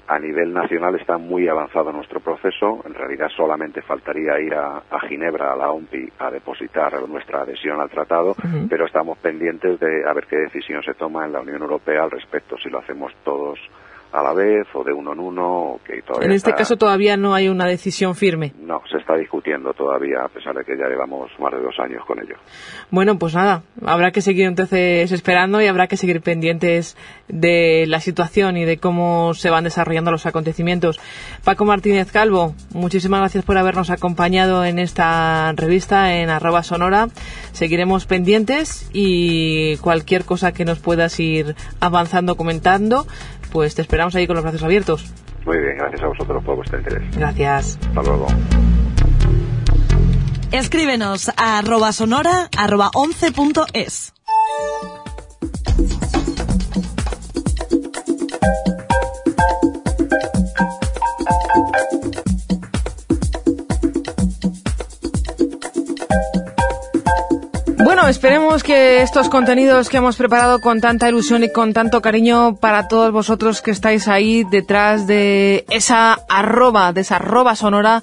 a nivel nacional está muy avanzado nuestro proceso. En realidad solamente faltaría ir a, Ginebra, a la OMPI, a depositar nuestra adhesión al tratado, pero estamos pendientes de a ver qué decisión se toma en la Unión Europea al respecto, si lo hacemos todos a la vez o de uno en uno. Que todavía
en este caso todavía no hay una decisión firme.
No, se está discutiendo todavía, a pesar de que ya llevamos más de dos años con ello.
Bueno, pues nada, habrá que seguir entonces esperando y habrá que seguir pendientes de la situación y de cómo se van desarrollando los acontecimientos. Paco Martínez Calvo, muchísimas gracias por habernos acompañado en esta revista en arroba sonora. Seguiremos pendientes y cualquier cosa que nos puedas ir avanzando, comentando, pues te esperamos ahí con los brazos abiertos.
Muy bien, gracias a vosotros por vuestro interés.
Gracias.
Hasta luego.
Escríbenos a arroba sonora arroba 11.es.
Bueno, esperemos que estos contenidos que hemos preparado con tanta ilusión y con tanto cariño para todos vosotros que estáis ahí detrás de esa arroba, de esa arroba sonora,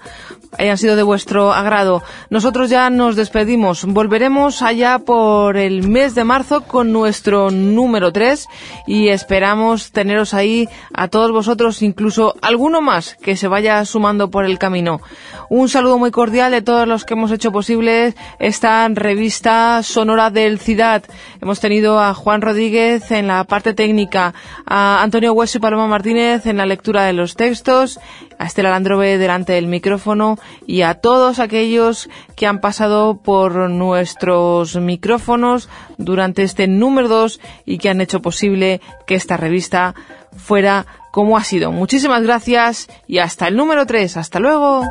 hayan sido de vuestro agrado. Nosotros ya nos despedimos. Volveremos allá por el mes de marzo con nuestro número 3 y esperamos teneros ahí a todos vosotros, incluso alguno más que se vaya sumando por el camino. Un saludo muy cordial de todos los que hemos hecho posible esta revista sonora del CIDAD. Hemos tenido a Juan Rodríguez en la parte técnica, a Antonio Hueso y Paloma Martínez en la lectura de los textos, a Estela Landrove delante del micrófono y a todos aquellos que han pasado por nuestros micrófonos durante este número 2 y que han hecho posible que esta revista fuera como ha sido. Muchísimas gracias y hasta el número 3. Hasta luego.